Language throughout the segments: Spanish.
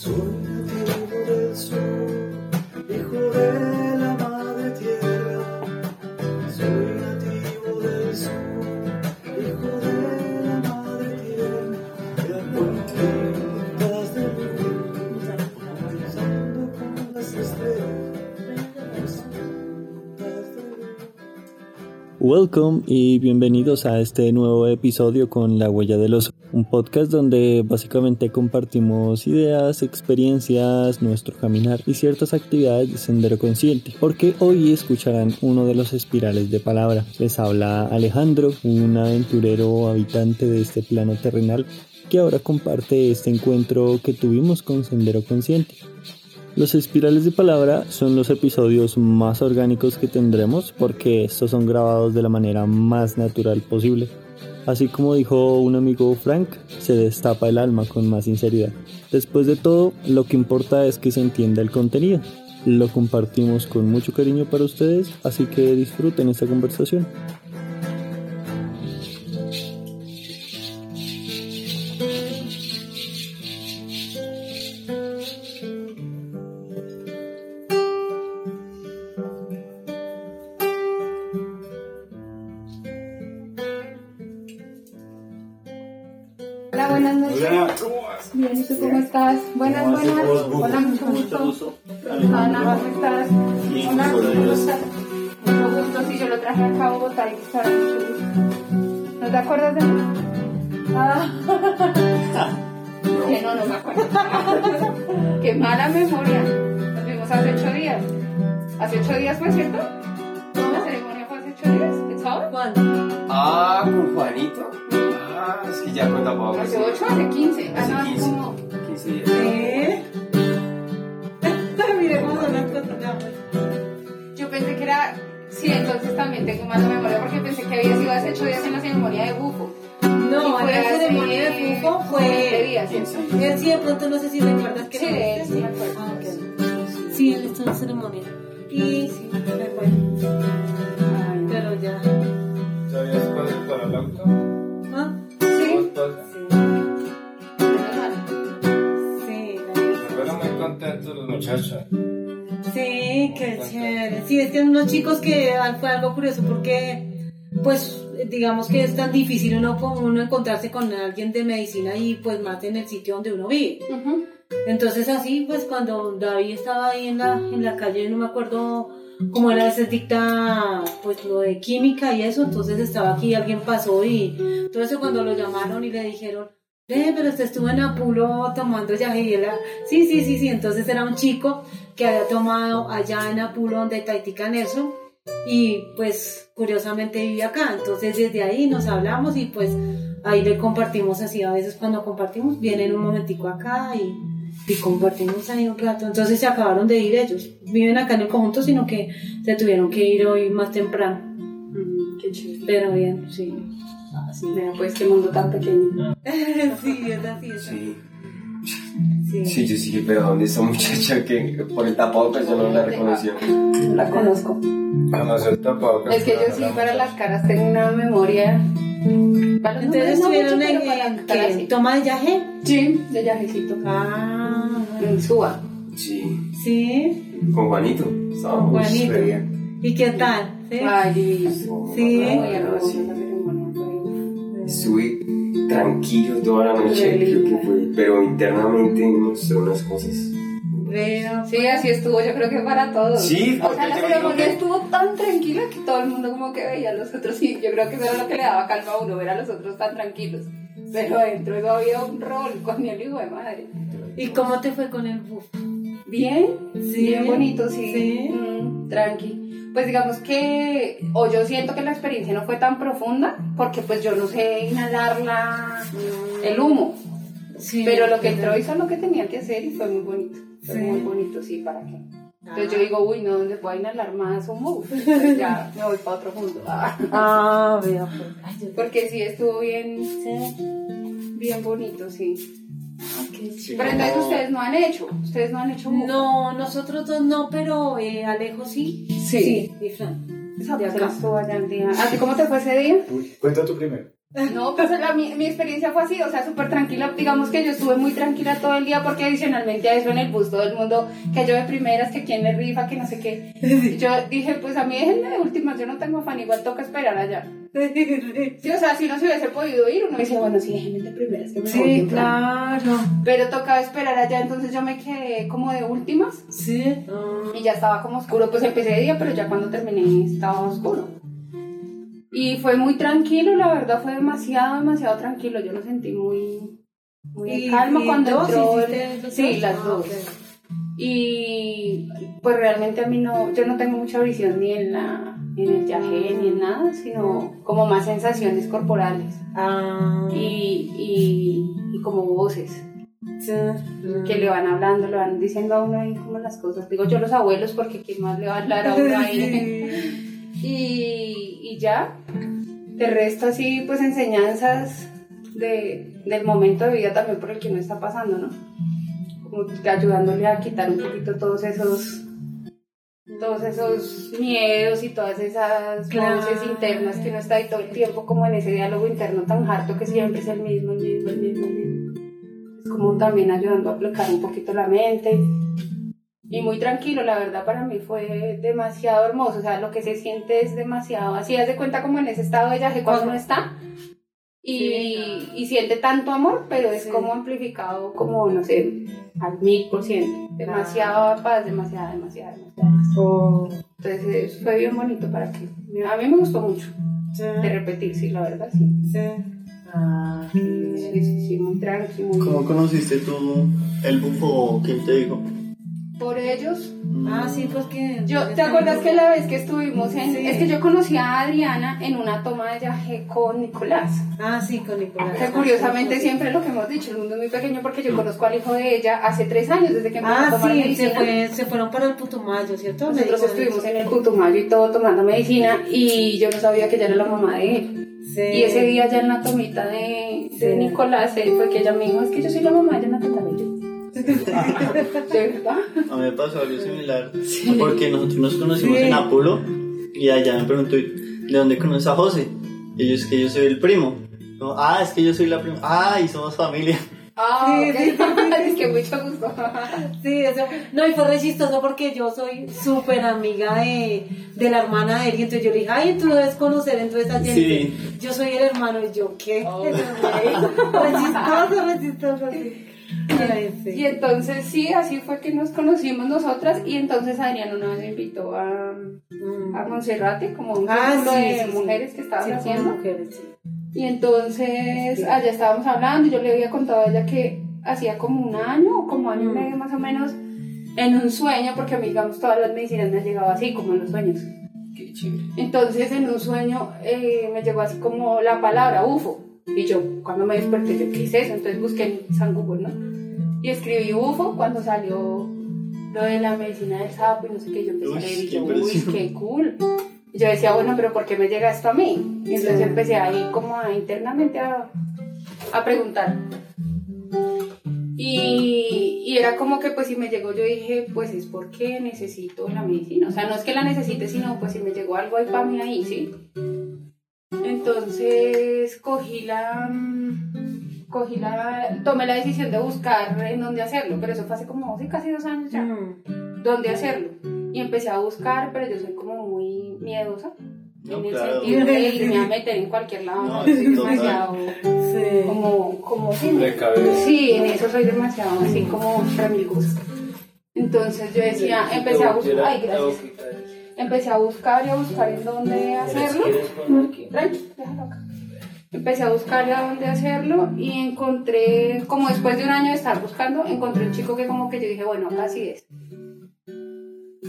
Soy nativo del sur, hijo de la madre tierra. Soy nativo del sur, hijo de la madre tierra. De aguantitas de luz, avanzando con las estrellas. Welcome y bienvenidos a este nuevo episodio con La Huella del Oso, un podcast donde básicamente compartimos ideas, experiencias, nuestro caminar y ciertas actividades de Sendero Consciente, porque hoy escucharán uno de los espirales de palabra. Les habla Alejandro, un aventurero habitante de este plano terrenal que ahora comparte este encuentro que tuvimos con Sendero Consciente. Los espirales de palabra son los episodios más orgánicos que tendremos porque estos son grabados de la manera más natural posible. Así como dijo un amigo Frank, se destapa el alma con más sinceridad. Después de todo, lo que importa es que se entienda el contenido. Lo compartimos con mucho cariño para ustedes, así que disfruten esta conversación. Buenas, buenas. Hola, mucho gusto. Hola, ¿cómo estás? Bien, Hola, por ¿cómo ahí. estás? Mucho gusto, sí, yo lo traje acá a Bogotá y estaba mucho gusto. ¿No te acuerdas de mí? Ah. Que no, no me acuerdo. Qué mala memoria. Nos vimos hace ocho días. ¿Hace ocho días fue cierto? ¿La ceremonia fue hace ocho días? ¿Es ahora? Ah, con Juanito. Ah, es que ya cuenta Pablo. ¿Hace ocho? ¿Hace quince? Ah, Hace no, hace 15. como... 15 días. ¿Eh? Mire cómo son las cosas. Yo pensé que era. Sí, entonces también tengo mala memoria porque pensé que había sido hace ocho días en la ceremonia de bufo. No, la ceremonia de Fufo 20 fue. días. 15. Sí, de pronto no sé si recuerdas que Sí, de él, sí, me acuerdo. Ah, ok. Sí, él estuvo en la ceremonia. Y sí, me acuerdo. Pero ya. ¿Sabías cuál es para el auto? Sí, qué chévere. Sí, es que unos chicos que fue algo curioso porque, pues, digamos que es tan difícil uno, uno encontrarse con alguien de medicina y pues más en el sitio donde uno vive. Entonces así, pues cuando David estaba ahí en la, en la calle, no me acuerdo cómo era ese dicta, pues lo de química y eso, entonces estaba aquí, alguien pasó y todo eso cuando lo llamaron y le dijeron, eh, pero usted estuvo en Apulo tomando yaje y él era, sí, sí, sí, sí, entonces era un chico que había tomado allá en Apulo donde eso y pues curiosamente vive acá, entonces desde ahí nos hablamos y pues ahí le compartimos así, a veces cuando compartimos vienen un momentico acá y, y compartimos ahí un rato, entonces se acabaron de ir ellos, viven acá en el conjunto sino que se tuvieron que ir hoy más temprano, Mm, Qué chévere. pero bien, sí. Así, vea, pues qué mundo tan pequeño. sí, es así, es así. Sí. Sí. Sí, yo sí, pero ¿dónde está muchacha que por el tapabocas yo no la reconoció? No la conozco. Conocer el tapabocas. Es que yo sí para las caras tengo una memoria. Para Entonces estuvieron en, en ¿qué? sí. toma de yaje. Sí, de yajecito. Ah, En Suba. Sí, sí, con Juanito. Estábamos Juanito. ¿y qué tal? ¿Sí? Ay. Sí. Muy Estuve tranquilo toda la noche, Re creo que fue, pero internamente mostró unas cosas. Sí, así estuvo, yo creo que para todos. Sí, o porque sea, la ceremonia que- estuvo tan tranquila que todo el mundo como que veía a los otros y yo creo que eso era lo que le daba calma a uno, ver a los otros tan tranquilos. Pero dentro no había un rol con el hijo de madre. ¿Y cómo te fue con el buf? Bien, Sí. bien bonito, sí. Sí. Mm, tranqui. Pues digamos que, o yo siento que la experiencia no fue tan profunda, porque pues yo no sé inhalar la, el humo. Sí. Pero lo que entró hizo lo que tenía que hacer y fue muy bonito. Fue Sí. muy bonito, sí, ¿para qué? Entonces yo digo, uy, no, ¿dónde puedo inhalar más humo? Pues ya me voy para otro mundo. Ah. Ah, veo. pues. Porque sí, estuvo bien, Sí. bien bonito, sí. Ah. Pero entonces ustedes no han hecho, ustedes no han hecho humo. No, nosotros dos no, pero eh, Alejo sí. Sí. y Fran. Esa De persona acá. estuvo allá el día. ¿A ti cómo te fue ese día? Uy, cuenta tú primero. No, pues la, mi, mi experiencia fue así, o sea, súper tranquila. Digamos que yo estuve muy tranquila todo el día porque adicionalmente a eso en el bus todo el mundo, que yo de primeras, que quién le rifa, que no sé qué. Y Yo dije, pues a mí déjenme de últimas, yo no tengo afán, igual toca esperar allá. Sí, o sea, si no se hubiese podido ir, uno decía, bueno, sí, déjenme de primeras, que me Sí, claro. Pero tocaba esperar allá, entonces yo me quedé como de últimas Sí. Y ya estaba como oscuro, pues empecé de día, pero ya cuando terminé estaba oscuro. Y fue muy tranquilo, la verdad fue demasiado, demasiado tranquilo, yo lo sentí muy, muy en ¿Y- calma cuando dos? entró. el- ¿Hiciste los Sí, dos? las Ah, dos. Y pues realmente a mí no, yo no tengo mucha visión ni en la en el viaje ni en nada, sino como más sensaciones corporales Ah. y, y, y como voces Sí. que le van hablando, le van diciendo a uno ahí como las cosas. Digo yo los abuelos porque quién más le va a hablar a uno ahí. y, y ya, de resto así pues enseñanzas de, del momento de vida también por el que uno está pasando, ¿no? Como que ayudándole a quitar un poquito todos esos todos esos miedos y todas esas Claro. voces internas que uno está ahí todo el tiempo como en ese diálogo interno tan harto que siempre es el mismo, el mismo, el mismo, el mismo. Es como también ayudando a aplicar un poquito la mente. Y muy tranquilo, la verdad para mí fue demasiado hermoso, o sea, lo que se siente es demasiado, así haz de cuenta como en ese estado de viaje cuando uno está y, Sí. y siente tanto amor, pero es Sí. como amplificado como, no sé, al mil por ciento, demasiada paz, demasiada, demasiada, demasiada paz. Oh. Entonces fue bien bonito para que, a mí me gustó mucho Sí. de repetir, sí, la verdad, sí. Sí. Ah. Sí, sí, sí, muy tranqui, muy ¿Cómo conociste tú el bufo? ¿Quién te dijo? Por ellos, Ah, sí, pues que. Yo, ¿te acuerdas que la vez que estuvimos en... Sí. Es que yo conocí a Adriana en una toma de viaje con Nicolás. Ah, sí, con Nicolás. Que curiosamente siempre lo que hemos dicho, el mundo es muy pequeño porque yo conozco al hijo de ella hace tres años, desde que empezó a Ah, tomar sí, se, medicina. fue, se fueron para el Putumayo, ¿cierto? Nosotros estuvimos en el Putumayo y todo tomando medicina y yo no sabía que ella era la mamá de él. Sí. Y ese día ya en la tomita de, de. Nicolás fue que ella me dijo, es que yo soy la mamá de. ¿De verdad? A mí me pasó algo similar. Porque nosotros nos conocimos Sí. en Apolo y allá me preguntó, ¿de dónde conoces a José? Y yo, es que yo soy el primo. No, ah, es que yo soy la prima. Ah, y somos familia. Ah, Sí, ok. es que mucho gusto. Sí, eso. No, y fue re chistoso porque yo soy súper amiga de, de la hermana de él. Y entonces yo le dije, ay, tú debes conocer entonces a. Sí. Yo soy el hermano. Y yo, ¿qué? Oh. re chistoso, re chistoso. sí. Ay, sí. Y entonces sí, así fue que nos conocimos nosotras y entonces Adrián una vez me invitó a, Mm. a Monserrate como un Ah, círculo sí, de sí, sí. mujeres que estaban haciendo. mujeres, sí. Y entonces allá estábamos hablando y yo le había contado a ella que hacía como un año o como año y Mm. medio más o menos en un sueño, porque a mí digamos todas las medicinas me han llegado así como en los sueños. Qué chévere. Entonces en un sueño eh, me llegó así como la palabra UFO. Y yo cuando me desperté, yo, ¿qué es eso? Entonces busqué en San Google, ¿no? Y escribí UFO cuando salió lo de la medicina del sapo y no sé qué. Yo empecé a leer y qué yo, uy, qué cool. Y yo decía, bueno, pero ¿por qué me llega esto a mí? Y entonces Sí. empecé ahí como a internamente a, a preguntar. Y, y era como que pues si me llegó yo dije pues es porque necesito la medicina. O sea, no es que la necesite, sino pues si me llegó algo ahí para mí ahí, ¿sí? Entonces cogí la... mm, Cogí la... Tomé la decisión de buscar en dónde hacerlo, pero eso fue hace como sí, casi dos años ya. Mm. Dónde hacerlo. Y empecé a buscar, pero yo soy como muy miedosa. No, en el claro. sentido de irme a meter en cualquier lado. No, soy demasiado Sí. como, como sí, sí, en eso soy demasiado así como para mi gusto. Entonces yo decía, empecé a buscar, ay gracias, empecé a buscar y a buscar en dónde hacerlo. Empecé a buscar a dónde hacerlo y encontré, como después de un año de estar buscando, encontré un chico que como que yo dije, bueno, acá sí es.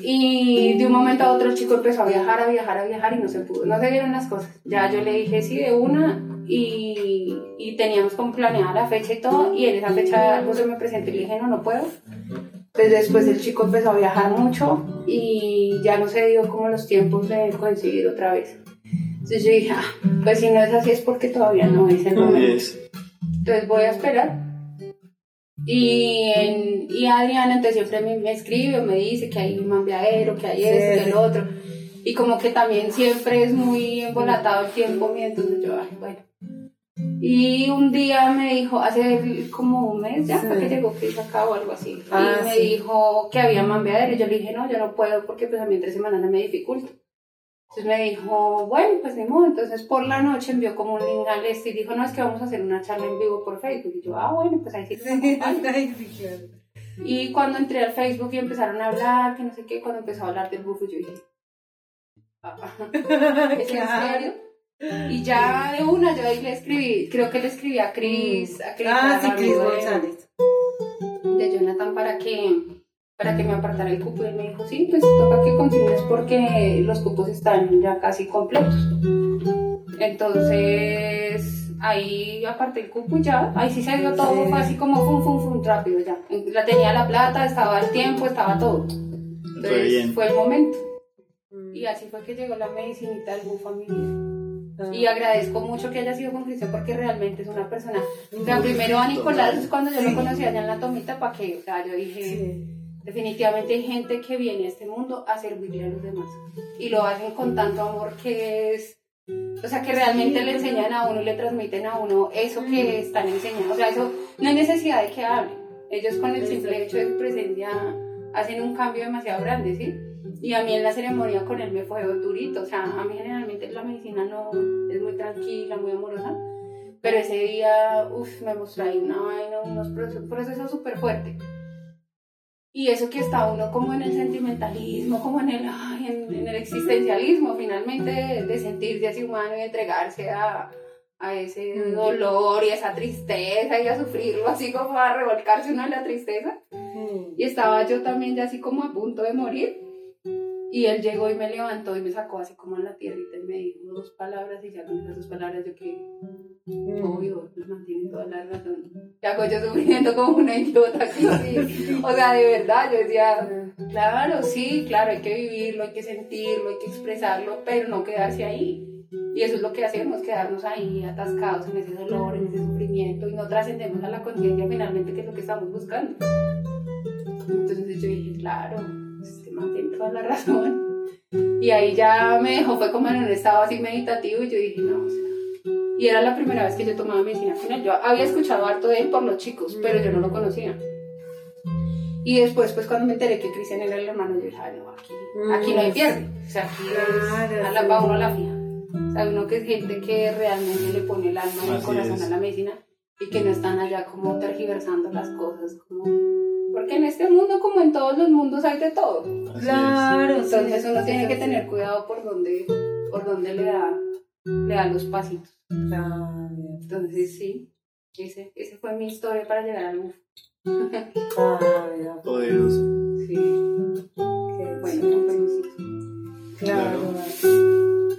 Y de un momento a otro el chico empezó a viajar, a viajar, a viajar y no se pudo, no se dieron las cosas. Ya yo le dije sí de una y, y teníamos como planeada la fecha y todo y en esa fecha José me presentó y le dije no, no puedo. Entonces después el chico empezó a viajar mucho y ya no se dio como los tiempos de coincidir otra vez. Entonces yo dije, ah, pues si no es así es porque todavía no es el momento. es. Entonces voy a esperar. Y, en, y Adriana entonces siempre me, me escribe o me dice que hay un mambiadero, que hay esto, que Sí. el otro. Y como que también siempre es muy embolatado el tiempo mío, entonces yo, ay, bueno. Y un día me dijo, hace como un mes ya, Sí. fue que llegó Cris acá o algo así. Ah, y me sí. dijo que había mambeadero. Y yo le dije, no, yo no puedo porque pues a mí entre semanas me dificulta. Entonces me dijo, bueno, pues ni modo. Entonces por la noche envió como un link al este y dijo, no, es que vamos a hacer una charla en vivo por Facebook. Y yo, ah, bueno, pues ahí sí. te acompaño". Ay, sí. Y cuando entré al Facebook y empezaron a hablar, que no sé qué, cuando empezó a hablar del bufo, yo dije, ah, ¿es en serio? Y ya de una, yo ahí le escribí, creo que le escribí a Cris, a Cris, Ah, sí, de- González. de Jonathan para que para que me apartara el cupo y él me dijo sí pues toca que continúes porque los cupos están ya casi completos entonces ahí aparté el cupo y ya ahí sí se dio todo Sí. fue así como fum fum fum rápido ya la tenía la plata estaba el tiempo estaba todo entonces fue el momento y así fue que llegó la medicinita del bufo a mi vida. Y agradezco mucho que haya sido con Cristian porque realmente es una persona o sea, primero a Nicolás cuando yo lo conocí allá en la tomita para que o sea yo dije Sí. Definitivamente hay gente que viene a este mundo a servirle a los demás y lo hacen con tanto amor que es, o sea, que realmente le enseñan a uno le transmiten a uno eso que están enseñando. O sea, eso no hay necesidad de que hablen. Ellos con el simple hecho de su presencia hacen un cambio demasiado grande, ¿sí? Y a mí en la ceremonia con él me fue durito. O sea, a mí generalmente la medicina no es muy tranquila, muy amorosa. Pero ese día, uff, me mostró ahí una vaina, unos procesos, súper fuerte. Y eso que está uno como en el sentimentalismo, como en el, ay, en, en el existencialismo, finalmente, de, de sentirse así humano y entregarse a, a ese dolor y esa tristeza y a sufrirlo, así como a revolcarse uno en la tristeza. Y estaba yo también ya así como a punto de morir. Y él llegó y me levantó y me sacó así como a la tierrita y me dijo dos palabras y ya con esas dos palabras yo que Mm. obvio, nos mantiene toda la razón. ¿Qué hago yo sufriendo como una idiota aquí? sí. O sea, de verdad, yo decía, claro, sí, claro, hay que vivirlo, hay que sentirlo, hay que expresarlo, pero no quedarse ahí. Y eso es lo que hacemos, quedarnos ahí atascados en ese dolor, en ese sufrimiento y no trascendemos a la conciencia finalmente que es lo que estamos buscando. Entonces yo dije, claro, man tiene toda la razón. Y ahí ya me dejó, fue como en un estado así meditativo y yo dije, no, o sea, y era la primera vez que yo tomaba medicina él. Yo había escuchado harto de él por los chicos, pero yo no lo conocía. Y después, pues cuando me enteré que Cristian era el hermano, yo dije, "Ay, no, aquí, aquí no hay pierde. O sea, aquí es a la, va uno a la fija. O sea, uno que es gente que realmente le pone el alma y el corazón es. a la medicina y que no están allá como tergiversando las cosas. Como... Porque en este mundo, como en todos los mundos, hay de todo. Así Claro, Entonces uno tiene que tener cuidado por donde, por donde le, da, le da los pasitos. Claro. Entonces sí, ese, ese fue mi historia para llegar al es. Poderoso. Sí, Qué bueno, con permisito. Claro.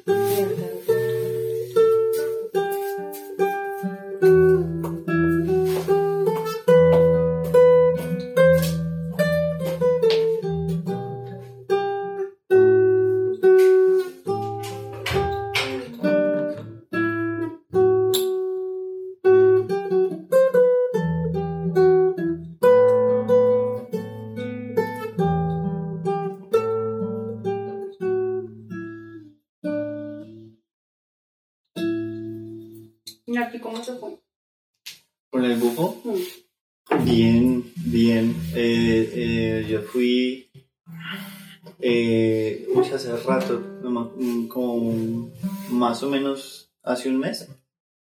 ¿Y más o menos hace un mes.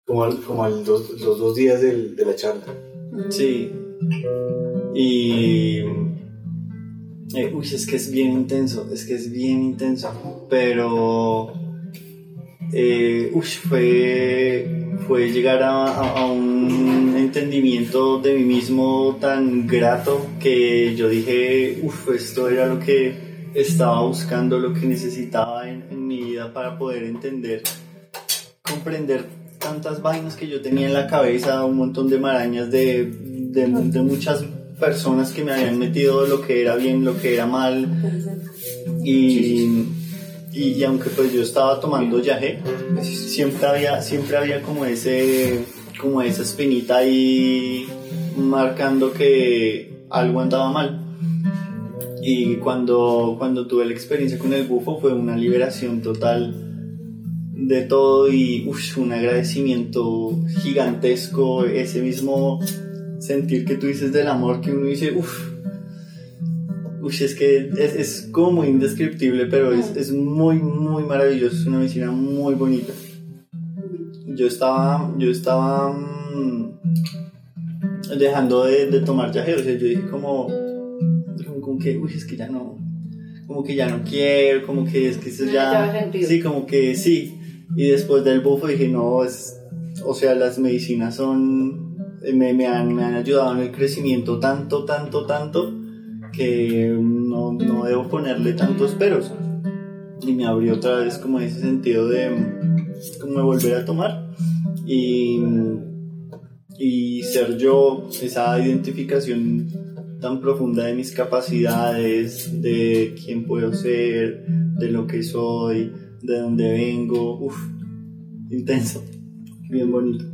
Como, al- como al dos- los dos días del- de la charla. Sí. Y. eh, uy, es que es bien intenso, es que es bien intenso. Pero. Eh, uy, fue, fue llegar a, a- a un entendimiento de mí mismo tan grato que yo dije, uff, esto era lo que estaba buscando, lo que necesitaba en, vida para poder entender, comprender tantas vainas que yo tenía en la cabeza, un montón de marañas de, de, de muchas personas que me habían metido lo que era bien, lo que era mal. Y, y, y aunque pues yo estaba tomando yaje, siempre había, siempre había como ese, como esa espinita ahí marcando que algo andaba mal. Y cuando, cuando tuve la experiencia con el bufo fue una liberación total de todo y uf, un agradecimiento gigantesco, ese mismo sentir que tú dices del amor que uno dice, uff, uf, es que es, es como muy indescriptible, pero es, es muy, muy maravilloso, es una medicina muy bonita. Yo estaba, yo estaba mm, dejando de, de tomar yagé, o sea, yo dije como, como, que, uy, es que ya no, como que ya no quiero, como que es que eso No ya, sí, como que sí. Y después del bufo dije, no, es, o sea, las medicinas son, eh, me, me, han, me han ayudado en el crecimiento tanto, tanto, tanto, que no, no debo ponerle tantos peros. Y me abrió otra vez como ese sentido de, como de volver a tomar. Y, y ser yo, esa identificación tan profunda de mis capacidades, de quién puedo ser, de lo que soy, de dónde vengo, uff, intenso, bien bonito.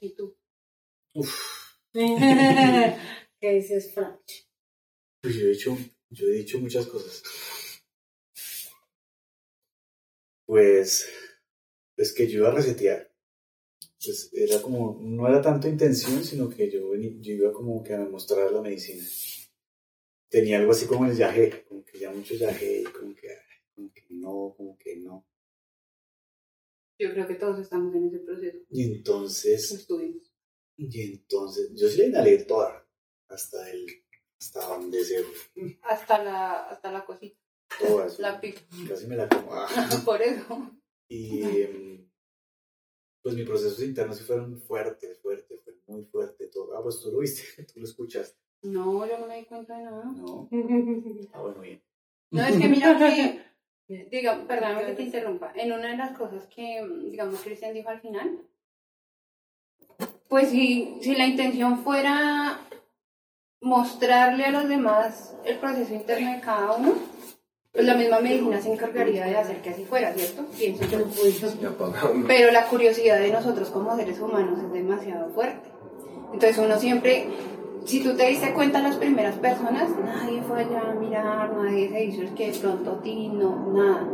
¿Y tú? ¿Qué dices, Franch? Pues yo he dicho, yo he dicho muchas cosas. Pues, es que yo iba a resetear. Pues era como, no era tanto intención, sino que yo, yo iba como que a mostrar la medicina. Tenía algo así como el yagé, como que ya mucho yagé, y como que, como que no, como que no. Yo creo que todos estamos en ese proceso. Y entonces, Estuvimos. y entonces, yo sí la inhalé toda, hasta el, hasta donde se, Hasta la, hasta la cosita, la pica. casi me la como. ah. Por eso. Y pues mis procesos internos sí fueron fuertes, fuertes, fue muy fuerte todo. Ah, pues tú lo viste, tú lo escuchaste. No, yo no me di cuenta de nada. No, ah, bueno, bien. No, es que mira que, diga, perdóname que te interrumpa, en una de las cosas que, digamos, Cristian dijo al final, pues si, si la intención fuera mostrarle a los demás el proceso interno de cada uno, pues la misma medicina se encargaría de hacer que así fuera, ¿cierto? Pienso yo. Pero la curiosidad de nosotros como seres humanos es demasiado fuerte. Entonces uno siempre, si tú te diste cuenta las primeras personas, nadie fue allá a mirar, nadie se hizo el que de pronto a ti, no, nada.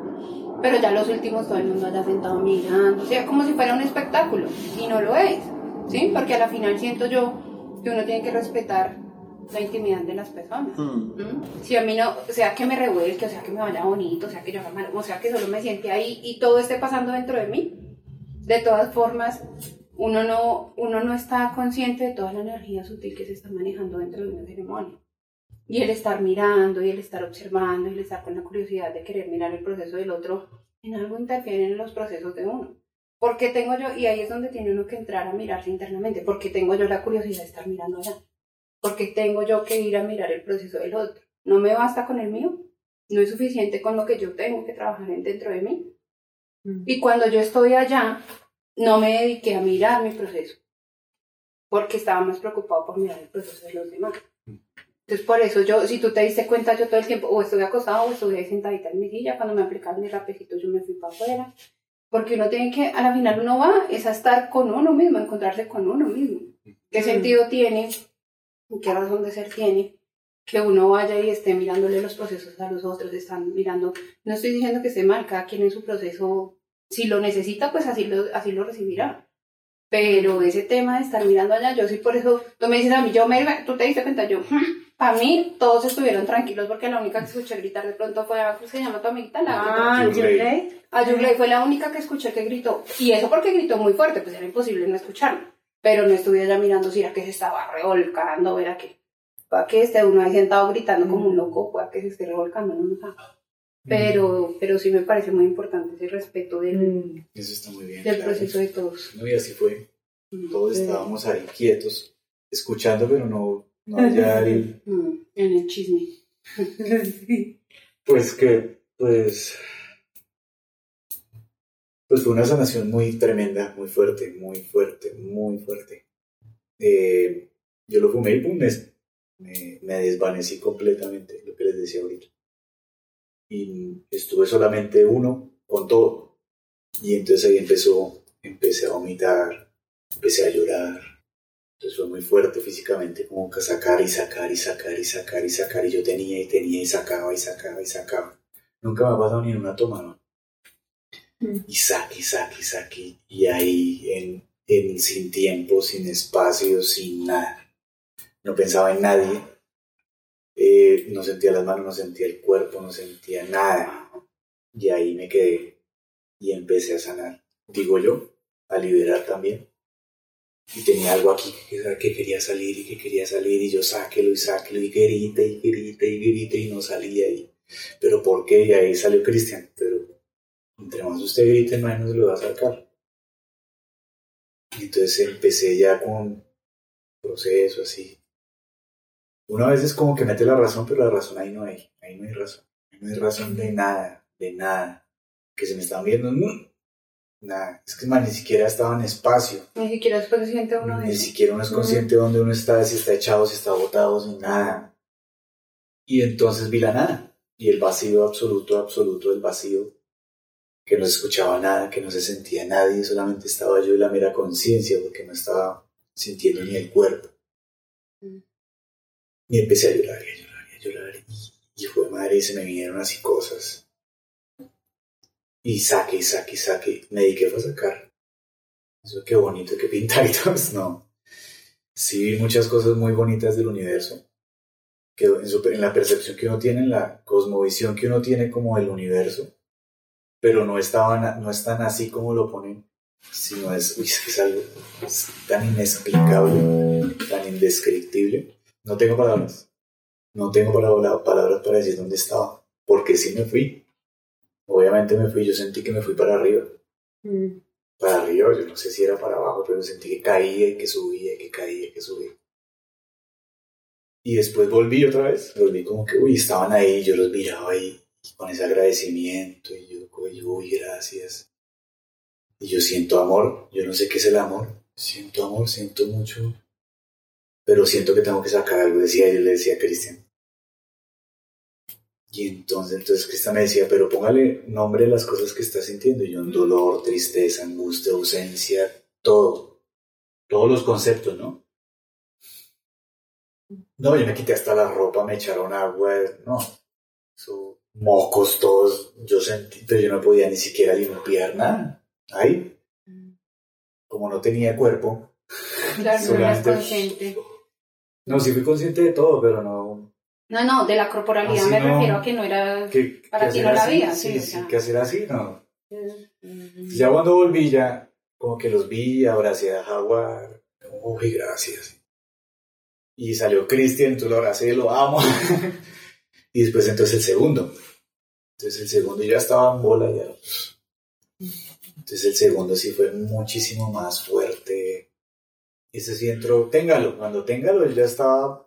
Pero ya los últimos todo el mundo allá sentado mirando, o sea, como si fuera un espectáculo, y no lo es, ¿sí? Porque a la final siento yo que uno tiene que respetar la intimidad de las personas. Mm. ¿Mm? Si a mí no, sea que me revuelque, o sea que me vaya bonito, o sea que yo o sea que solo me siente ahí y todo esté pasando dentro de mí, de todas formas, uno no, uno no está consciente de toda la energía sutil que se está manejando dentro de una ceremonia. Y el estar mirando, y el estar observando, y el estar con la curiosidad de querer mirar el proceso del otro, en algo interfiere en los procesos de uno. Porque tengo yo, y ahí es donde tiene uno que entrar a mirarse internamente, porque tengo yo la curiosidad de estar mirando allá porque tengo yo que ir a mirar el proceso del otro. No me basta con el mío, no es suficiente con lo que yo tengo que trabajar en- dentro de mí. Y cuando yo estoy allá, no me dediqué a mirar mi proceso, porque estaba más preocupado por mirar el proceso de los demás. Entonces, por eso yo, si tú te diste cuenta, yo todo el tiempo, o estoy acostado o estoy ahí sentadita en mi silla, cuando me aplicaban mis rapecitos, yo me fui para afuera. Porque uno tiene que, a la final uno va, es a estar con uno mismo, a encontrarse con uno mismo. ¿Qué Mm. sentido tiene? ¿Qué razón de ser tiene? Que uno vaya y esté mirándole los procesos a los otros, están mirando. No estoy diciendo que esté mal, cada quien en su proceso, si lo necesita, pues así lo, así lo recibirá. Pero ese tema de estar mirando allá, yo sí por eso, tú me dices a mí, yo me, tú te diste cuenta, yo, para mí todos estuvieron tranquilos porque la única que escuché gritar de pronto fue, ¿cómo se llama tu amiguita? La Ah, leí. a Yugley fue la única que escuché que gritó. Y eso porque gritó muy fuerte, pues era imposible no escucharlo. Pero no estuve allá mirando si era que se estaba revolcando, era que. Para que esté uno ahí sentado gritando como un loco, pueda que se esté revolcando, no, no sabe. Pero, pero sí me parece muy importante ese respeto del, Mm. Eso está muy bien. del claro. proceso de todos. No, y así fue. Mm. Todos estábamos ahí quietos, escuchando, pero no, no había el, Mm, En el chisme. Pues que, pues, pues fue una sanación muy tremenda, muy fuerte, muy fuerte, muy fuerte. Eh, yo lo fumé y pum, me, me, desvanecí completamente, lo que les decía ahorita. Y estuve solamente uno con todo. Y entonces ahí empezó, empecé a vomitar, empecé a llorar. Entonces fue muy fuerte físicamente, como que sacar y sacar y sacar y sacar y sacar. Y yo tenía y tenía y sacaba y sacaba y sacaba. Nunca me ha pasado ni en una toma, ¿no? Y saque, saque, saque. Y ahí en, en sin tiempo, sin espacio, sin nada. No pensaba en nadie. Eh, no sentía las manos, no sentía el cuerpo, no sentía nada. Y ahí me quedé y empecé a sanar. Digo yo, a liberar también. Y tenía algo aquí que, que quería salir y que quería salir y yo sáquelo y sáquelo y grite y grite y grite y no salía. Y, pero ¿por qué? Y ahí salió Cristian. Pero entre más usted grite, menos se lo va a sacar. Y entonces empecé ya con proceso así. Una vez es como que mete la razón, pero la razón ahí no hay. Ahí no hay razón. Ahí no hay razón de nada, de nada. Que se me están viendo, mm, nada. Es que ni siquiera estaba en espacio. Ni siquiera es consciente uno de Ni siquiera uno es consciente de dónde uno está, si está echado, si está botado, sin nada. Y entonces vi la nada. Y el vacío absoluto, absoluto del vacío. Que no se escuchaba nada, que no se sentía nadie, solamente estaba yo y la mera conciencia, porque no estaba sintiendo ni el cuerpo. Mm. Y empecé a llorar, y a llorar, y a llorar. Y, y fue madre, y se me vinieron así cosas. Y saque, y saque, y saque. Me dediqué a sacar. Eso qué bonito, qué pintaditos, no. Sí vi muchas cosas muy bonitas del universo. Que en, su- en la percepción que uno tiene, en la cosmovisión que uno tiene como del universo. Pero no, estaban, no es tan así como lo ponen, sino es, uy, es algo es tan inexplicable, tan indescriptible. No tengo palabras. No tengo palabra- palabras para decir dónde estaba. Porque sí me fui. Obviamente me fui, yo sentí que me fui para arriba Mm. para arriba, yo no sé si era para abajo, pero sentí que caía y que subía, y que caía y que subía. Y después volví otra vez, volví como que, uy, estaban ahí, yo los miraba ahí con ese agradecimiento, y yo, como, uy, gracias. Y yo siento amor, yo no sé qué es el amor, siento amor, siento mucho, pero siento que tengo que sacar algo, decía yo, le decía a Cristian. Y entonces, entonces Cristian me decía, pero póngale nombre a las cosas que está sintiendo. Y yo, dolor, tristeza, angustia, ausencia, todo. Todos los conceptos, ¿no? No, yo me quité hasta la ropa, me echaron agua, no. Eso, mocos todos, yo sentí, pero yo no podía ni siquiera limpiar nada. Ahí, como no tenía cuerpo. Claro, no Solamente- consciente. No, sí fui consciente de todo, pero no. No, no, de la corporalidad me no. refiero a que no era... ¿Qué, Para hacer no la vida, Sí. ¿qué hacer así? No. Mm. Ya cuando volví ya, como que los vi, abracé a Jaguar, uy, gracias. Y salió Cristian, entonces lo abracé, lo amo. y después entonces el segundo. Entonces el segundo ya estaba en bola ya. Entonces el segundo sí fue muchísimo más fuerte. Ese sí entró, téngalo, cuando téngalo él ya estaba...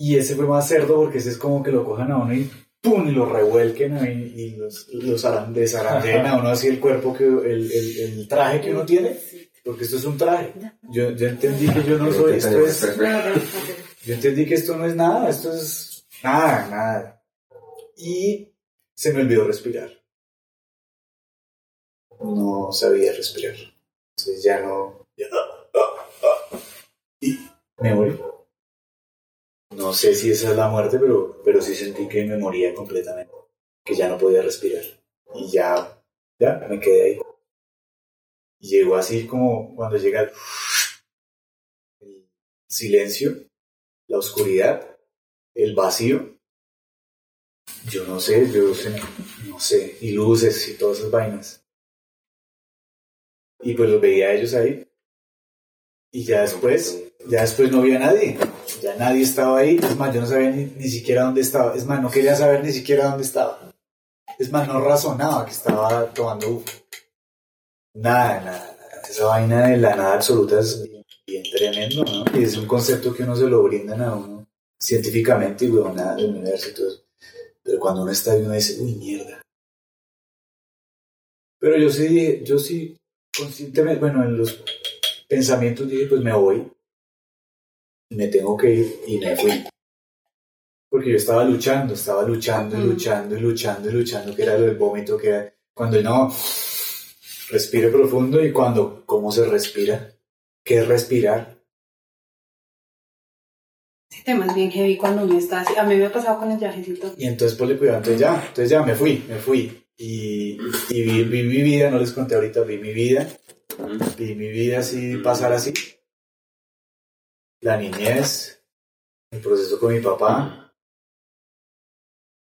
Y ese fue más cerdo porque ese es como que lo cojan a uno y ¡pum! y lo revuelquen ahí y los, los aran- desarandeen a uno así el cuerpo, que el, el, el traje que uno tiene, porque esto es un traje. Yo, yo entendí que yo no soy, esto es, yo entendí que esto no es nada, esto es nada, nada. Y se me olvidó respirar. No sabía respirar. Entonces ya no... y me morí. No sé si esa es la muerte, pero, pero sí sentí que me moría completamente. Que ya no podía respirar. Y ya, ya, me quedé ahí. Y llegó así como cuando llega el silencio, la oscuridad, el vacío. Yo no sé, yo sé- no sé, y luces y todas esas vainas. Y pues los veía a ellos ahí. Y ya después, ya después no había nadie. Ya nadie estaba ahí. Es más, yo no sabía ni, ni siquiera dónde estaba. Es más, no quería saber ni siquiera dónde estaba. Es más, no razonaba que estaba tomando. Nada. Esa vaina de la nada absoluta es bien, bien tremendo, ¿no? Y es un concepto que uno se lo brindan a uno científicamente y bueno, nada del universo y todo eso. Pero cuando uno está ahí, uno dice, uy, mierda. Pero yo sí yo sí, conscientemente, bueno, en los pensamientos dije, pues me voy. Me tengo que ir y me fui. Porque yo estaba luchando, estaba luchando y Ujú. luchando y luchando y luchando, que era lo del vómito, que era cuando no, respire profundo y cuando, ¿cómo se respira? ¿Qué es respirar? Ese tema es bien heavy cuando uno está así. A mí me ha pasado con el viajecito. Y entonces, pues le cuidaba, entonces ya, entonces ya me fui, me fui. Y, y vi, vi mi vida, no les conté ahorita, vi mi vida, vi mi vida así, pasar así. La niñez, el proceso con mi papá.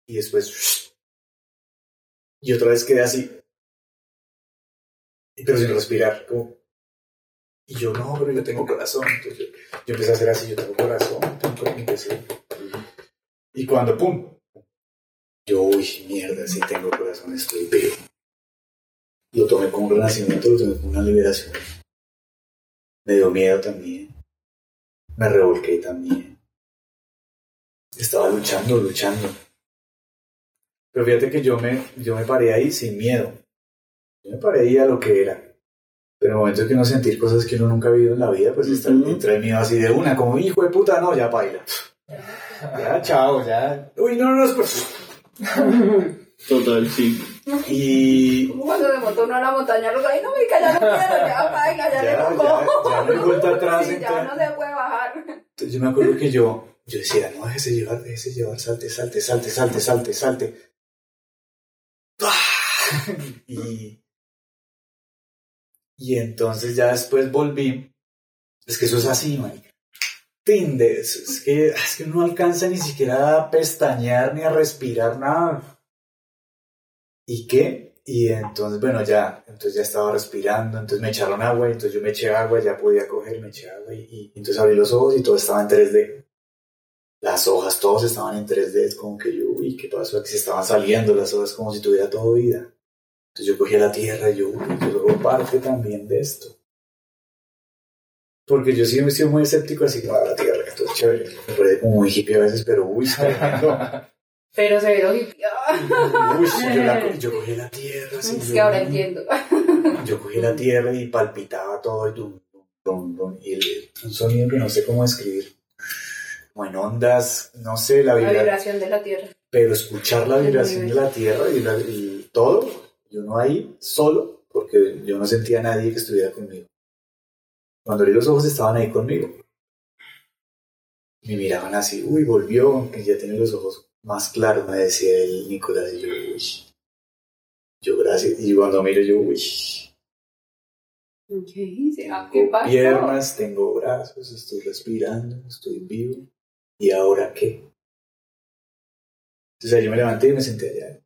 Y después, y otra vez quedé así, pero sin respirar, y yo, no, pero yo tengo corazón. Entonces yo empecé a hacer así, yo tengo corazón, Y cuando, pum, yo, uy, mierda, sí tengo corazón, estoy vivo. Lo tomé como un renacimiento, lo tomé como una liberación. Me dio miedo también. Me revolqué también. Estaba luchando, luchando. Pero fíjate que yo me, yo me paré ahí sin miedo. Yo me paré ahí a lo que era. Pero en el momento que uno sentir cosas que uno nunca ha vivido en la vida, pues está, entra el miedo así de una, como hijo de puta, no, ya baila. Ya, chao, ya. Uy, no, no, es por... Total, sí. Y Como cuando me montó uno a la montaña rusa, ay no, marica, ya no quiero, ya baila, ya, Ya, le tocó. ya, ya no hay vuelta atrás, Sí, ya no se puede bajar. Entonces yo me acuerdo que yo, yo decía, no, déjese llevar, déjese llevar, salte, salte, salte, salte, salte, salte. Y, y entonces ya después volví. Es que eso es así, marica. Tinde, es, que, es que no alcanza ni siquiera a pestañear ni a respirar nada. ¿Y qué? Y entonces, bueno, ya, entonces ya estaba respirando, entonces me echaron agua, entonces yo me eché agua, ya podía coger, me eché agua, y, entonces abrí los ojos y todo estaba en 3D. Las hojas, todos estaban en 3D, es como que yo, uy, ¿qué pasó? Aquí se estaban saliendo las hojas como si tuviera todo vida. Entonces yo cogí la tierra y yo, yo luego parte también de esto. Porque yo sí he sido muy escéptico, así que, ah, la tierra, esto es chévere. Me parece como muy hippie a veces, pero uy, tremendo. Pero se vio hippie. Uy, yo, la, yo cogí la tierra, así. Es yo- que ahora entiendo. Yo cogí la tierra y palpitaba todo y dum, dum, dum, dum, y el- un sonido que no sé cómo describir. Como en ondas, no sé, la La vibra, vibración de la tierra. pero escuchar la vibración de la tierra y, la- y todo, y uno ahí solo, porque yo no sentía a nadie que estuviera conmigo. Cuando abrí los ojos estaban ahí conmigo. Me miraban así, uy, volvió, que ya tiene los ojos más claros, me decía el Nicolás, y yo, uy. Yo, gracias. Y cuando miro, yo, uy. ¿Qué ¿Será qué Tengo pasó? piernas, tengo brazos, estoy respirando, estoy vivo. ¿Y ahora qué? Entonces yo me levanté y me senté allá.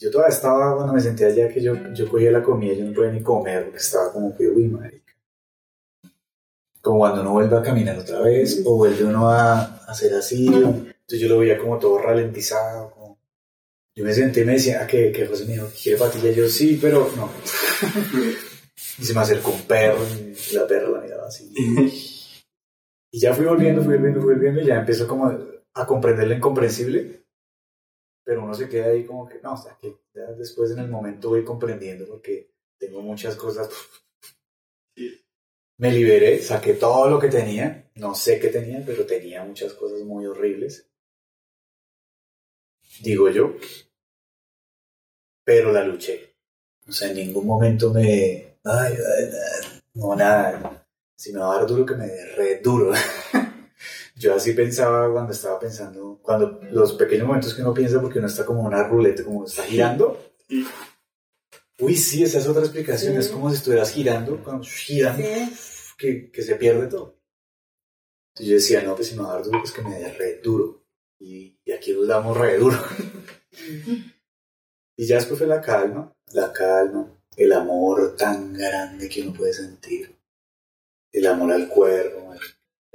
Yo todavía estaba, cuando me senté allá, que yo, yo cogía la comida, yo no podía ni comer, porque estaba como que, uy, marica. Como cuando uno vuelve a caminar otra vez, o vuelve uno a hacer así. Entonces yo lo veía como todo ralentizado. Como... Yo me senté y me decía, ah, que, que José me dijo, ¿quiere patilla? Yo, sí, pero no. y se me acercó un perro y la perra la miraba así. Y ya fui volviendo, fui volviendo, fui volviendo, y ya empezó como a comprender lo incomprensible. Pero uno se queda ahí como que, no, o sea, que ya después en el momento voy comprendiendo porque tengo muchas cosas. Me liberé, saqué todo lo que tenía, no sé qué tenía, pero tenía muchas cosas muy horribles. Digo yo. Pero la luché. O sea, en ningún momento me... Ay, ay, ay, no, nada. Si me va a dar duro, que me dé re duro. Yo así pensaba cuando estaba pensando, cuando los pequeños momentos que uno piensa porque uno está como una ruleta, como está girando. Uy, sí, esa es otra explicación. Es como si estuvieras girando, cuando girando, que, que se pierde todo. Entonces yo decía, no, pues si me va a dar duro, pues que me dé re duro. Y, y aquí nos damos re duro. y ya después fue la calma, la calma, el amor tan grande que uno puede sentir. El amor al cuerpo.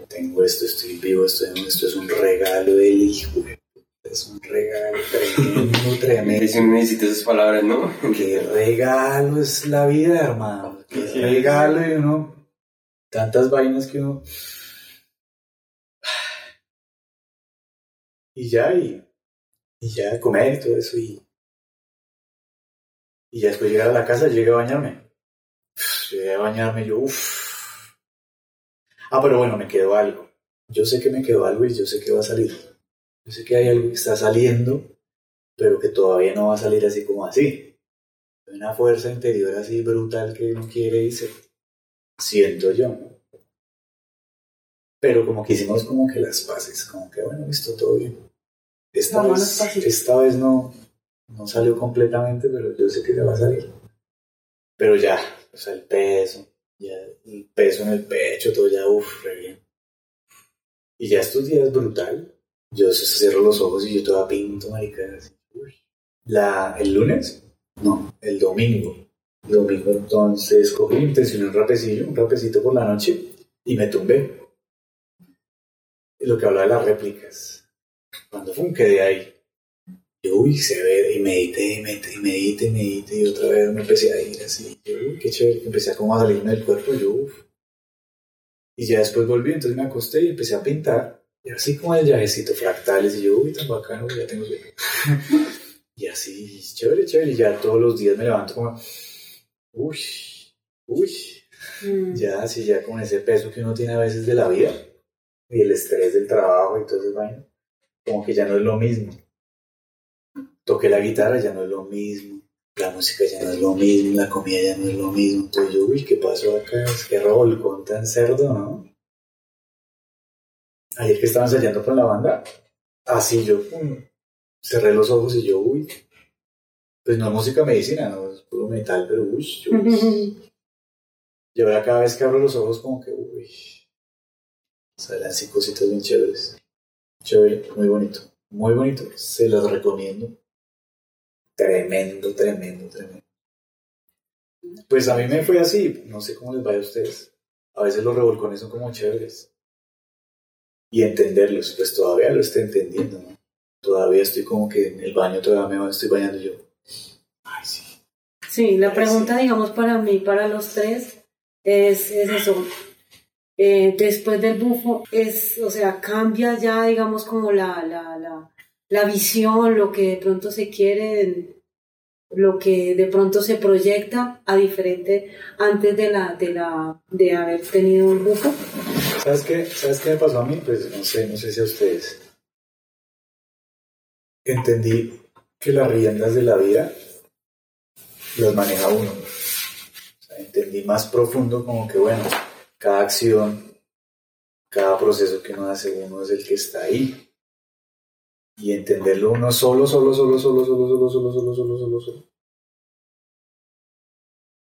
Tengo esto, estoy vivo, estoy, esto es un regalo del hijo. de Es un regalo tremendo, tremendo. Eso no necesita esas palabras, ¿no? Qué regalo es la vida, hermano. Qué Sí. regalo y uno. Tantas vainas que uno. Y ya, y, y ya comer y todo eso. Y, y ya después llegar a la casa, llegué a bañarme. Llegué a bañarme, yo, uff. Ah, pero bueno, me quedó algo. Yo sé que me quedó algo y yo sé que va a salir. Yo sé que hay algo que está saliendo, pero que todavía no va a salir así como así. Hay una fuerza interior así brutal que uno quiere y se siento yo, ¿no? Pero como que hicimos como que las paces, como que bueno, listo, todo bien. Esta, Vámonos vez, pasito. esta vez no, no salió completamente, pero yo sé que ya va a salir. Pero ya, o sea, el peso, ya el peso en el pecho, todo ya, uff, re bien. Y ya estos días brutal. Yo cierro los ojos y yo toda pinto, marica. La, el lunes, no, el domingo. El domingo entonces cogí, intencioné un rapecillo, un rapecito por la noche y me tumbé. Lo que hablaba de las réplicas. Cuando fue quedé ahí. Yo, uy, se ve, y medité, y medité, y medité, y medité, y otra vez me empecé a ir así. Yo, uy, qué chévere, empecé a como a salirme del cuerpo, yo, uff. Y ya después volví, entonces me acosté y empecé a pintar. Y así como el viajecito fractales, y yo, uy, tan bacano, ya tengo que... y así, chévere, chévere, y ya todos los días me levanto como, uy, uy, Mm. ya, así ya con ese peso que uno tiene a veces de la vida, y el estrés del trabajo y todo ese vaina, como que ya no es lo mismo. Toqué la guitarra, ya no es lo mismo. La música ya no es lo mismo, la comida ya no es lo mismo. Entonces yo, uy, ¿qué pasó acá? Es que revolcón tan cerdo, ¿no? Ayer que estaba ensayando con la banda, así yo cerré los ojos y yo, uy, pues no es música medicina, no es puro metal, pero uy, yo, y ahora cada vez que abro los ojos como que, uy, salen así cositas bien chéveres. Chévere, muy bonito, muy bonito, se los recomiendo. Tremendo, tremendo, tremendo. Pues a mí me fue así, no sé cómo les vaya a ustedes. A veces los revolcones son como chéveres. Y entenderlos, pues todavía lo estoy entendiendo, ¿no? Todavía estoy como que en el baño, todavía me estoy bañando yo. Ay, sí. Sí, la pregunta, digamos, para mí, para los tres, es, es eso. Eh, después del bufo, es, o sea, cambia ya, digamos, como la, la, la, la visión, lo que de pronto se quiere, lo que de pronto se proyecta a diferente antes de la, de la, de haber tenido el bufo. ¿Sabes qué? ¿Sabes qué me pasó a mí? Pues no sé, no sé si a ustedes. Entendí que las riendas de la vida las maneja uno. Entendí más profundo como que, bueno, cada acción, cada proceso que uno hace, uno es el que está ahí. Y entenderlo uno solo, solo, solo, solo, solo, solo, solo, solo, solo, solo, solo.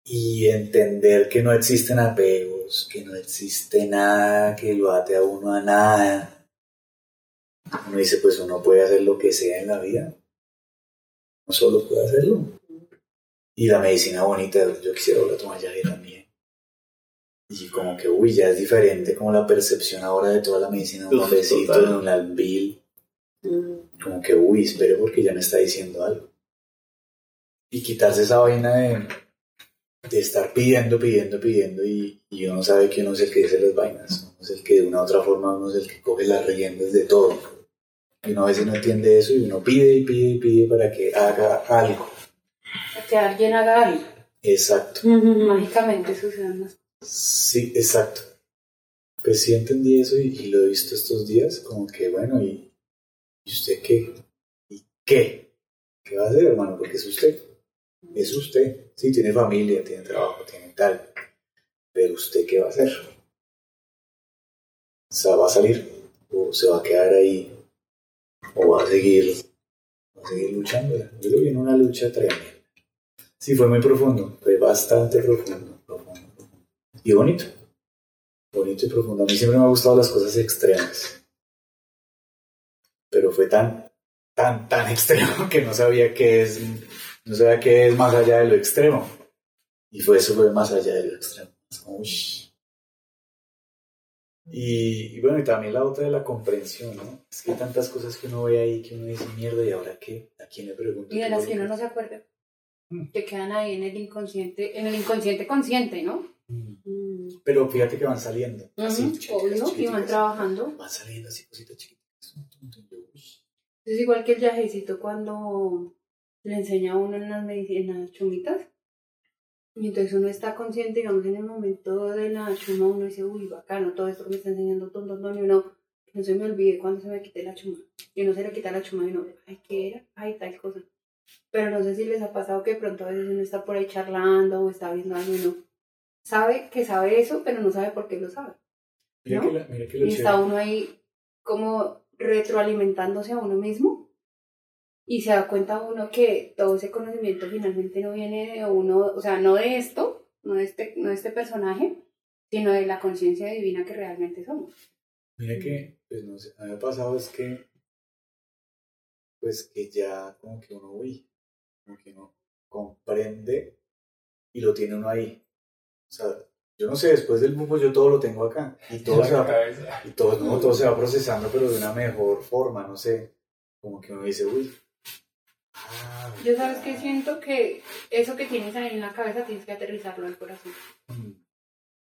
Y entender que no existen apegos, que no existe nada que lo ate a uno a nada. Uno dice, pues uno puede hacer lo que sea en la vida. No solo puede hacerlo. Y la medicina bonita, yo quisiera volver a tomar ya también. Y como que, uy, ya es diferente como la percepción ahora de toda la medicina, un besito, un albil. Como que, uy, espere porque ya me está diciendo algo. Y quitarse esa vaina de, de estar pidiendo, pidiendo, pidiendo y, y uno sabe que uno es el que dice las vainas. Uno es el que de una u otra forma uno es el que coge las riendas de todo. Y uno a veces no entiende eso y uno pide y pide y pide para que haga algo. Que alguien haga algo. Exacto. Mágicamente suceden las Sí, exacto. Pues sí entendí eso y, y lo he visto estos días, como que bueno, ¿y, ¿y usted qué? ¿Y qué? ¿Qué va a hacer, hermano? Porque es usted. Es usted. Sí, tiene familia, tiene trabajo, tiene tal. Pero usted qué va a hacer? O ¿va a salir? ¿O se va a quedar ahí? ¿O va a seguir, va a seguir luchando? Yo lo vi en una lucha tremenda. Sí, fue muy profundo, fue bastante profundo, profundo. Y bonito. Bonito y profundo. A mí siempre me han gustado las cosas extremas. Pero fue tan, tan, tan extremo que no sabía qué es, no sabía qué es más allá de lo extremo. Y fue eso fue más allá de lo extremo. Ush. Y, y bueno, y también la otra de la comprensión, ¿no? Es que hay tantas cosas que uno ve ahí que uno dice, mierda, ¿y ahora qué? ¿A quién le pregunto? Y de ¿Qué las que uno no se acuerda. Mm. Que quedan ahí en el inconsciente, en el inconsciente consciente, ¿no? Mm. mm. Pero fíjate que van saliendo. Así, Obvio, y van trabajando. Van saliendo así cositas chiquitas. Es igual que el viajecito cuando le enseña a uno en las, en las chumitas. Y entonces uno está consciente, digamos, en el momento de la chuma, uno dice, uy, bacano, todo esto que me está enseñando, ton, ton, ton", y uno, no se me olvide cuando se me quite la chuma. Y uno se le quita la chuma y uno, ay, ¿qué era? Ay, tal cosa. Pero no sé si les ha pasado que de pronto a veces uno está por ahí charlando o está viendo algo y uno sabe que sabe eso, pero no sabe por qué lo sabe. Mira, ¿no? que, la- mira que lo Y está uno ahí como retroalimentándose a uno mismo y se da cuenta uno que todo ese conocimiento finalmente no viene de uno, o sea, no de esto, no de este, no de este personaje, sino de la conciencia divina que realmente somos. Mira que, pues no sé, a mí me ha pasado es que, pues que ya como que uno, uy, como que uno comprende y lo tiene uno ahí. O sea, yo no sé, después del bufo yo todo lo tengo acá y todo se va, cabeza. y todo, no, todo se va procesando, pero de una mejor forma, no sé, como que uno dice, uy. ah, Yo sabes que siento que eso que tienes ahí en la cabeza tienes que aterrizarlo al corazón. Mm,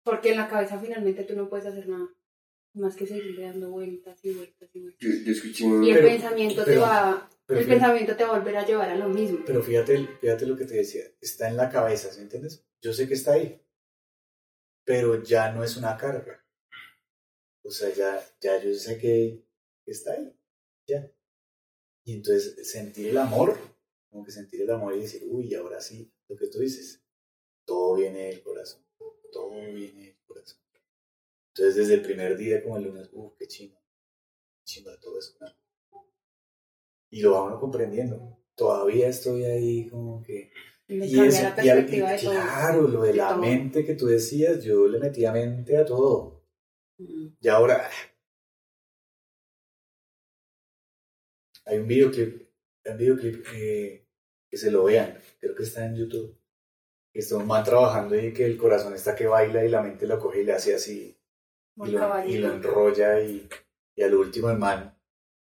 Porque en la cabeza finalmente tú no puedes hacer nada más que seguirle dando vueltas y vueltas y vueltas. Yo, yo escuché un... Y el Pero- pensamiento te va, pero el fíjate- pensamiento te va a volver a llevar a lo mismo. Pero fíjate, fíjate lo que te decía, está en la cabeza, ¿sí entiendes? Yo sé que está ahí, pero ya no es una carga. O sea, ya, ya yo sé que está ahí, ya. Y entonces sentir el amor, como que sentir el amor y decir, uy, ahora sí, lo que tú dices, todo viene del corazón, todo viene del corazón. Entonces desde el primer día, como el lunes, uff, qué chimba, chimba todo eso. ¿no? Y lo va comprendiendo. Todavía estoy ahí como que... Me Y eso, la y al- perspectiva y de todo. claro, lo de la todo. mente que tú decías, yo le metía mente a todo. Mm. Y ahora hay un videoclip, hay un videoclip eh, que se lo vean, creo que está en YouTube. Que está un man trabajando y que el corazón está que baila y la mente lo coge y le hace así y lo, y lo enrolla y, y al último el man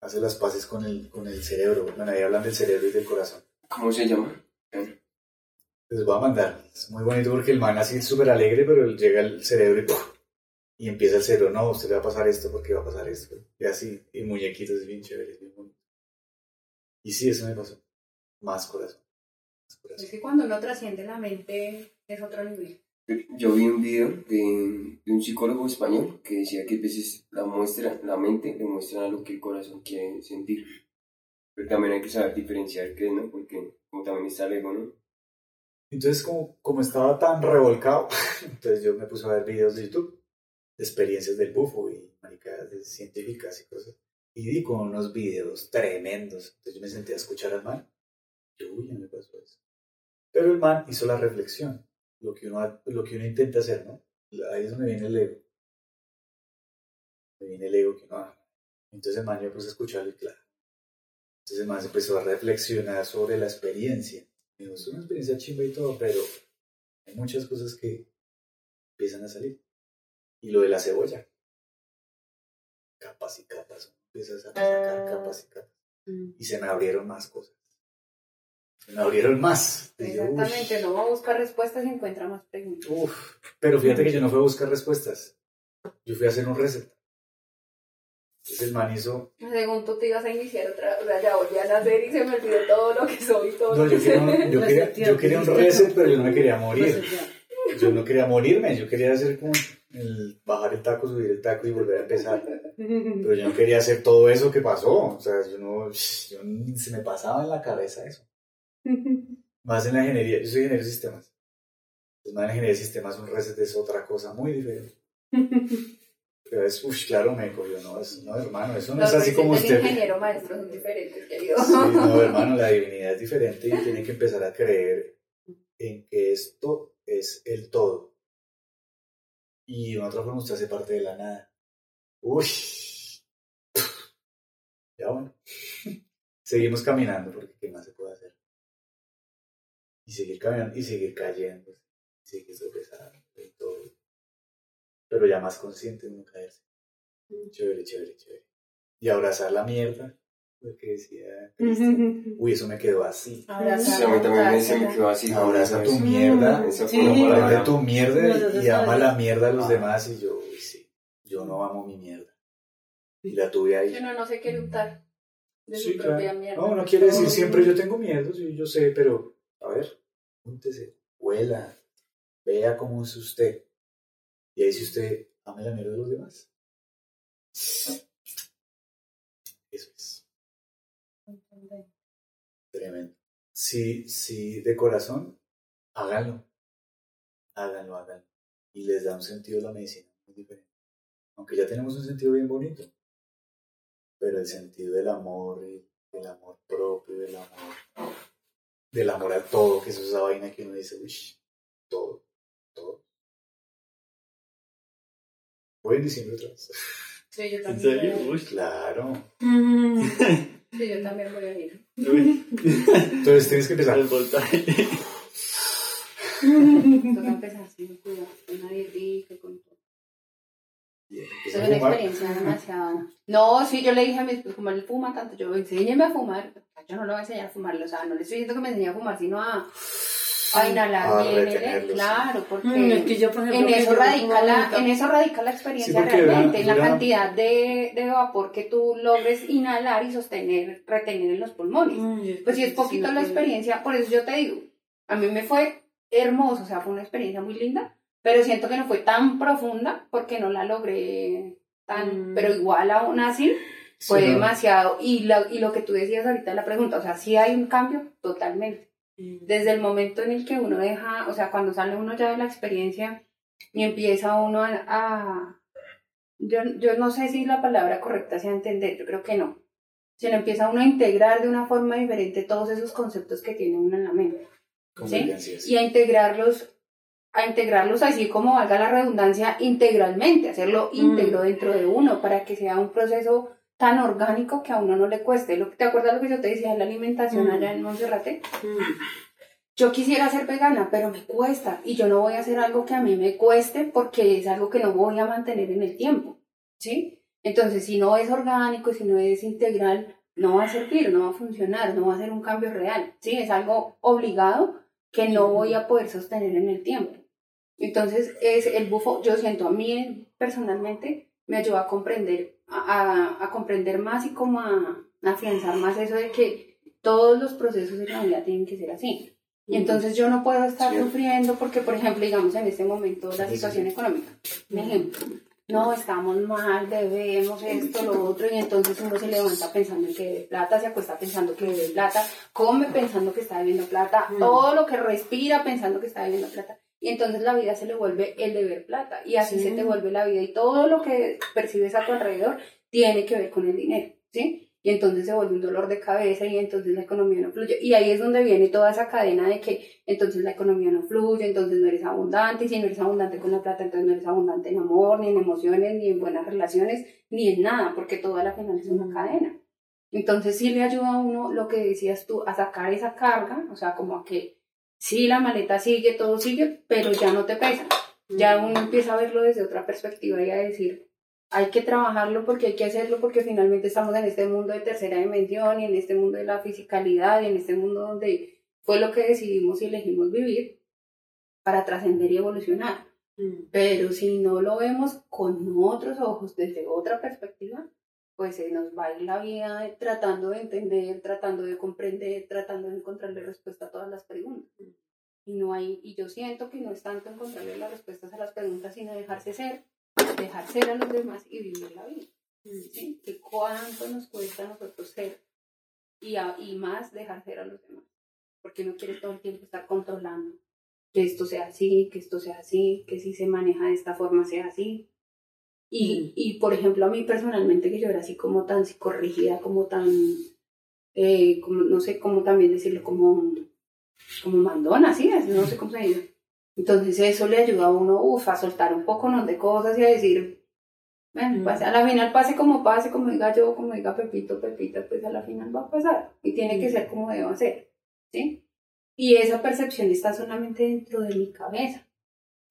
hace las paces con el, con el cerebro. Bueno, ahí hablan del cerebro y del corazón. ¿Cómo se llama? Les voy a mandar. Es muy bonito porque el man así súper alegre, pero llega el cerebro y. Y empieza el cerebro, no, usted le va a pasar esto porque va a pasar esto. Y así, y muñequitos, es bien chévere, es bien bonito. Y sí, eso me pasó. Más corazón. Más corazón. Es que cuando uno trasciende la mente es otro nivel. Yo vi un video de, de un psicólogo español que decía que a veces la muestra, la mente le muestra lo que el corazón quiere sentir. Pero también hay que saber diferenciar qué, ¿no? Porque como también está el ego, ¿no? Entonces, como, como estaba tan revolcado, entonces yo me puse a ver videos de YouTube de experiencias del bufo y maricadas científicas y cosas. Y di con unos videos tremendos. Entonces yo me senté a escuchar al man. Yo, uy, ya me pasó eso. Pero el man hizo la reflexión, lo que uno, lo que uno intenta hacer, ¿no? Ahí es donde viene el ego. Donde viene el ego que no hace. Entonces el man yo me puse a escucharlo y claro. Entonces el man se empezó a reflexionar sobre la experiencia. Es una experiencia chimba y todo, pero hay muchas cosas que empiezan a salir. Y lo de la cebolla. Capas y capas. Empiezas a sacar capas y capas. Y se me abrieron más cosas. Se me abrieron más. Y yo, Exactamente, no va a buscar respuestas y encuentra más preguntas. uf. Pero fíjate que yo no fui a buscar respuestas. Yo fui a hacer un reset. Entonces el man hizo... Según tú te ibas a iniciar otra, o sea, ya volví a nacer y se me olvidó todo lo que soy, todo No, lo yo que quería, sé. un, yo, quería, yo quería un reset, pero yo no me quería morir. Yo no quería morirme. Yo quería hacer como el bajar el taco, subir el taco y volver a empezar. Pero yo no quería hacer todo eso que pasó. O sea, yo no, yo ni se me pasaba en la cabeza eso. Más en la ingeniería, yo soy ingeniero de sistemas. Pues más en la ingeniería de sistemas un reset es otra cosa muy diferente. Pero es, uff, claro, me cogió, no, es, no, hermano, eso no Los es así como recetas de usted. ingeniero maestro son diferentes, querido. Sí, no, hermano, la divinidad es diferente y tiene que empezar a creer en que esto es el todo. Y de otra forma usted hace parte de la nada. Uy. Ya bueno. Seguimos caminando porque ¿qué más se puede hacer? Y seguir caminando y seguir cayendo. Y seguir tropezando y todo. Pero ya más consciente de no caerse. Chévere, chévere, chévere. Y abrazar la mierda. Lo que decía Cristian. Uy, eso me quedó así. Abrazar, Sí, a mí también me, se me abrazar. quedó así. Abraza tu mierda. Sí. Aprende tu mierda y ama la mierda a los Ah. demás. Y yo, uy, sí, yo no amo mi mierda. Y la tuve ahí. Que uno no se quiere untar de Sí, su claro. propia mierda. No, no quiere decir siempre yo tengo miedo, yo sé, pero a ver, júntese, huela, vea cómo es usted. Y ahí si usted ama la mierda de los demás. Eso es tremendo. Sí, sí, de corazón, háganlo. Háganlo, háganlo. Y les da un sentido a la medicina muy diferente. aunque ya tenemos un sentido bien bonito, pero el sentido del amor del amor propio, del amor, del amor a todo, que es esa vaina que uno dice, uy, todo. Voy en diciembre otra vez. Sí, yo ¿En también. serio? voy a ir. Uy. Claro. Sí, yo también voy a ir. Uy. Entonces tienes que empezar. El voltaje. Toca empezar así, cuidado, con dietica, con todo. Es Empezar a una experiencia demasiado. No, sí, yo le dije a mi esposo, como él fuma tanto, yo enséñeme a fumar. Yo no le voy a enseñar a fumar, o sea, no le estoy diciendo que me enseñe a fumar, sino a, a inhalar A bien. el- retenerlo, sí. Claro, porque Mm, es que yo, por ejemplo, en, eso radica la, en eso radica la experiencia Sí, realmente, en la cantidad de, de vapor que tú logres inhalar y sostener, retener en los pulmones. Mm, Pues si es poquito sí, la experiencia, por eso yo te digo, a mí me fue hermoso, o sea, fue una experiencia muy linda, pero siento que no fue tan profunda porque no la logré tan, Mm. pero igual aún así fue Sí, demasiado. Y lo, y lo que tú decías ahorita en la pregunta, o sea, sí hay un cambio totalmente. Mm. Desde el momento en el que uno deja, o sea, cuando sale uno ya de la experiencia y empieza uno a... a- yo, yo no sé si la palabra correcta sea entender, yo creo que no. Sino empieza uno a integrar de una forma diferente todos esos conceptos que tiene uno en la mente Convergencias. y a integrarlos a integrarlos así como valga la redundancia integralmente, hacerlo Mm. íntegro dentro de uno para que sea un proceso tan orgánico que a uno no le cueste. ¿Te acuerdas lo que yo te decía de la alimentación Mm. allá en Monserrate? Mm. Yo quisiera ser vegana, pero me cuesta y yo no voy a hacer algo que a mí me cueste porque es algo que no voy a mantener en el tiempo, ¿sí? Entonces, si no es orgánico, si no es integral, no va a servir, no va a funcionar, no va a ser un cambio real, ¿sí? Es algo obligado que no voy a poder sostener en el tiempo. Entonces, es el bufo, yo siento a mí personalmente, me ayuda a comprender, a, a- comprender más y como a, afianzar más eso de que todos los procesos de la vida tienen que ser así. Y entonces yo no puedo estar Sí. sufriendo porque, por ejemplo, digamos en este momento la situación económica. Un ejemplo, no, estamos mal, debemos esto, lo otro, y entonces uno se levanta pensando en que debe plata, se acuesta pensando que debe plata, come pensando que está debiendo plata, todo lo que respira pensando que está debiendo plata. Y entonces la vida se le vuelve el deber plata, y así Sí. se te vuelve la vida, y todo lo que percibes a tu alrededor tiene que ver con el dinero, ¿sí? Y entonces se vuelve un dolor de cabeza y entonces la economía no fluye. Y ahí es donde viene toda esa cadena de que entonces la economía no fluye, entonces no eres abundante, y si no eres abundante con la plata, entonces no eres abundante en amor, ni en emociones, ni en buenas relaciones, ni en nada, porque todo a la final es una cadena. Entonces sí le ayuda a uno lo que decías tú, a sacar esa carga, o sea, como a que sí, la maleta sigue, todo sigue, pero ya no te pesa. Ya uno empieza a verlo desde otra perspectiva y a decir, hay que trabajarlo porque hay que hacerlo porque finalmente estamos en este mundo de tercera dimensión y en este mundo de la fisicalidad y en este mundo donde fue lo que decidimos y elegimos vivir para trascender y evolucionar. Mm. Pero si no lo vemos con otros ojos, desde otra perspectiva, pues se nos va a la vida tratando de entender, tratando de comprender, tratando de encontrarle respuesta a todas las preguntas. Y no hay, y yo siento que no es tanto encontrarle las respuestas a las preguntas, sino dejarse ser, dejar ser a los demás y vivir la vida. ¿sí? Que cuánto nos cuesta a nosotros ser y, a- y más dejar ser a los demás. Porque no quieres todo el tiempo estar controlando que esto sea así, que esto sea así, que si se maneja de esta forma sea así. Y, y por ejemplo, a mí personalmente, que yo era así como tan psicorrígida, como tan, eh, como, no sé cómo también decirlo, como, como mandona, así es, no sé cómo se dice. Entonces eso le ayuda a uno, a soltar un poco ¿no? de cosas y a decir, bueno, a la final pase como pase, como diga yo, como diga Pepito, Pepita, pues a la final va a pasar y tiene que ser como deba ser, ¿sí? Y esa percepción está solamente dentro de mi cabeza,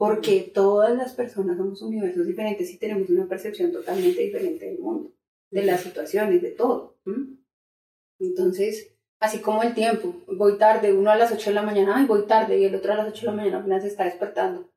porque todas las personas somos universos diferentes y tenemos una percepción totalmente diferente del mundo, de las situaciones, de todo. Entonces, así como el tiempo, voy tarde, uno a las 8 de la mañana, ay, voy tarde, y el otro a las 8 de la mañana apenas se está despertando.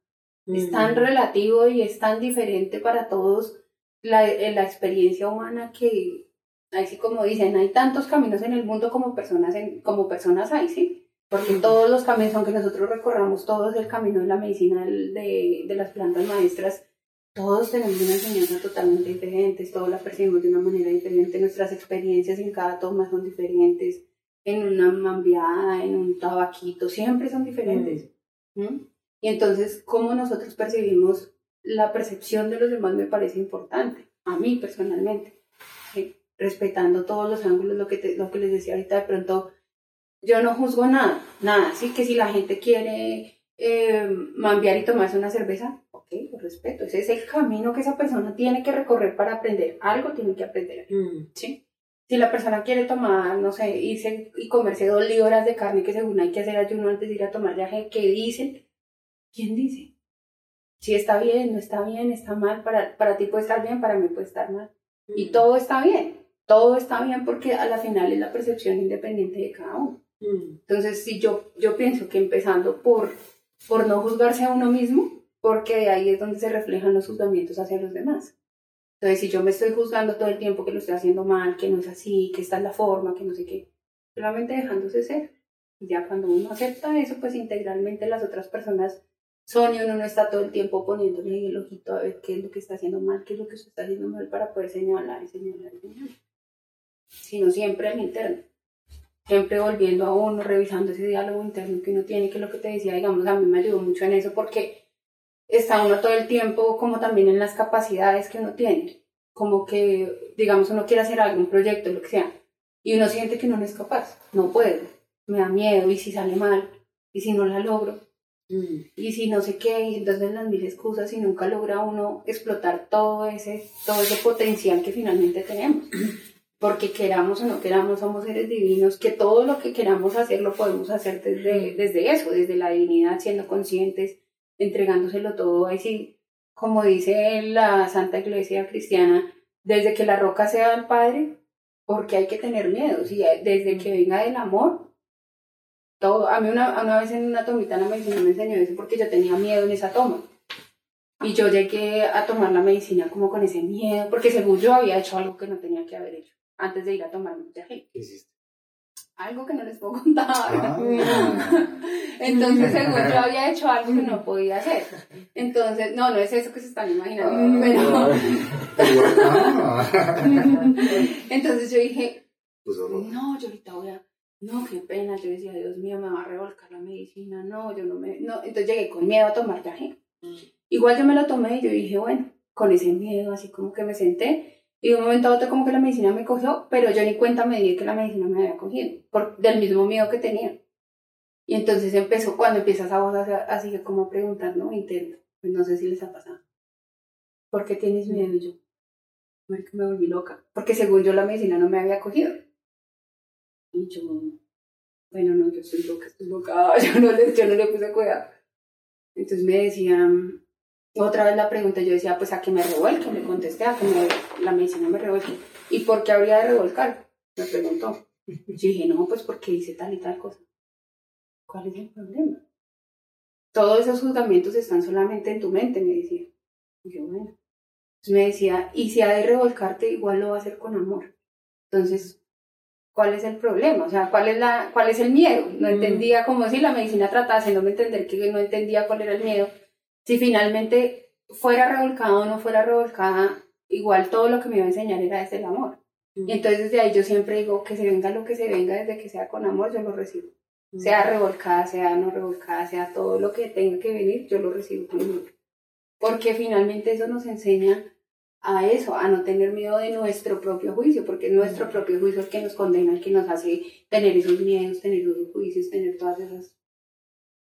Es tan Mm. relativo y es tan diferente para todos la, eh, la experiencia humana que, así como dicen, hay tantos caminos en el mundo como personas, en, como personas hay, ¿sí? Porque Mm. todos los caminos, aunque nosotros recorramos todos el camino de la medicina de, de las plantas maestras, todos tenemos una enseñanza totalmente diferente, todos la percibimos de una manera diferente, nuestras experiencias en cada toma son diferentes, en una mambiada, en un tabaquito, siempre son diferentes. ¿Mm? Y entonces, ¿cómo nosotros percibimos la percepción de los demás me parece importante, a mí personalmente, ¿sí? respetando todos los ángulos, lo que, te- lo que les decía ahorita, de pronto yo no juzgo nada, nada, sí que si la gente quiere eh, mambiar y tomarse una cerveza, ok, lo respeto, ese es el camino que esa persona tiene que recorrer para aprender, algo tiene que aprender. Mm. ¿sí? Si la persona quiere tomar, no sé, irse y comerse dos libras de carne que según hay que hacer ayuno antes de ir a tomar viaje, ¿qué dicen? ¿Quién dice? Si está bien, no está bien, está mal, para, para ti puede estar bien, para mí puede estar mal. Y todo está bien, todo está bien porque a la final es la percepción independiente de cada uno. Mm. Entonces, si yo, yo pienso que empezando por, por no juzgarse a uno mismo, porque de ahí es donde se reflejan los juzgamientos hacia los demás. Entonces, si yo me estoy juzgando todo el tiempo que lo estoy haciendo mal, que no es así, que esta es la forma, que no sé qué, solamente dejándose ser. Ya cuando uno acepta eso, pues integralmente las otras personas son y uno no está todo el tiempo poniéndole el ojito a ver qué es lo que está haciendo mal, qué es lo que usted está haciendo mal para poder señalar y señalar y señalar. Sino siempre al interno siempre volviendo a uno, revisando ese diálogo interno que uno tiene, que es lo que te decía, digamos, a mí me ayudó mucho en eso porque está uno todo el tiempo como también en las capacidades que uno tiene, como que, digamos, uno quiere hacer algún proyecto, lo que sea, y uno siente que no es capaz, no puedo, me da miedo, y si sale mal, y si no la logro, Mm. y si no sé qué, y entonces las mil excusas y nunca logra uno explotar todo ese, todo ese potencial que finalmente tenemos. Porque queramos o no queramos, somos seres divinos, que todo lo que queramos hacer lo podemos hacer desde, desde eso, desde la divinidad, siendo conscientes, entregándoselo todo, ahí sí, como dice la Santa Iglesia Cristiana, desde que la roca sea el Padre, porque hay que tener miedo, si desde que venga del amor, todo, a mí una, una vez en una tomita la medicina me enseñó eso porque yo tenía miedo en esa toma. Y yo llegué a tomar la medicina como con ese miedo, porque según yo había hecho algo que no tenía que haber hecho antes de ir a tomar mi viaje. ¿Qué hiciste? Algo que no les puedo contar. Ah. Entonces, según yo había hecho algo que no podía hacer. Entonces, no, no es eso que se están imaginando, pero... Ah. Entonces yo dije, Pues no, yo ahorita voy a, no, qué pena, yo decía, Dios mío, me va a revolcar la medicina, no, yo no me, no, entonces llegué con miedo a tomar viaje. Igual yo me lo tomé y yo dije, bueno, con ese miedo, así como que me senté, y de un momento a otro como que la medicina me cogió, pero yo ni cuenta me di que la medicina me había cogido, por, del mismo miedo que tenía. Y entonces empezó, cuando empieza esa voz así, como a preguntar, ¿no? Interno, pues no sé si les ha pasado. ¿Por qué tienes miedo? Y yo, marica, me volví loca, porque según yo la medicina no me había cogido. Y yo, bueno, no, yo estoy loca, estoy loca, yo no le, yo no le puse cuidado. Entonces me decían, otra vez la pregunta, yo decía, pues a que me revuelque, le contesté, a que me, la medicina me revuelque. ¿Y por qué habría de revolcar? Me preguntó. Yo dije, no, pues porque hice tal y tal cosa. ¿Cuál es el problema? Todos esos juzgamientos están solamente en tu mente, me decía. Y yo, bueno. Entonces me decía, y si ha de revolcarte, igual lo va a hacer con amor. Entonces, ¿cuál es el problema? O sea, ¿cuál es, la, cuál es el miedo? No entendía como si la medicina trataba haciéndome entender que no entendía cuál era el miedo. Si finalmente fuera revolcada o no fuera revolcada, igual todo lo que me iba a enseñar era desde el amor. Y entonces desde ahí yo siempre digo que se venga lo que se venga, desde que sea con amor, yo lo recibo. Sea revolcada, sea no revolcada, sea todo lo que tenga que venir, yo lo recibo con amor. Porque finalmente eso nos enseña a eso, a no tener miedo de nuestro propio juicio, porque es nuestro propio juicio el que nos condena, el que nos hace tener esos miedos, tener esos juicios, tener todas esas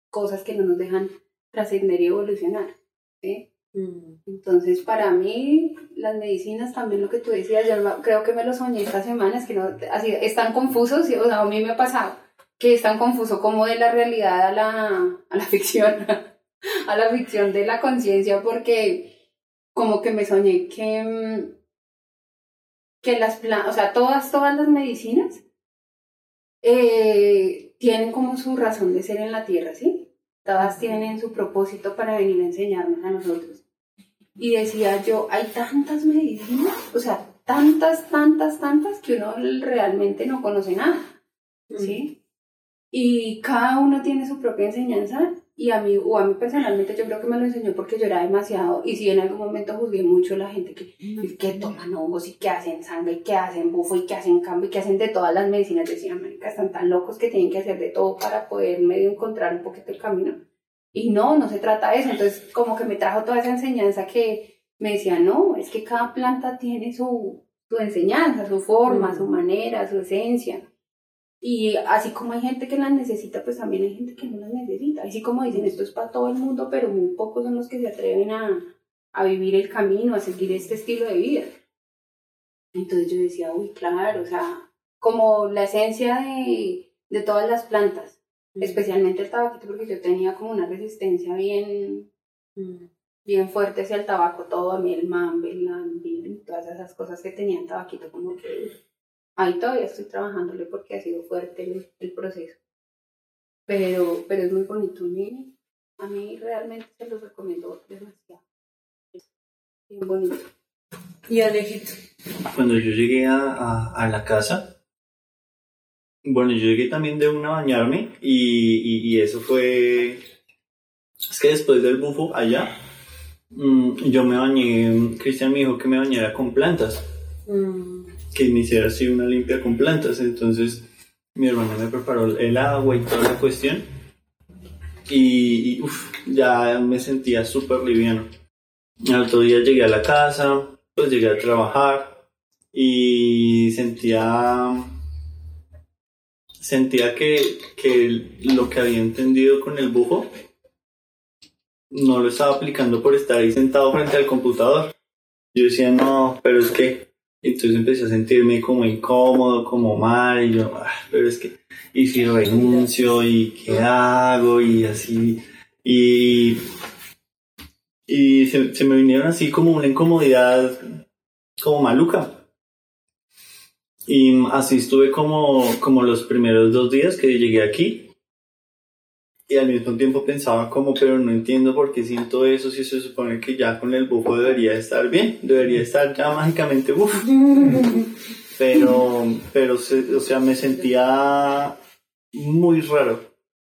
cosas que no nos dejan trascender y evolucionar. ¿sí? Mm. Entonces, para mí, las medicinas también lo que tú decías, yo creo que me lo soñé esta semana, es que no, así, están confusos, y, o sea, a mí me ha pasado que es tan confuso como de la realidad a la, a la ficción, a la ficción de la conciencia, porque como que me soñé que, mm, que las plantas, o sea, todas, todas las medicinas eh, tienen como su razón de ser en la tierra, ¿sí? Todas tienen su propósito para venir a enseñarnos a nosotros. Y decía yo, hay tantas medicinas, o sea, tantas, tantas, tantas, que uno realmente no conoce nada, ¿sí? Y cada uno tiene su propia enseñanza y a mí, o a mí personalmente yo creo que me lo enseñó porque yo era demasiado, y si en algún momento juzgué mucho a la gente que, que toman hongos y que hacen sangre y que hacen bufo y que hacen cambio y que hacen de todas las medicinas, yo decía, están tan locos que tienen que hacer de todo para poder medio encontrar un poquito el camino. Y no, no se trata de eso. Entonces, como que me trajo toda esa enseñanza que me decía, no, es que cada planta tiene su, su enseñanza, su forma, su manera, su esencia. Y así como hay gente que las necesita, pues también hay gente que no las necesita. Así como dicen, esto es para todo el mundo, pero muy pocos son los que se atreven a, a vivir el camino, a seguir este estilo de vida. Entonces yo decía, uy, claro, o sea, como la esencia de, de todas las plantas, especialmente el tabaquito, porque yo tenía como una resistencia bien, bien fuerte hacia el tabaco, todo a mí, el mambe, el lambi, todas esas cosas que tenía el tabaquito, como que ahí todavía estoy trabajándole porque ha sido fuerte el, el proceso. Pero, pero es muy bonito, a mí, a mí realmente se los recomiendo demasiado. Es bien bonito. Y Alejito. Cuando yo llegué a, a, a la casa, bueno, yo llegué también de una a bañarme y, y, y eso fue... Es que después del bufo allá, mm, yo me bañé, Cristian me dijo que me bañara con plantas, Mm, que hiciera así una limpia con plantas, entonces mi hermana me preparó el agua y toda la cuestión y, y uf, ya me sentía súper liviano. Al otro día llegué a la casa, pues llegué a trabajar y sentía sentía que, que lo que había entendido con el bufo no lo estaba aplicando por estar ahí sentado frente al computador. Yo decía, no, pero es que... Entonces empecé a sentirme como incómodo, como mal, y yo, "Ah, pero es que, y si renuncio, y qué hago, y así, y, y se, se me vinieron así como una incomodidad, como maluca. Y así estuve como, como los primeros dos días que llegué aquí. Y al mismo tiempo pensaba como, pero no entiendo por qué siento eso si se supone que ya con el bufo debería estar bien, debería estar ya mágicamente bufo. Pero, pero, o sea, me sentía muy raro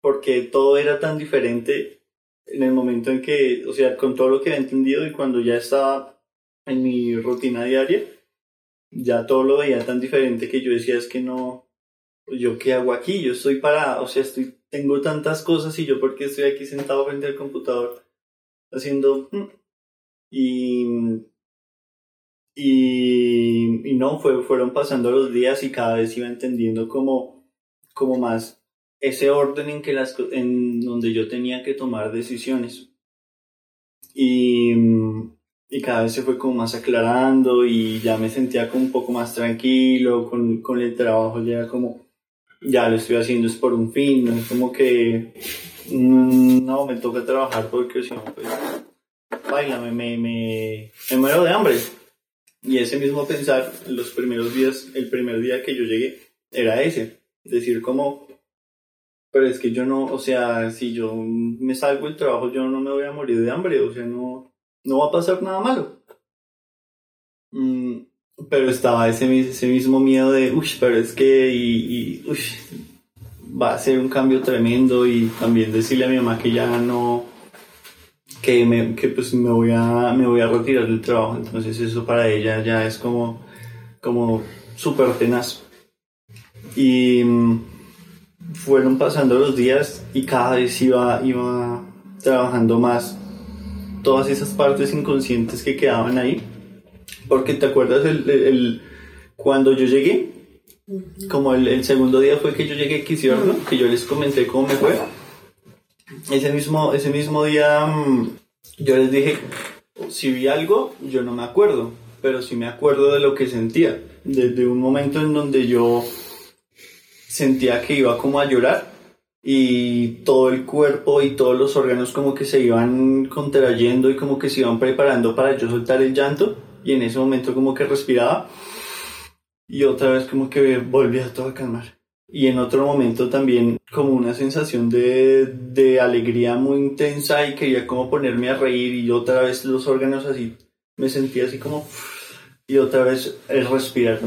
porque todo era tan diferente en el momento en que, o sea, con todo lo que había entendido y cuando ya estaba en mi rutina diaria, ya todo lo veía tan diferente que yo decía es que no, yo qué hago aquí, yo estoy para, o sea, estoy, tengo tantas cosas y yo por qué estoy aquí sentado frente al computador haciendo mm? y y, y no, fue, fueron pasando los días y cada vez iba entendiendo como, como más ese orden en, que las, en donde yo tenía que tomar decisiones. Y, y cada vez se fue como más aclarando y ya me sentía como un poco más tranquilo con, con el trabajo, ya como, ya lo estoy haciendo es por un fin, no es como que, mm, no, me toca trabajar porque si no, pues, baila, me, me, me, me muero de hambre. Y ese mismo pensar, los primeros días, el primer día que yo llegué, era ese. Decir como, pero es que yo no, o sea, si yo me salgo del trabajo, yo no me voy a morir de hambre, o sea, no, no va a pasar nada malo. Mm, pero estaba ese, ese mismo miedo de, uy, pero es que, y, y va a ser un cambio tremendo y también decirle a mi mamá que ya no, que, me, que pues me voy, a, me voy a retirar del trabajo, entonces eso para ella ya es como, como súper tenaz. Y mm, fueron pasando los días y cada vez iba, iba trabajando más todas esas partes inconscientes que quedaban ahí. Porque te acuerdas el, el- el- cuando yo llegué, como el, el segundo día fue que yo llegué aquí, ¿cierto? Que yo les comenté cómo me fue. Ese mismo, ese mismo día mm, yo les dije, si vi algo, yo no me acuerdo, pero sí me acuerdo de lo que sentía. Desde un momento en donde yo sentía que iba como a llorar y todo el cuerpo y todos los órganos como que se iban contrayendo y como que se iban preparando para yo soltar el llanto y en ese momento como que respiraba y otra vez como que volvía todo a calmar. Y en otro momento también como una sensación de, de alegría muy intensa y quería como ponerme a reír y otra vez los órganos así, me sentía así como... Y otra vez el respirar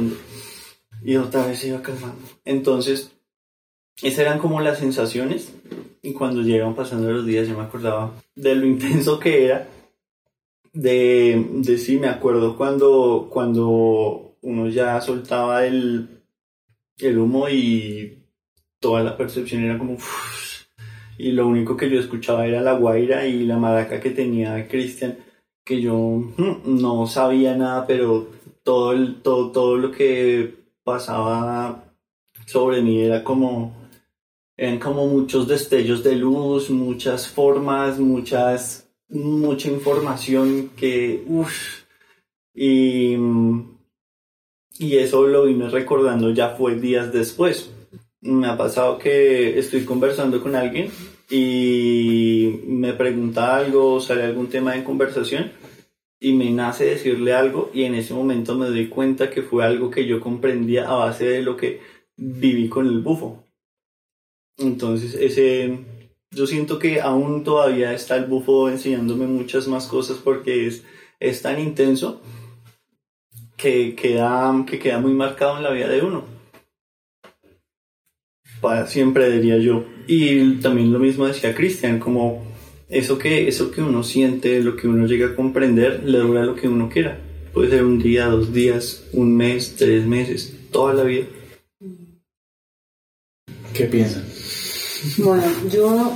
y otra vez se iba calmando. Entonces, esas eran como las sensaciones y cuando llegaban pasando los días yo me acordaba de lo intenso que era. De, de sí, me acuerdo cuando, cuando uno ya soltaba el, el humo y toda la percepción era como... y lo único que yo escuchaba era la guaira y la maraca que tenía Cristian, que yo mm, no sabía nada, pero todo, el, todo, todo lo que pasaba sobre mí era como, eran como muchos destellos de luz, muchas formas, muchas, mucha información que, uff, y, y eso lo vine recordando ya fue días después. Me ha pasado que estoy conversando con alguien y me pregunta algo, sale algún tema de conversación y me nace decirle algo y en ese momento me doy cuenta que fue algo que yo comprendía a base de lo que viví con el bufo. Entonces, ese, yo siento que aún todavía está el bufo enseñándome muchas más cosas porque es, es tan intenso que queda, que queda muy marcado en la vida de uno. Para siempre diría yo. Y también lo mismo decía Cristian, como eso que, eso que uno siente, lo que uno llega a comprender, le dura lo que uno quiera. Puede ser un día, dos días, un mes, tres meses, toda la vida. ¿Qué piensan? Bueno, yo,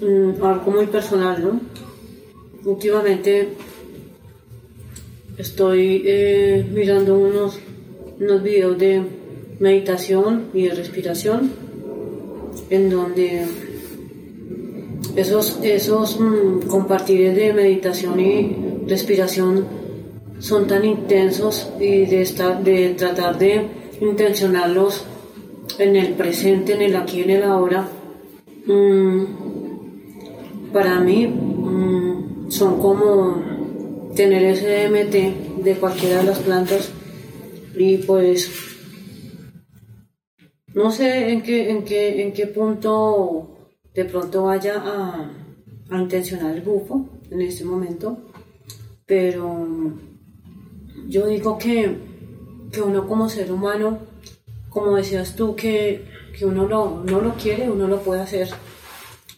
mm, algo muy personal, ¿no? Últimamente estoy eh, mirando unos, unos videos de meditación y de respiración, en donde esos, esos mm, compartires de meditación y respiración son tan intensos y de, estar, de tratar de intencionarlos en el presente, en el aquí, en el ahora, mm, para mí mm, son como tener ese DMT de cualquiera de las plantas y pues no sé en qué, en qué, en qué punto de pronto vaya a, a intencionar el bufo en este momento, pero yo digo que, que uno como ser humano como decías tú, que, que uno lo, no lo quiere, uno lo puede hacer.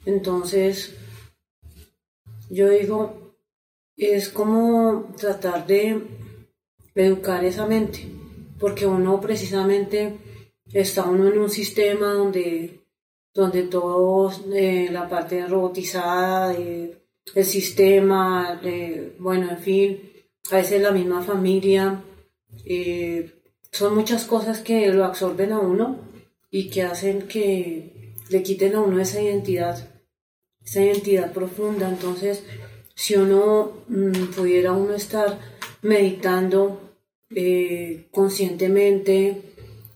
Entonces, yo digo, es como tratar de educar esa mente, porque uno precisamente está uno en un sistema donde, donde todo, eh, la parte robotizada, el sistema, eh, bueno, en fin, a veces la misma familia, eh, son muchas cosas que lo absorben a uno y que hacen que le quiten a uno esa identidad, esa identidad profunda. Entonces, si uno mm, pudiera uno estar meditando eh, conscientemente,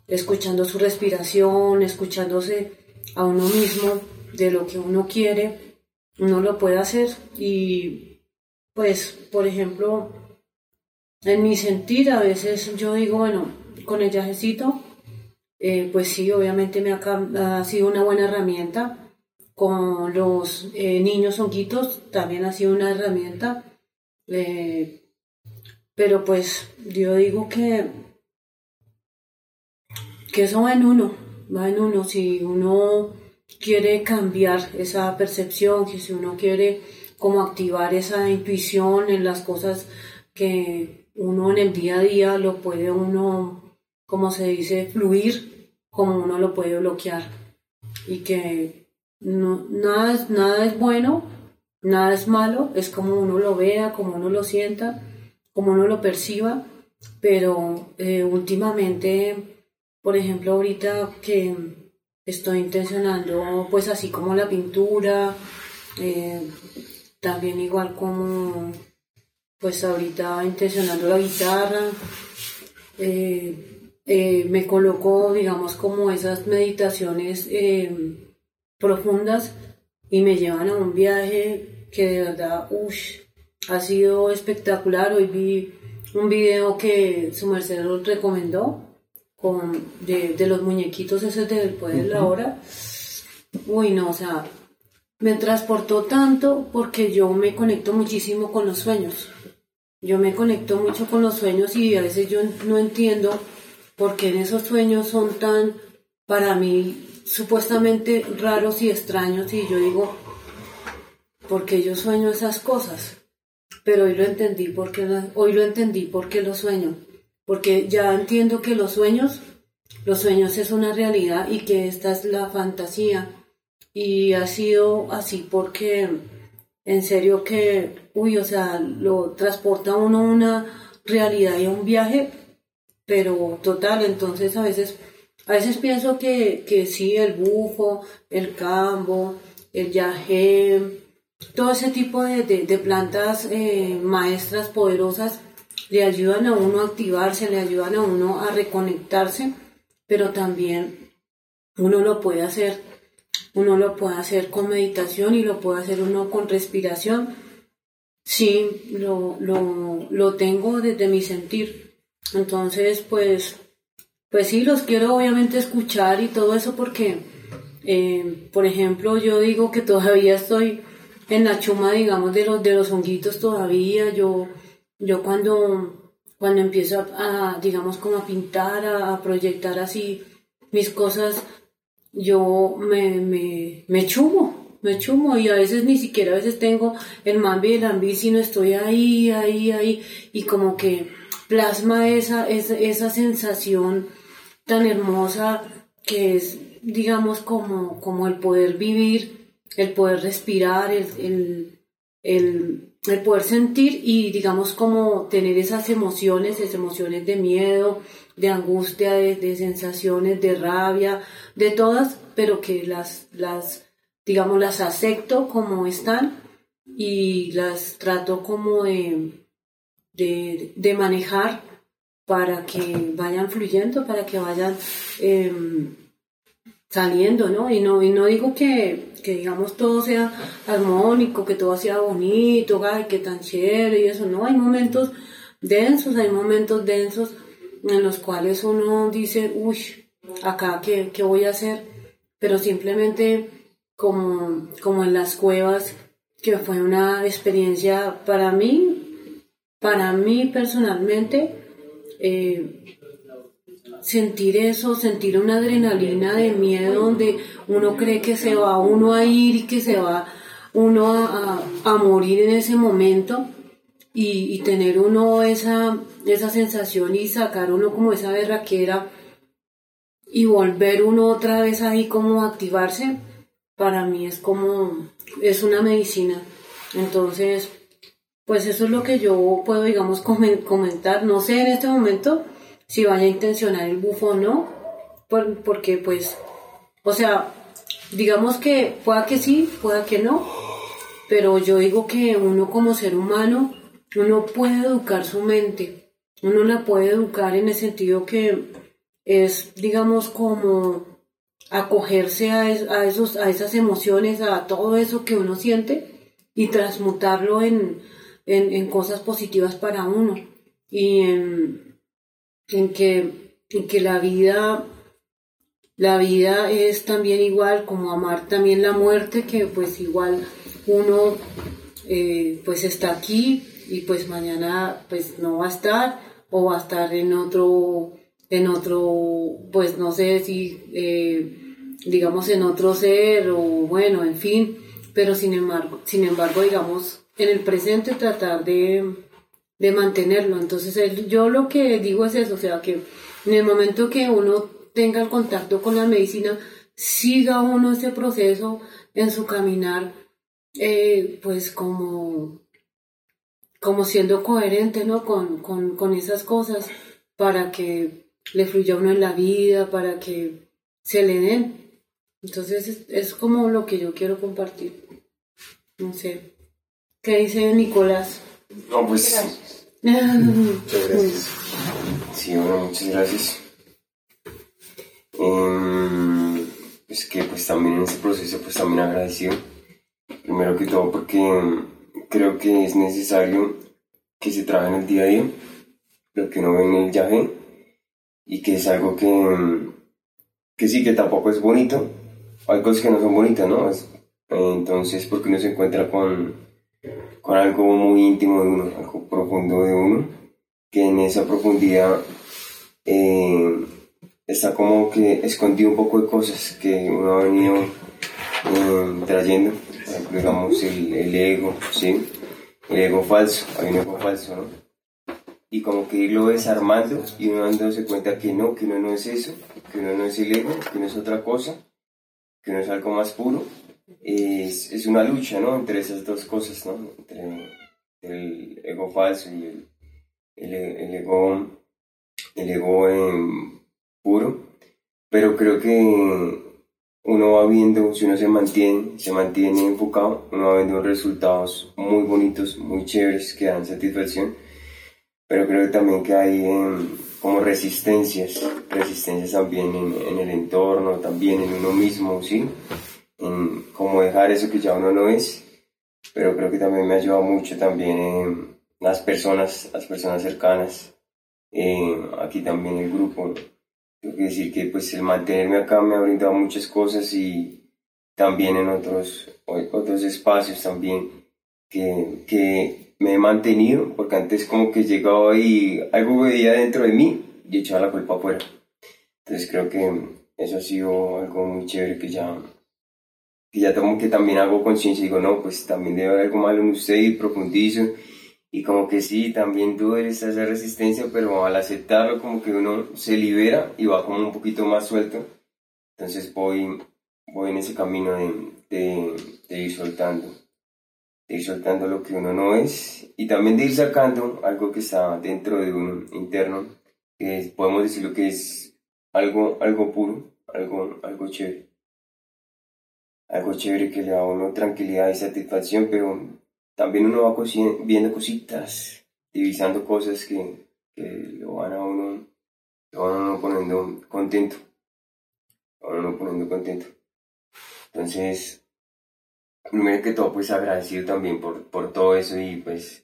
escuchando su respiración, escuchándose a uno mismo de lo que uno quiere, uno lo puede hacer y pues, por ejemplo, en mi sentir a veces yo digo, bueno, con el yajecito, eh, pues sí, obviamente me ha, sido una buena herramienta. Con los eh, niños honguitos también ha sido una herramienta. Eh, pero pues yo digo que, que eso va en uno, va en uno. Si uno quiere cambiar esa percepción, que si uno quiere como activar esa intuición en las cosas que uno en el día a día lo puede uno como se dice, fluir como uno lo puede bloquear. Y que nada, es, nada es bueno, nada es malo, es como uno lo vea, como uno lo sienta, como uno lo perciba. Pero eh, últimamente, por ejemplo, ahorita que estoy intencionando, pues así como la pintura, eh, también igual como, pues ahorita intencionando la guitarra, eh, eh, me colocó, digamos, como esas meditaciones eh, profundas y me llevan a un viaje que de verdad, uff, ha sido espectacular. Hoy vi un video que su merced recomendó con, de, de, los muñequitos ese del poder de la hora. Uy, no, o sea, me transportó tanto porque yo me conecto muchísimo con los sueños. Yo me conecto mucho con los sueños y a veces yo no entiendo porque en esos sueños son tan, para mí, supuestamente raros y extraños y yo digo, porque yo sueño esas cosas? Pero hoy lo entendí porque hoy lo entendí porque lo sueño, porque ya entiendo que los sueños, los sueños es una realidad y que esta es la fantasía y ha sido así porque en serio que, uy, o sea, lo transporta uno a una realidad y a un viaje, pero total, entonces a veces, a veces pienso que, que sí, el bufo, el cambo, el yagé, todo ese tipo de, de- de plantas eh, maestras poderosas le ayudan a uno a activarse, le ayudan a uno a reconectarse, pero también uno lo puede hacer, uno lo puede hacer con meditación y lo puede hacer uno con respiración. Sí, lo, lo, lo tengo desde mi sentir. Entonces, pues, pues sí, los quiero obviamente escuchar y todo eso porque, eh, por ejemplo, yo digo que todavía estoy en la chuma, digamos, de los, de los honguitos todavía. Yo, yo cuando, cuando empiezo a, digamos, como a pintar, a, a proyectar así mis cosas, yo me, me, me chumo, me chumo y a veces ni siquiera a veces tengo el mambi y el ambi, sino estoy ahí, ahí, ahí y como que plasma esa, esa, esa sensación tan hermosa que es, digamos, como, como el poder vivir, el poder respirar, el, el, el, poder sentir y, digamos, como tener esas emociones, esas emociones de miedo, de angustia, de, de sensaciones, de rabia, de todas, pero que las, las, digamos, las acepto como están y las trato como de, de, de manejar para que vayan fluyendo, para que vayan eh, saliendo, ¿no? Y no, y no digo que, que, digamos, todo sea armónico, que todo sea bonito, ay, que tan chévere y eso, no, hay momentos densos, hay momentos densos en los cuales uno dice, uy, acá, ¿qué, qué voy a hacer? Pero simplemente como, como en las cuevas, que fue una experiencia para mí, para mí personalmente, eh, sentir eso, sentir una adrenalina de miedo donde uno cree que se va uno a ir y que se va uno a, a, morir en ese momento y, y, tener uno esa, esa sensación y sacar uno como esa berraquera y volver uno otra vez ahí como activarse, para mí es como, es una medicina. Entonces, pues eso es lo que yo puedo, digamos, comentar. No sé en este momento si vaya a intencionar el bufo o no, por, porque pues, o sea, digamos que pueda que sí, pueda que no, pero yo digo que uno como ser humano, uno puede educar su mente, uno la puede educar en el sentido que es, digamos, como acogerse a, esos, a esas emociones, a todo eso que uno siente y transmutarlo en, en, en cosas positivas para uno. Y en, en, que, en que la vida, la vida es también igual como amar también la muerte, que pues igual uno eh, pues está aquí y pues mañana pues no va a estar o va a estar en otro en otro pues no sé si eh, digamos en otro ser o bueno en fin pero sin embargo sin embargo digamos en el presente tratar de, de mantenerlo entonces yo lo que digo es eso o sea que en el momento que uno tenga contacto con la medicina siga uno ese proceso en su caminar eh, pues como como siendo coherente ¿no? con, con, con esas cosas para que le fluya uno en la vida, para que se le den. Entonces es, es, como lo que yo quiero compartir. No sé. ¿Qué dice Nicolás? No, pues... Muchas gracias. Sí, bueno, muchas gracias. Um, es que pues también en ese proceso pues también agradecido. Primero que todo porque creo que es necesario que se trabaje en el día a día, lo que no ve en el viaje, y que es algo que, que sí, que tampoco es bonito. Hay cosas que no son bonitas, ¿no? Es, entonces, porque uno se encuentra con, con algo muy íntimo de uno, algo profundo de uno, que en esa profundidad eh, está como que escondido un poco de cosas que uno ha venido eh, trayendo digamos, el, el, ego, ¿sí? El ego falso, hay un ego falso, ¿no? Y como que irlo desarmando y uno dándose cuenta que no, que uno no es eso, que uno no es el ego, que uno es otra cosa, que uno es algo más puro es, es una lucha, ¿no? Entre esas dos cosas, ¿no? Entre el ego falso y el, el, ego, el ego em, puro. Pero creo que uno va viendo, si uno se mantiene, se mantiene enfocado, uno va viendo resultados muy bonitos, muy chéveres que dan satisfacción. Pero creo también que hay em, como resistencias, resistencias también en, en, el entorno, también en uno mismo, ¿sí? En cómo dejar eso que ya uno no es. Pero creo que también me ha ayudado mucho también en las personas, las personas cercanas. aquí también el grupo, tengo que decir que pues el mantenerme acá me ha brindado muchas cosas y también en otros, otros espacios también que, que me he mantenido, porque antes como que llegaba y algo veía dentro de mí y echaba la culpa afuera. Entonces creo que eso ha sido algo muy chévere que ya, que ya como que también hago conciencia y digo, no, pues también debe haber algo malo en usted y profundizo y como que sí, también duele esa resistencia, pero al aceptarlo como que uno se libera y va como un poquito más suelto. Entonces voy, voy en ese camino de, de, ir soltando, de ir soltando lo que uno no es y también de ir sacando algo que está dentro de uno interno, que podemos decir lo que es algo, algo puro, algo, algo chévere. Algo chévere que le da a uno tranquilidad y satisfacción, pero también uno va viendo cositas, divisando cosas que, que lo van a uno, lo van a uno poniendo contento. Lo van a uno poniendo contento. Entonces, primero que todo, pues agradecido también por, por todo eso y pues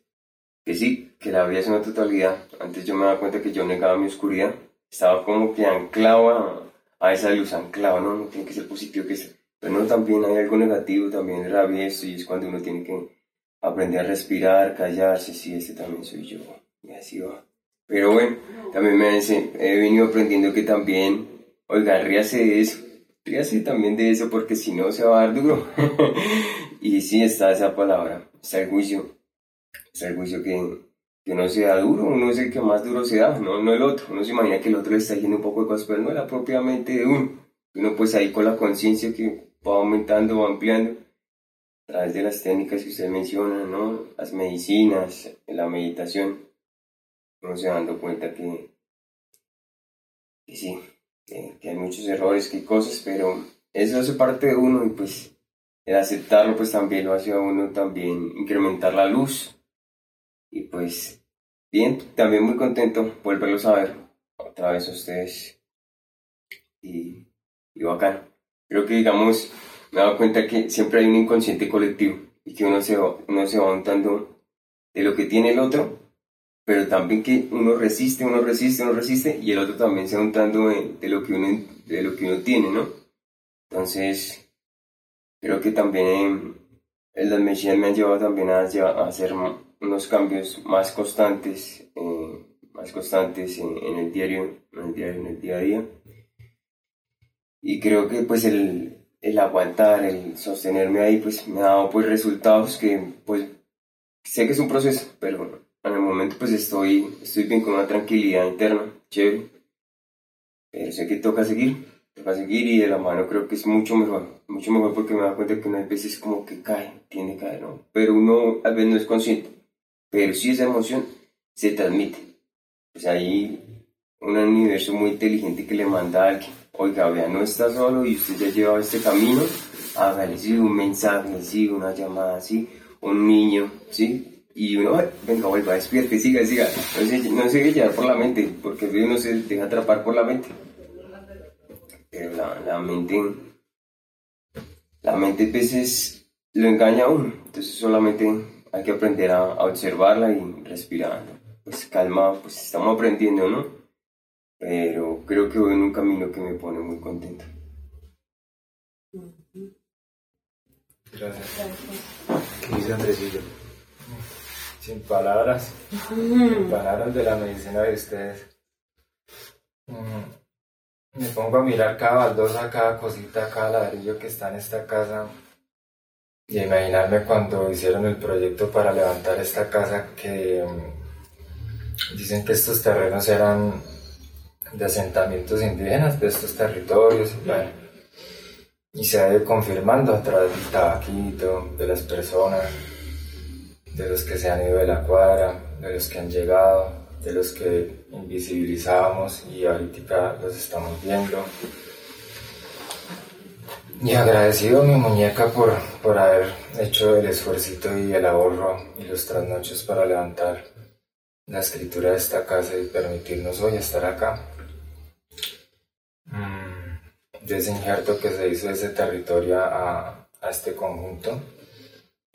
que sí, que la vida es una totalidad. Antes yo me daba cuenta que yo negaba mi oscuridad. Estaba como que anclado a, a esa luz, anclado, ¿no? No tiene que ser positivo que sea. Pero no, también hay algo negativo, también rabia esto y es cuando uno tiene que aprendí a respirar, callarse, sí, este también soy yo, y así va. Pero bueno, también me he venido aprendiendo que también, oiga, ríase de eso, ríase también de eso porque si no se va a dar duro. y sí está esa palabra, está el juicio, está el juicio que, que no sea duro, uno es el que más duro se da, no, no el otro, uno se imagina que el otro está yendo un poco de cosas, pero no era propiamente de uno. Uno pues ahí con la conciencia que va aumentando, va ampliando, a través de las técnicas que usted menciona, ¿no? Las medicinas, la meditación, uno se dando cuenta que, que sí, que, hay muchos errores, que cosas, pero eso hace parte de uno y pues el aceptarlo pues también lo hace a uno también incrementar la luz y pues bien, también muy contento volverlos a ver otra vez a ustedes y, y. Creo que digamos me he dado cuenta que siempre hay un inconsciente colectivo y que uno se va, uno se va untando de lo que tiene el otro, pero también que uno resiste, uno resiste, uno resiste y el otro también se va untando de, lo, que uno, de lo que uno tiene, ¿no? Entonces, creo que también eh, las medicinas me han llevado también a, hacer unos cambios más constantes, eh, más constantes en, el diario, en el diario, en el día a día. Y creo que pues el, el aguantar, el sostenerme ahí, pues me ha dado pues resultados que pues sé que es un proceso, pero en el momento pues estoy, estoy bien con una tranquilidad interna, chévere. Pero sé que toca seguir, toca seguir y de la mano creo que es mucho mejor, mucho mejor porque me da cuenta que una vez es como que cae, tiene que caer, ¿no? Pero uno a veces no es consciente, pero si esa emoción se transmite. Pues hay un universo muy inteligente que le manda a alguien oiga, vea, no está solo y usted ya lleva este camino, hágale, sí, un mensaje, sí, una llamada, sí, un niño, sí, y uno, venga, vuelva, despierte, siga, siga, no se, no se llevar por la mente, porque uno se deja atrapar por la mente. Pero la, mente, la mente a veces lo engaña a uno, entonces solamente hay que aprender a, a observarla y respirar, pues calma, pues estamos aprendiendo, ¿no? Pero creo que voy en un camino que me pone muy contento. Gracias. ¿Qué dice Andresillo? Sin palabras, sin palabras de la medicina de ustedes. Mm, me pongo a mirar cada baldosa, cada cosita, cada ladrillo que está en esta casa y imaginarme cuando hicieron el proyecto para levantar esta casa que mm, dicen que estos terrenos eran de asentamientos indígenas de estos territorios. y se ha ido confirmando a través del tabaquito, de las personas, de los que se han ido de la cuadra, de los que han llegado, de los que invisibilizábamos y ahorita los estamos viendo. Y agradecido a mi muñeca por, por haber hecho el esfuerzo y el ahorro y los trasnochos para levantar la escritura de esta casa y permitirnos hoy estar acá. Mm, de ese injerto que se hizo de ese territorio a, a este conjunto,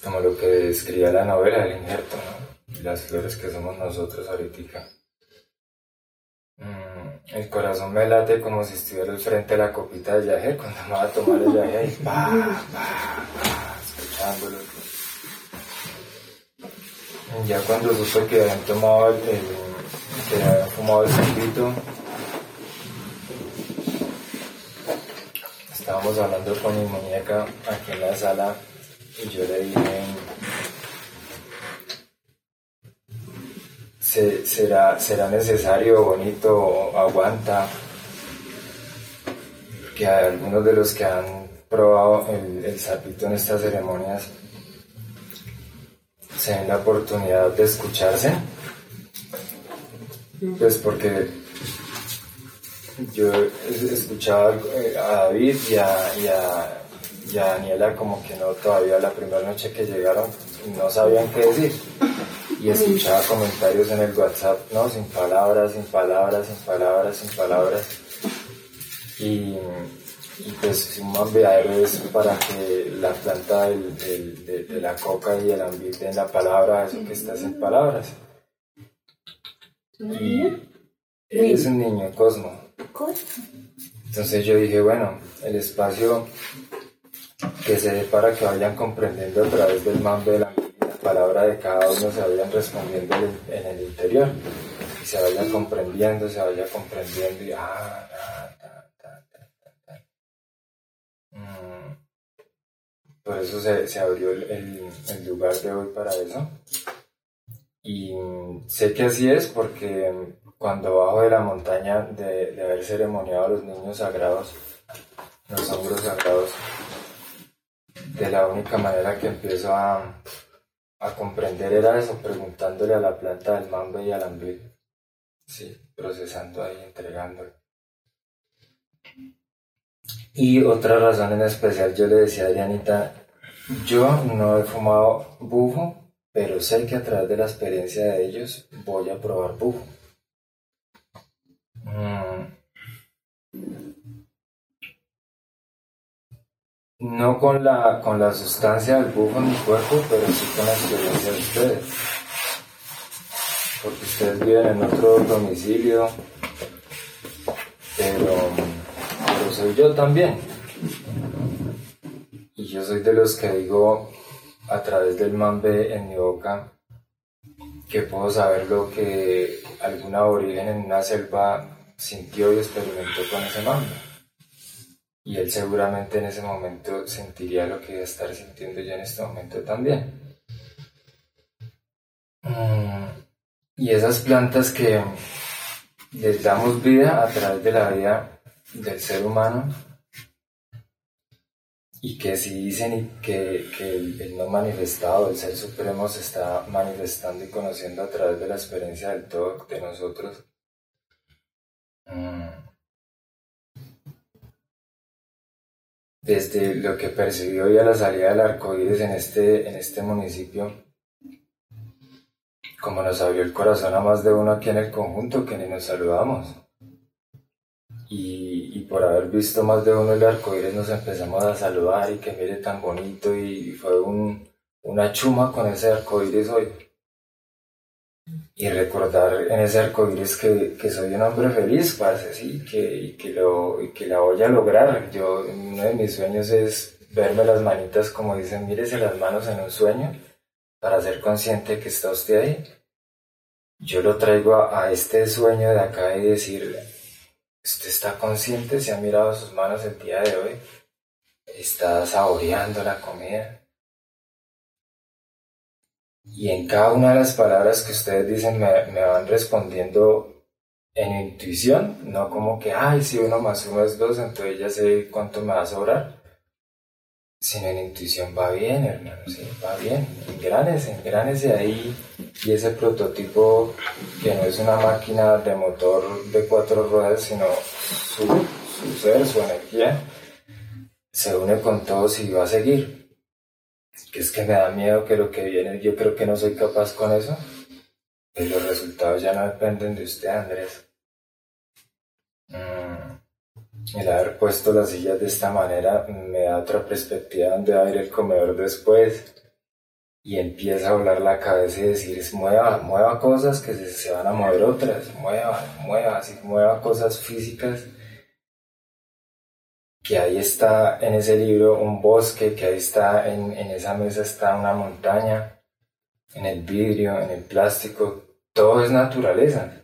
como lo que describía la novela del injerto, ¿no? Las flores que somos nosotros ahorita. Mm, el corazón me late como si estuviera al frente de la copita de yaje cuando me va a tomar el yaje y pa, pa, pa, escuchándolo. Ya cuando supe que habían tomado el, el- que habían fumado el zapito, estábamos hablando con mi muñeca aquí en la sala y yo le dije, "Se- será, será necesario, bonito, aguanta, que algunos de los que han probado el, el sapito en estas ceremonias se den la oportunidad de escucharse, pues porque yo he escuchado eh, a David y a, y a- y a Daniela como que no todavía la primera noche que llegaron no sabían qué decir. Y escuchaba comentarios en el WhatsApp, no, sin palabras, sin palabras, sin palabras, sin palabras. Y, y pues un mambeadero es para que la planta del- del- de, de la coca y el ambiente den la palabra, eso que está sin palabras. Y él es un niño, Cosmo. Entonces yo dije, bueno, el espacio que se dé para que vayan comprendiendo a través del mambe de la, la palabra de cada uno, se vayan respondiendo en el, interior. Y se vaya comprendiendo, se vaya comprendiendo y ah. Mm. Por eso se, se abrió el, el- el lugar de hoy para eso. Y sé que así es porque cuando bajo de la montaña de, de haber ceremoniado a los niños sagrados, los hombros sagrados, de la única manera que empiezo a, a comprender era eso, preguntándole a la planta del mambe y al ambil. Sí, procesando ahí, entregándole. Y otra razón en especial, yo le decía a Dianita, yo no he fumado bufo, pero sé que a través de la experiencia de ellos voy a probar bufo. Mm. No con la, con la sustancia del bufo en mi cuerpo, pero sí con la experiencia de ustedes. Porque ustedes viven en otro domicilio, pero, pero soy yo también. Y yo soy de los que digo a través del mambe en mi boca que puedo saber lo que algún aborigen en una selva sintió y experimentó con ese mambe. Y él seguramente en ese momento sentiría lo que estar sintiendo yo en este momento también. Mm, Y esas plantas que les damos vida a través de la vida del ser humano y que si dicen que, que el no manifestado, el Ser Supremo se está manifestando y conociendo a través de la experiencia del todo de nosotros. Mm. Desde lo que percibió hoy a la salida del arco iris en este, en este municipio, como nos abrió el corazón a más de uno aquí en el conjunto que ni nos saludamos. Y, por haber visto más de uno el arcoíris nos empezamos a saludar y que mire tan bonito y fue un, una chuma con ese arcoíris hoy. Y recordar en ese arcoíris que, que soy un hombre feliz, parce, sí, que, y que, lo, que la voy a lograr. Yo, uno de mis sueños es verme las manitas como dicen, mírese las manos en un sueño para ser consciente que está usted ahí. Yo lo traigo a, a este sueño de acá y decir, usted está consciente, se ha mirado sus manos el día de hoy, está saboreando la comida. Y en cada una de las palabras que ustedes dicen me, me van respondiendo en intuición, no como que, ay, si uno más uno es dos, entonces ya sé cuánto me va a sobrar. Sino en intuición va bien, hermano, sí, va bien. Engránese, engránese ahí. Y ese prototipo que no es una máquina de motor de cuatro ruedas, sino su, su ser, su energía, se une con todos y va a seguir. Que es que me da miedo que lo que viene, yo creo que no soy capaz con eso. Y los resultados ya no dependen de usted, Andrés. Mm, El haber puesto las sillas de esta manera me da otra perspectiva donde va a ir el comedor después. Y empieza a volar la cabeza y decir, mueva, mueva cosas que se, se van a mover otras, mueva, mueva, así, mueva cosas físicas que ahí está en ese libro un bosque, que ahí está en, en esa mesa está una montaña, en el vidrio, en el plástico, todo es naturaleza.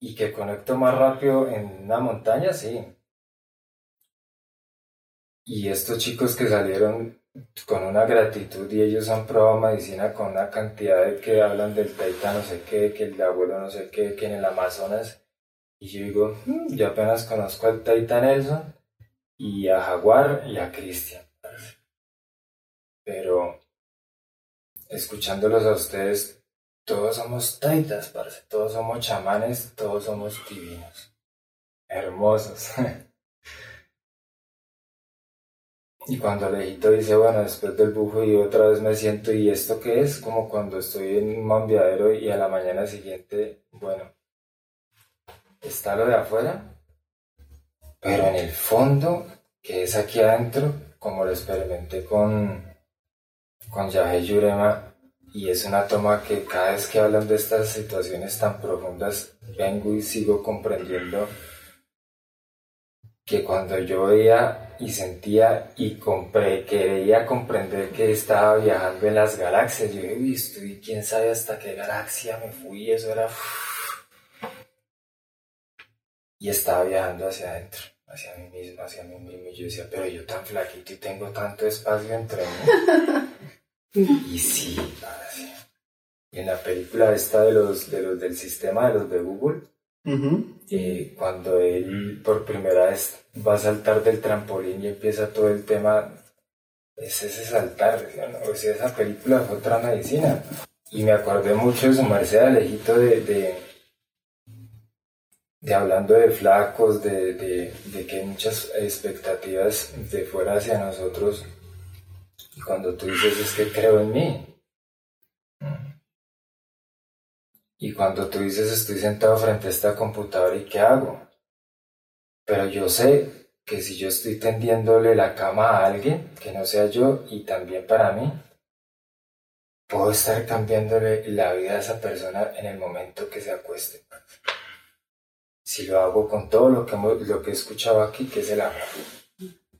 Y que conecto más rápido en una montaña, sí. Y estos chicos que salieron con una gratitud y ellos han probado medicina con una cantidad de que hablan del taita no sé qué, que el abuelo no sé qué, que en el Amazonas. Y yo digo, "Hmm, yo apenas conozco al taita Nelson y a Jaguar y a Cristian. Pero escuchándolos a ustedes, todos somos taitas, todos somos chamanes, todos somos divinos, hermosos. y cuando Alejito dice, bueno, después del bufo y otra vez me siento, ¿y esto qué es? Como cuando estoy en un mambiadero y a la mañana siguiente, bueno, está lo de afuera, pero en el fondo, que es aquí adentro, como lo experimenté con, con Yahé Yurema, y es una toma que cada vez que hablan de estas situaciones tan profundas, vengo y sigo comprendiendo que cuando yo veía y sentía y quería comprender que estaba viajando en las galaxias, yo dije, uy, estoy, quién sabe hasta qué galaxia me fui, eso era... Y estaba viajando hacia adentro, hacia mí mismo, hacia mí mismo, y yo decía, pero yo tan flaquito y tengo tanto espacio entre mí. y sí, en la película esta de los, de los del sistema de los de Google, eh, cuando él por primera vez va a saltar del trampolín y empieza todo el tema, es ese saltar, ¿sí o no? o sea, esa película fue otra medicina. Y me acordé mucho de su merced Alejito de, de, de hablando de flacos, de, de, de que hay muchas expectativas de fuera hacia nosotros. Y cuando tú dices es que creo en mí, Y cuando tú dices estoy sentado frente a esta computadora y qué hago. Pero yo sé que si yo estoy tendiéndole la cama a alguien que no sea yo y también para mí, puedo estar cambiándole la vida a esa persona en el momento que se acueste. Si lo hago con todo lo que, lo que he escuchado aquí, que es el amor.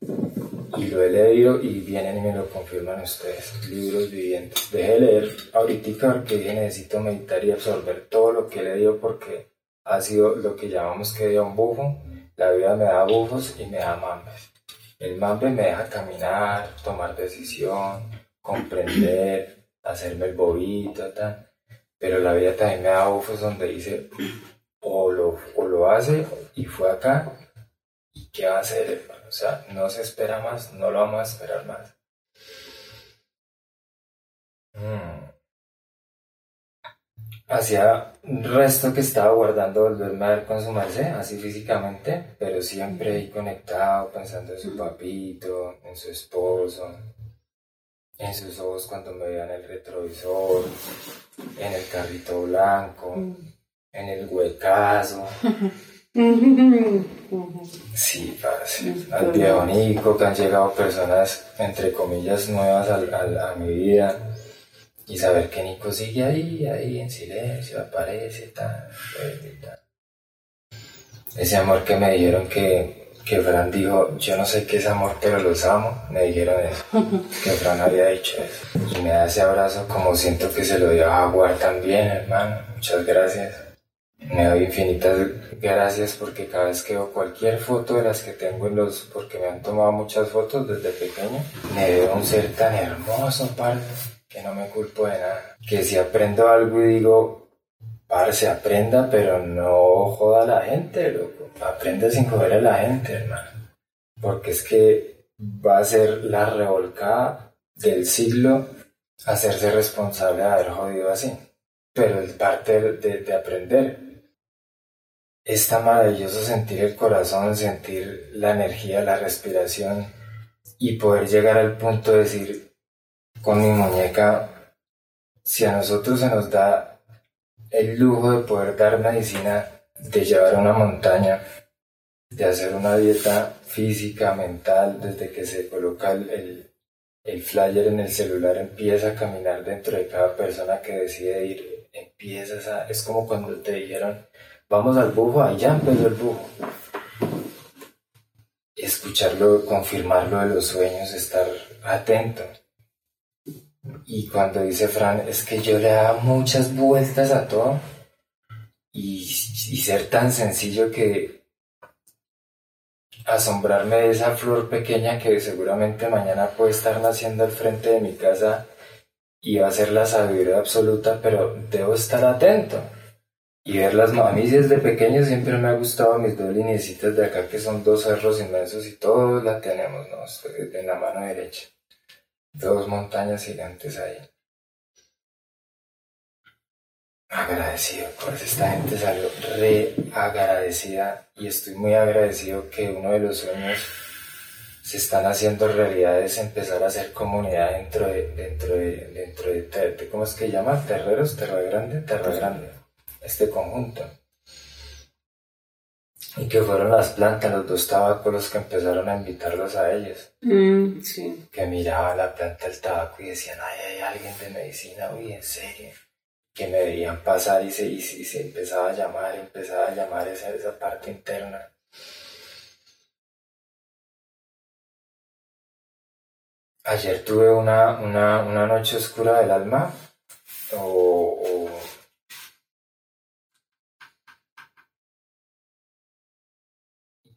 Y lo he leído y vienen y me lo confirman ustedes. Libros vivientes. Dejé de leer ahorita porque dije necesito meditar y absorber todo lo que he leído porque ha sido lo que llamamos que dio un bufo. La vida me da bufos y me da mambes. El mambe me deja caminar, tomar decisión, comprender, hacerme el bobito, tal. Pero la vida también me da bufos donde dice o lo, o lo hace y fue acá ¿Y qué va a hacer, hermano? O sea, no se espera más, no lo vamos a esperar más. Mm. Hacía resto que estaba guardando volverme a ver con su merced, así físicamente, pero siempre ahí conectado, pensando en su papito, en su esposo, en sus ojos cuando me veían el retrovisor, en el carrito blanco, en el huecazo. Sí, parce. Al viejo Nico, que han llegado personas, entre comillas, nuevas al- al- a, mi vida. Y saber que Nico sigue ahí, ahí en silencio, aparece, tal, tal. Ese amor que me dijeron que, que Fran dijo, yo no sé qué es amor, pero los amo, me dijeron eso. Que Fran había dicho eso. Y me da ese abrazo como siento que se lo dio a Jaguar también, hermano. Muchas gracias. Me doy infinitas gracias porque cada vez que veo cualquier foto de las que tengo en los, porque me han tomado muchas fotos desde pequeño, me veo un ser tan hermoso, parce, que no me culpo de nada. Que si aprendo algo y digo, parce, aprenda, pero no joda a la gente, loco. Aprenda sin joder a la gente, hermano. Porque es que va a ser la revolcada del siglo hacerse responsable de haber jodido así. Pero es parte de, de aprender. Es tan maravilloso sentir el corazón, sentir la energía, la respiración y poder llegar al punto de decir con mi muñeca, si a nosotros se nos da el lujo de poder dar medicina, de llevar una montaña, de hacer una dieta física, mental, desde que se coloca el, el, flyer en el celular, empieza a caminar dentro de cada persona que decide ir, empiezas a, es como cuando te dijeron, vamos al bufo, ahí ya empezó el bufo. Escucharlo, confirmarlo de los sueños, estar atento. Y cuando dice Fran, es que yo le daba muchas vueltas a todo y, y ser tan sencillo que asombrarme de esa flor pequeña que seguramente mañana puede estar naciendo al frente de mi casa y va a ser la sabiduría absoluta, pero debo estar atento y verlas. A mí desde pequeño siempre me ha gustado mis dos lineecitas de acá que son dos cerros inmensos y todos la tenemos, ¿no? Estoy en la mano derecha. Dos montañas gigantes ahí. Agradecido, pues esta gente salió re agradecida y estoy muy agradecido que uno de los sueños se están haciendo realidad es empezar a hacer comunidad dentro de, dentro de, dentro de, ¿cómo es que llama? Terreros, Terra Grande, Terra Grande, este conjunto. Y que fueron las plantas, los dos tabacos los que empezaron a invitarlos a ellos. Mm, sí. Que miraban la planta del tabaco y decían, ay, hay alguien de medicina, uy, en serio. Que me veían pasar y se, y, se empezaba a llamar, empezaba a llamar esa, esa parte interna. Ayer tuve una, una, una noche oscura del alma o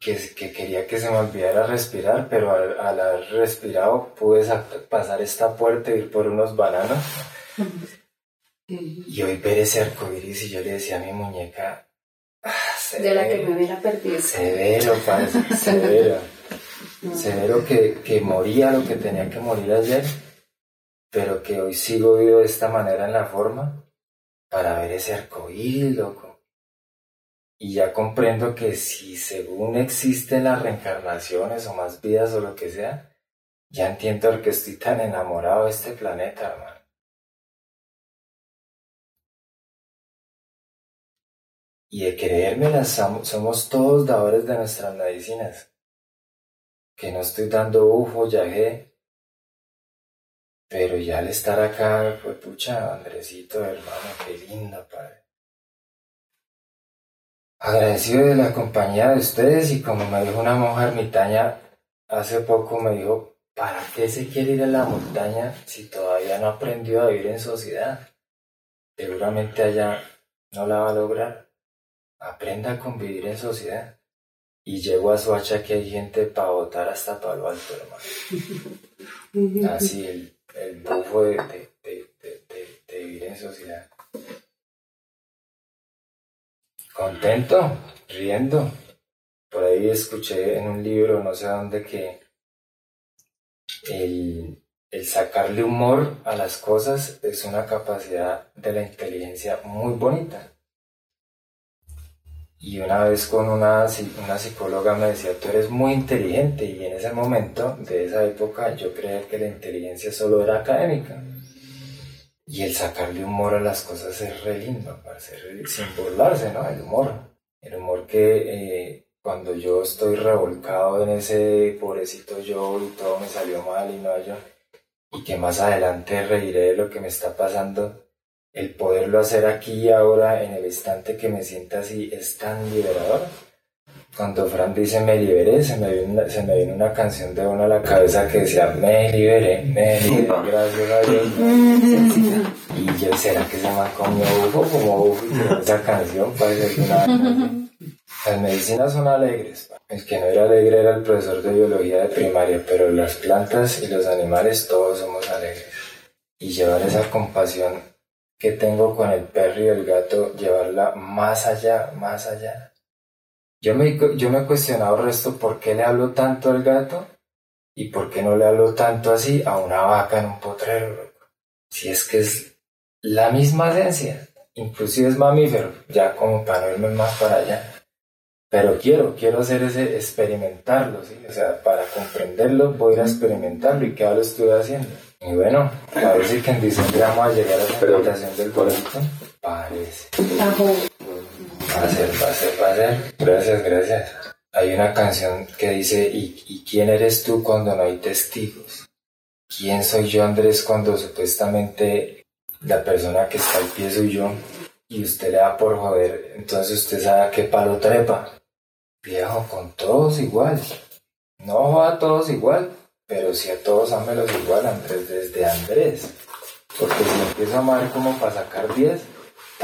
que, que, quería que se me olvidara respirar, pero al, al haber respirado pude pasar esta puerta y ir por unos bananos. y hoy ver ese arcoíris y yo le decía a mi muñeca, ah, de la que me hubiera perdido. Severo, padre, severo. severo que, que moría lo que tenía que morir ayer, pero que hoy sigo vivo de esta manera en la forma para ver ese arcoíris, loco y ya comprendo que si según existen las reencarnaciones o más vidas o lo que sea, ya entiendo por qué estoy tan enamorado de este planeta, hermano. Y de creérmelas somos todos dadores de nuestras medicinas. Que no estoy dando ufo, viajé. Pero ya al estar acá, pues pucha, Andresito, hermano, qué lindo, padre agradecido de la compañía de ustedes y como me dijo una monja ermitaña hace poco, me dijo, ¿para qué se quiere ir a la montaña si todavía no aprendió a vivir en sociedad? Seguramente allá no la va a lograr. Aprenda a convivir en sociedad. Y llego a Soacha que hay gente para votar hasta Palo Alto, hermano. Así el, el bufo de, de vivir en sociedad. Contento, riendo. Por ahí escuché en un libro, no sé dónde, que el, sacarle humor a las cosas es una capacidad de la inteligencia muy bonita. Y una vez con una, una psicóloga me decía, tú eres muy inteligente y en ese momento de esa época yo creía que la inteligencia solo era académica. Y el sacarle humor a las cosas es re lindo, sin burlarse, ¿no? El humor. El humor que eh, cuando yo estoy revolcado en ese pobrecito yo y todo me salió mal y no yo, y que más adelante reiré de lo que me está pasando, el poderlo hacer aquí y ahora, en el instante que me sienta así, es tan liberador cuando Fran dice me liberé, se me, vino una, se me vino una canción de uno a la cabeza que decía me liberé, me liberé, gracias a Dios. y yo, ¿será que se llama como Ufo? Como Ufo, esa canción parece que una... Las medicinas son alegres. El que no era alegre era el profesor de biología de primaria, pero las plantas y los animales todos somos alegres. Y llevar esa compasión que tengo con el perro y el gato, llevarla más allá, más allá yo me, yo me he cuestionado el resto por qué le hablo tanto al gato ¿Y por qué no le hablo tanto así a una vaca en un potrero? loco? Si es que es la misma esencia, inclusive es mamífero, ya como para no irme más para allá. Pero quiero, quiero hacer ese experimentarlo, ¿sí? O sea, para comprenderlo voy a ir a experimentarlo y qué lo estoy haciendo. Y bueno, parece que en diciembre vamos a llegar a la presentación del boleto. Parece. Va a ser. Gracias, gracias. Hay una canción que dice, ¿y, ¿y quién eres tú cuando no hay testigos? ¿Quién soy yo, Andrés, cuando supuestamente la persona que está al pie soy yo y usted le da por joder? Entonces usted sabe qué palo trepa. Viejo, con todos igual. No a todos igual, pero si a todos ámelos igual, Andrés, desde Andrés. Porque si empiezo a amar como para sacar 10,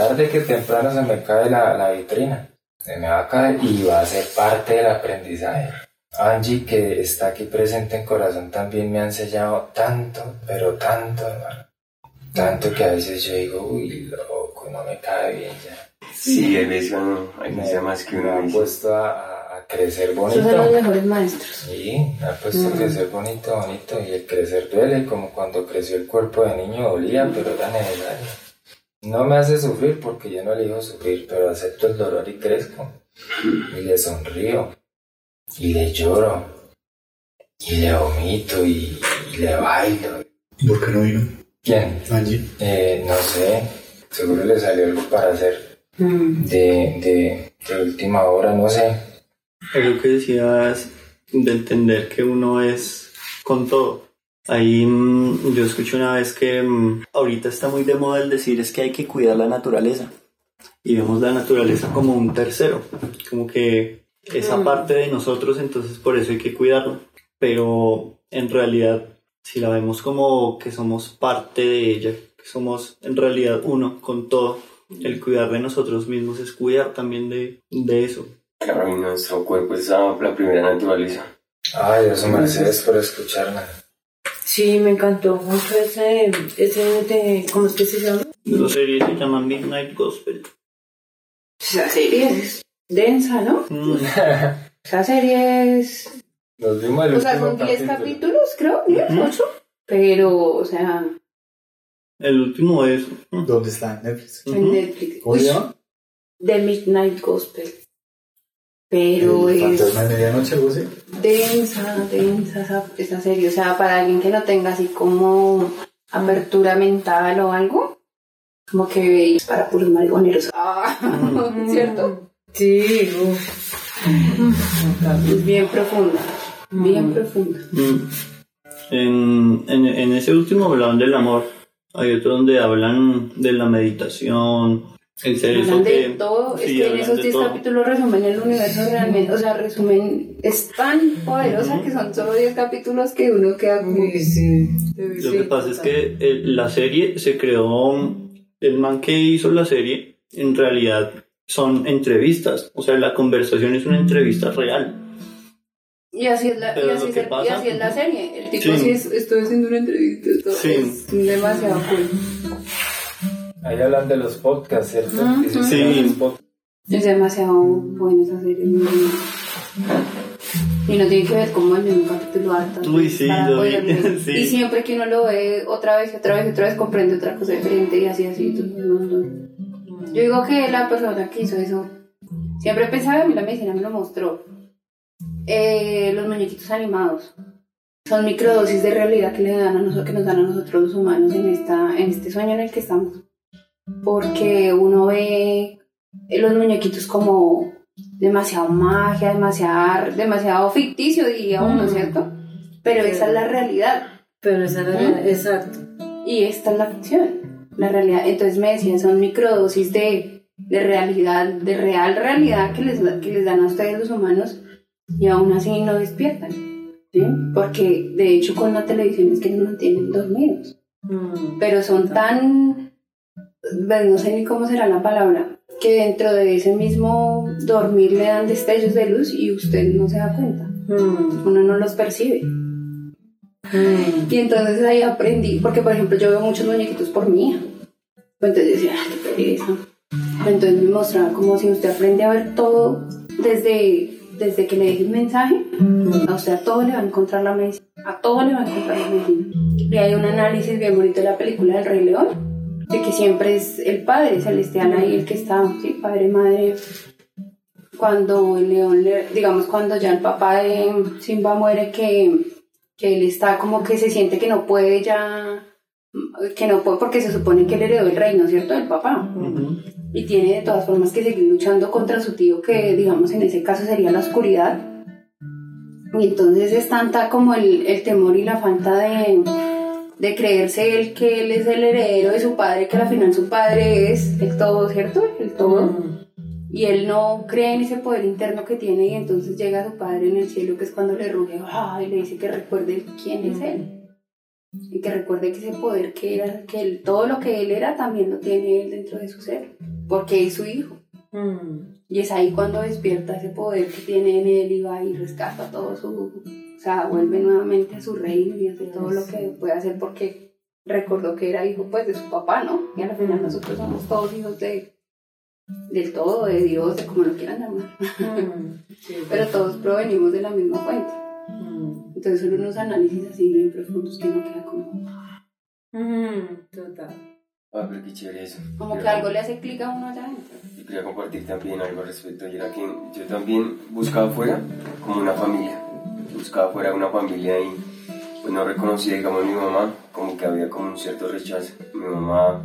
tarde que temprano se me cae la, la vitrina. Se me va a caer y va a ser parte del aprendizaje. Angie, que está aquí presente en corazón, también me ha enseñado tanto, pero tanto, hermano. Tanto que a veces yo digo, uy, loco, no me cae bien ya. Sí, el eso no, hay sea más que me uno ha dice. puesto a, a- a crecer Esos son los bonito. mejores maestros. Sí, me ha puesto a crecer bonito, bonito. Y el crecer duele, como cuando creció el cuerpo de niño dolía, pero era necesario. No me hace sufrir porque yo no elijo sufrir, pero acepto el dolor y crezco. Y le sonrío. Y le lloro. Y le vomito y, y le bailo. ¿Por qué no vino? ¿Quién? Angie. Eh, no sé. Seguro le salió algo para hacer Mm. de, de, de última hora, no sé. Algo que decías de entender que uno es con todo. Ahí mm, yo escuché una vez que mm, ahorita está muy de moda el decir es que hay que cuidar la naturaleza. Y vemos la naturaleza como un tercero, como que esa Mm. parte de nosotros, entonces por eso hay que cuidarla. Pero en realidad, si la vemos como que somos parte de ella, que somos en realidad uno con todo, el cuidar de nosotros mismos es cuidar también de, de eso. Claro, y nuestro cuerpo es la, la primera naturaleza. Ay, Dios, Mercedes por escucharme. Sí, me encantó mucho ese, ese de, ¿cómo es que se llama? La serie se llama Midnight Gospel. Esa serie es densa, ¿no? Mm, Esa serie es... Nos vimos el O sea, son 10 capítulo. capítulos, creo, 10, Ujú. 8. Pero, o sea, el último es. ¿Dónde está? Netflix. en ujú. Netflix. ¿Cómo se llama? The Midnight Gospel. Pero El es Fantasma de Medianoche, algo así. densa, densa esa, esa serie. O sea, para alguien que no tenga así como apertura mental o algo, como que veis para puros marihuaneros. Ah, ¿Cierto? Sí, uff. Es bien profunda, bien profunda. Mm. En, en, en ese último hablaban del amor. Hay otro donde hablan de la meditación. El ser eso Hablan de que. todo, es que en esos de 10 todo. capítulos resumen el universo realmente, o sea, resumen, es tan poderosa que son solo 10 capítulos que uno queda como... Sí. Lo que pasa es que eh, la serie se creó. El man que hizo la serie, en realidad, son entrevistas. O sea, la conversación es una entrevista real. Y así es la, y así es que el- y pasa- así es la serie. El tipo Sí. sí, es, estoy haciendo una entrevista, esto Sí. es demasiado cool. Ahí hablan de los podcasts, ¿cierto? Que Sí. Es demasiado buena esa serie. Y no tiene que ver como en un capítulo alto. Uy, sí, lo vi, sí. Y siempre que uno lo ve otra vez y otra vez y otra vez comprende otra cosa diferente y así, así. Yo digo que la persona que hizo eso siempre pensaba, a mí la medicina me lo mostró. Eh, los muñequitos animados son microdosis de realidad que, le dan a nosotros, que nos dan a nosotros los humanos en, esta, en este sueño en el que estamos. Porque uno ve los muñequitos como demasiado magia, demasiado, demasiado ficticio, diría uno, Mm. ¿cierto? Pero esa es la realidad Pero esa era ¿Mm? exacto. y esta es la ficción, la realidad. Entonces me decían, son microdosis de, de realidad, de real realidad que les, que les dan a ustedes los humanos y aún así no despiertan. ¿sí? Porque de hecho con la televisión es que nos mantienen dormidos. Mm. Pero son tan, no sé ni cómo será la palabra, que dentro de ese mismo dormir le dan destellos de luz y usted no se da cuenta. Mm. Uno no los percibe. Mm. Y entonces ahí aprendí, porque por ejemplo yo veo muchos muñequitos por mí. Entonces decía, ay, qué pereza. Entonces me mostraba como si usted aprende a ver todo desde desde que le dije el mensaje, o sea, a todo le va a encontrar la medicina, a todo le va a encontrar la medicina. Y hay un análisis bien bonito de la película del Rey León, de que siempre es el padre celestial ahí el que está, sí, padre, madre, cuando el león, le, digamos, cuando ya el papá de Simba muere, que, que él está como que se siente que no puede ya, que no puede, porque se supone que él heredó el reino, ¿cierto? Del papá. Y tiene de todas formas que seguir luchando contra su tío, que digamos en ese caso sería la oscuridad. Y entonces es tanta como el, el temor y la falta de, de creerse él que él es el heredero de su padre, que al final su padre es el todo, ¿cierto? El todo. Y él no cree en ese poder interno que tiene y entonces llega a su padre en el cielo que es cuando le ruge y le dice que recuerde quién es él. Y que recuerde que ese poder que era que él, todo lo que él era también lo tiene él dentro de su ser porque es su hijo. Y es ahí cuando despierta ese poder que tiene en él y va y rescata todo su o sea vuelve nuevamente a su reino y hace todo lo que puede hacer porque recordó que era hijo pues de su papá no y al final nosotros somos todos hijos de del todo, de Dios, de como lo quieran llamar. Pero todos provenimos de la misma fuente. Entonces son unos análisis así bien profundos que uno queda como... Total. Ah, pero qué chévere eso. Como que algo le hace clic a uno allá adentro. Y quería compartir también algo al respecto. Y era que yo también buscaba afuera como una familia. Buscaba afuera una familia y pues no reconocía, digamos, a mi mamá, como que había como un cierto rechazo. Mi mamá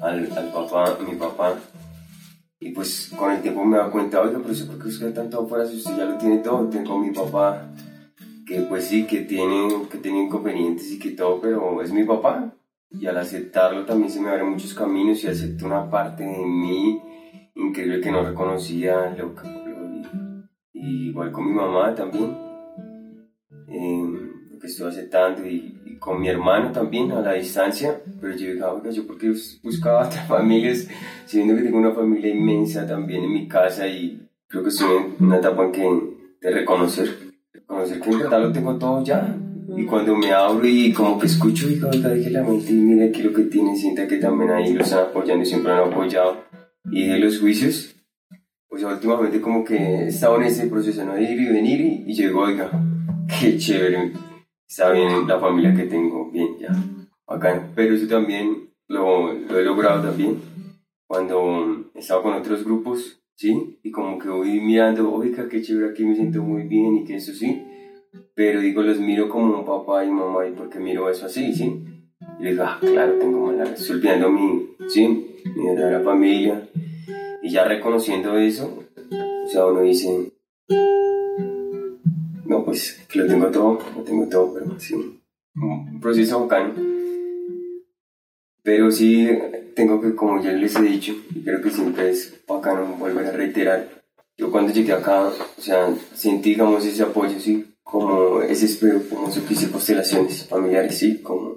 al, al papá, mi papá, y pues con el tiempo me da cuenta, oiga, pero por qué usted tanto afuera si usted ya lo tiene todo. Tengo mi papá, que pues sí, que tiene, que tiene inconvenientes y que todo, pero es mi papá. Y al aceptarlo también se me abren muchos caminos y acepto una parte de mí increíble que no reconocía, loca. Y, igual con mi mamá también, eh, que estoy aceptando y, con mi hermano también a la distancia, pero yo dije, oiga, yo porque buscaba otras familias, siendo que tengo una familia inmensa también en mi casa y creo que estoy en una etapa en que de reconocer, reconocer que en verdad lo tengo todo ya. Y cuando me abro y como que escucho, y oiga, dije la mente y mira aquí lo que tiene, sienta que también ahí lo están apoyando y siempre han apoyado. Y de los juicios, pues últimamente como que he estado en ese proceso ¿no? de ir y venir y, y digo, oiga, qué chévere, está bien la familia que tengo, bien, ya, bacán. Pero eso también lo, lo he logrado también cuando he estado con otros grupos, ¿sí? Y como que voy mirando, oiga, qué chévere aquí, me siento muy bien y que eso sí. Pero digo, los miro como papá y mamá, ¿y por qué miro eso así, sí? Y digo, ah, claro, tengo mala, estoy mi, sí, mi verdadera familia. Y ya reconociendo eso, o sea, uno dice, pues que lo tengo todo, lo tengo todo, pero sí, un proceso bacano. Pero sí, tengo que, como ya les he dicho, y creo que siempre es bacano volver a reiterar, yo cuando llegué acá, o sea, sentí, digamos, ese apoyo, sí, como ese espero, como si quise constelaciones familiares, sí, como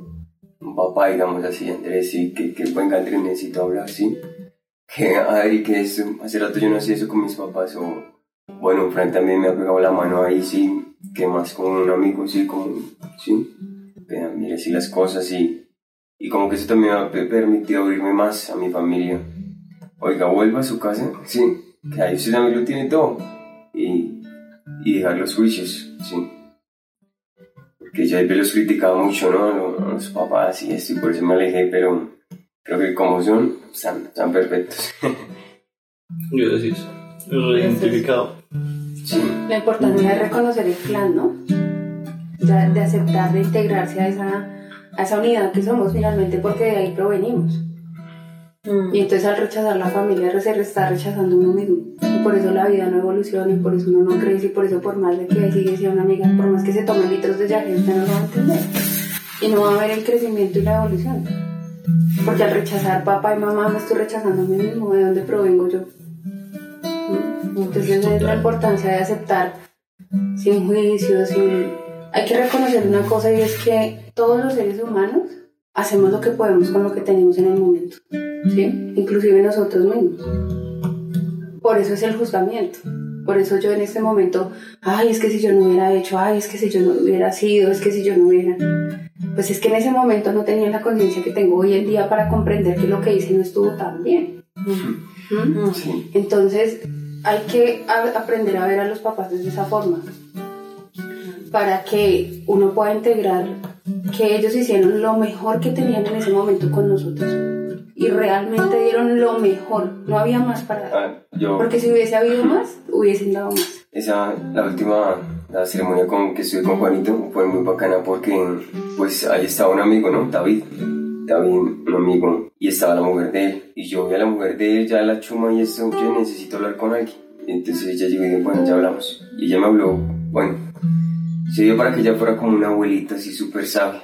un papá, digamos así, Andrés, sí, que, que buen Andrés necesito hablar, sí, que Adri, que eso, hace rato yo no hacía eso con mis papás, o bueno, Fran también me ha pegado la mano ahí, sí, que más con un amigo, sí, como, sí, vean, mire, sí las cosas y, y como que eso también me ha permitido abrirme más a mi familia. Oiga, vuelva a su casa, sí, que ahí usted también lo tiene todo y, y dejar los juicios, sí. Porque yo los criticaba mucho, ¿no? A los, papás y esto, y por eso me alejé, pero creo que como son, están, están perfectos. Gracias. Lo identificado. La importancia de reconocer el clan, ¿no? De, de, aceptar, de integrarse a esa, a esa unidad que somos finalmente, porque de ahí provenimos. Y entonces al rechazar la familia se está rechazando uno mismo. Y por eso la vida no evoluciona y por eso uno no crece y por eso por más de que sigue siendo una amiga, por más que se tome litros de yaje, usted no lo va a entender. Y no va a ver el crecimiento y la evolución. Porque al rechazar papá y mamá me estoy rechazando a mí mismo, de dónde provengo yo. Entonces es la importancia de aceptar sin juicio, sin... Hay que reconocer una cosa y es que todos los seres humanos hacemos lo que podemos con lo que tenemos en el momento, ¿sí? Inclusive nosotros mismos. Por eso es el juzgamiento. Por eso yo en este momento, ay, es que si yo no hubiera hecho, ay, es que si yo no hubiera sido, es que si yo no hubiera... Pues es que en ese momento no tenía la conciencia que tengo hoy en día para comprender que lo que hice no estuvo tan bien. ¿Mm? Entonces, hay que a- aprender a ver a los papás de esa forma para que uno pueda integrar que ellos hicieron lo mejor que tenían en ese momento con nosotros y realmente dieron lo mejor, no había más para dar. Ah, yo, Porque si hubiese habido más, hubiesen dado más. esa, la última, la ceremonia con, que estuve con Juanito fue muy bacana porque, pues, ahí estaba un amigo, ¿no? David. David, un amigo, y estaba la mujer de él. Y yo vi a la mujer de él, ya la chuma y esto, yo necesito hablar con alguien. Entonces ella llegó y dijo, bueno, ya hablamos. Y ella me habló, bueno, se dio para que ella fuera como una abuelita así súper sabia.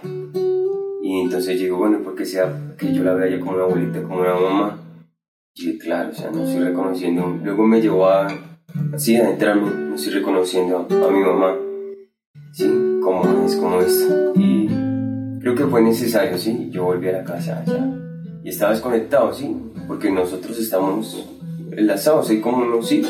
Y entonces yo digo, bueno, porque sea que yo la vea ya como una abuelita, como una mamá. Y dije, claro, o sea, no estoy reconociendo. Luego me llevó a, así, a entrarme, no estoy reconociendo a, a mi mamá. Sí, cómo es, cómo es. Y creo que fue necesario, sí. Yo volví a la casa ya. Y estaba desconectado, sí, porque nosotros estamos enlazados, hay como unos sí.